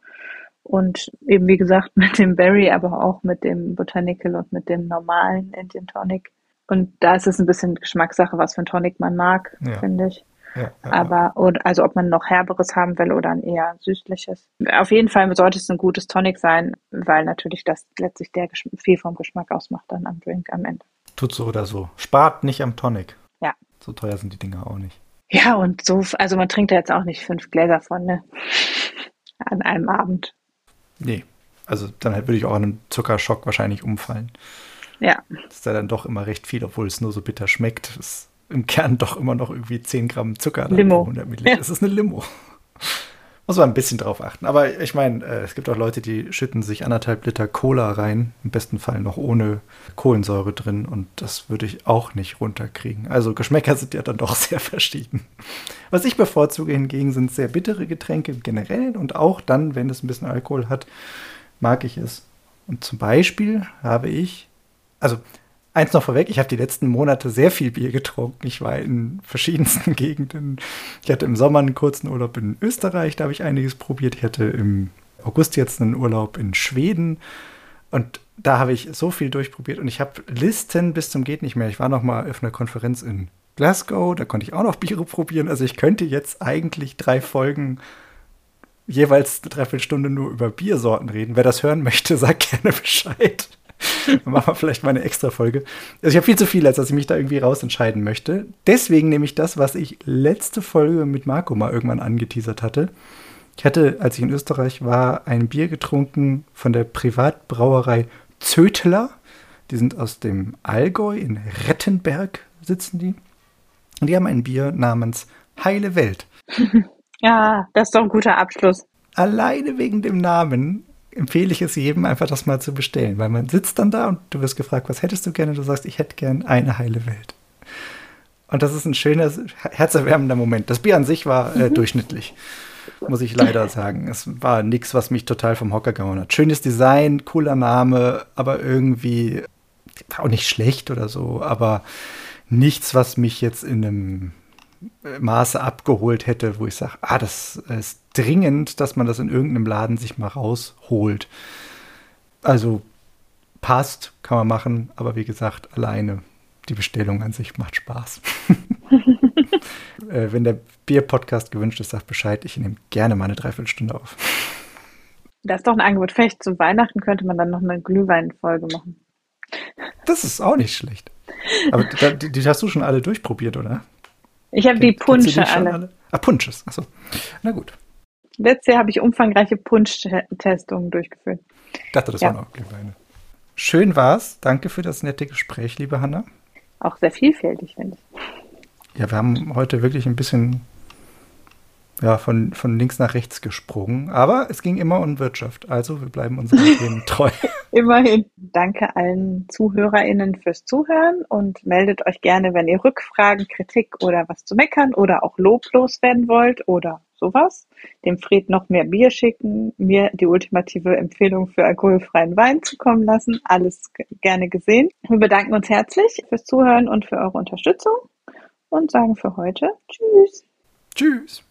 Und eben wie gesagt mit dem Berry, aber auch mit dem Botanical und mit dem normalen Indian Tonic. Und da ist es ein bisschen Geschmackssache, was für ein Tonic man mag, ja. finde ich. Ja, aber, oder, also ob man noch herberes haben will oder ein eher süßliches. Auf jeden Fall sollte es ein gutes Tonic sein, weil natürlich das letztlich der viel vom Geschmack ausmacht dann am Drink am Ende. Tut so oder so. Spart nicht am Tonic. Ja. So teuer sind die Dinger auch nicht. Ja, und so, also man trinkt da jetzt auch nicht fünf Gläser von, ne? An einem Abend. Nee. Also dann würde ich auch an einem Zuckerschock wahrscheinlich umfallen. Ja. Das ist ja dann doch immer recht viel, obwohl es nur so bitter schmeckt. Ist im Kern doch immer noch irgendwie 10 Gramm Zucker. Limo. 100 Milliliter. Ja. Das ist eine Limo. Muss man ein bisschen drauf achten. Aber ich meine, äh, es gibt auch Leute, die schütten sich anderthalb Liter Cola rein, im besten Fall noch ohne Kohlensäure drin und das würde ich auch nicht runterkriegen. Also Geschmäcker sind ja dann doch sehr verschieden. Was ich bevorzuge hingegen sind sehr bittere Getränke generell und auch dann, wenn es ein bisschen Alkohol hat, mag ich es. Und zum Beispiel habe ich, also Eins noch vorweg, ich habe die letzten Monate sehr viel Bier getrunken. Ich war in verschiedensten Gegenden. Ich hatte im Sommer einen kurzen Urlaub in Österreich, da habe ich einiges probiert. Ich hatte im August jetzt einen Urlaub in Schweden und da habe ich so viel durchprobiert und ich habe Listen bis zum geht nicht mehr. Ich war noch mal auf einer Konferenz in Glasgow, da konnte ich auch noch Biere probieren. Also ich könnte jetzt eigentlich drei Folgen jeweils eine Dreiviertelstunde nur über Biersorten reden. Wer das hören möchte, sagt gerne Bescheid. Dann machen wir vielleicht mal eine extra Folge. Also ich habe viel zu viel, als dass ich mich da irgendwie rausentscheiden möchte. Deswegen nehme ich das, was ich letzte Folge mit Marco mal irgendwann angeteasert hatte. Ich hatte, als ich in Österreich war, ein Bier getrunken von der Privatbrauerei Zötler. Die sind aus dem Allgäu, in Rettenberg sitzen die. Und die haben ein Bier namens Heile Welt. Ja, das ist doch ein guter Abschluss. Alleine wegen dem Namen empfehle ich es jedem, einfach das mal zu bestellen, weil man sitzt dann da und du wirst gefragt, was hättest du gerne? Du sagst, ich hätte gern eine heile Welt. Und das ist ein schöner, herzerwärmender Moment. Das Bier an sich war äh, mhm. durchschnittlich, muss ich leider sagen. Es war nichts, was mich total vom Hocker gehauen hat. Schönes Design, cooler Name, aber irgendwie auch nicht schlecht oder so, aber nichts, was mich jetzt in einem Maße abgeholt hätte, wo ich sage, ah, das ist dringend, dass man das in irgendeinem Laden sich mal rausholt. Also passt, kann man machen, aber wie gesagt, alleine die Bestellung an sich macht Spaß. äh, wenn der Bier-Podcast gewünscht ist, sagt Bescheid. Ich nehme gerne mal eine Dreiviertelstunde auf. Das ist doch ein Angebot. Vielleicht zu Weihnachten könnte man dann noch eine Glühweinfolge machen. Das ist auch nicht schlecht. Aber die, die hast du schon alle durchprobiert, oder? Ich habe die Punsche alle. alle. Ah, Punsches. Achso. Na gut. Letztes Jahr habe ich umfangreiche Punsch-Testungen durchgeführt. Ich dachte, das ja. waren auch Glühweine. Schön war's. Danke für das nette Gespräch, liebe Hanna. Auch sehr vielfältig, finde ich. Ja, wir haben heute wirklich ein bisschen ja, von, von links nach rechts gesprungen. Aber es ging immer um Wirtschaft. Also wir bleiben unseren Themen treu. Immerhin. Danke allen ZuhörerInnen fürs Zuhören und meldet euch gerne, wenn ihr Rückfragen, Kritik oder was zu meckern oder auch loblos werden wollt oder sowas. Dem Fred noch mehr Bier schicken, mir die ultimative Empfehlung für alkoholfreien Wein zukommen lassen. Alles gerne gesehen. Wir bedanken uns herzlich fürs Zuhören und für eure Unterstützung und sagen für heute Tschüss. Tschüss.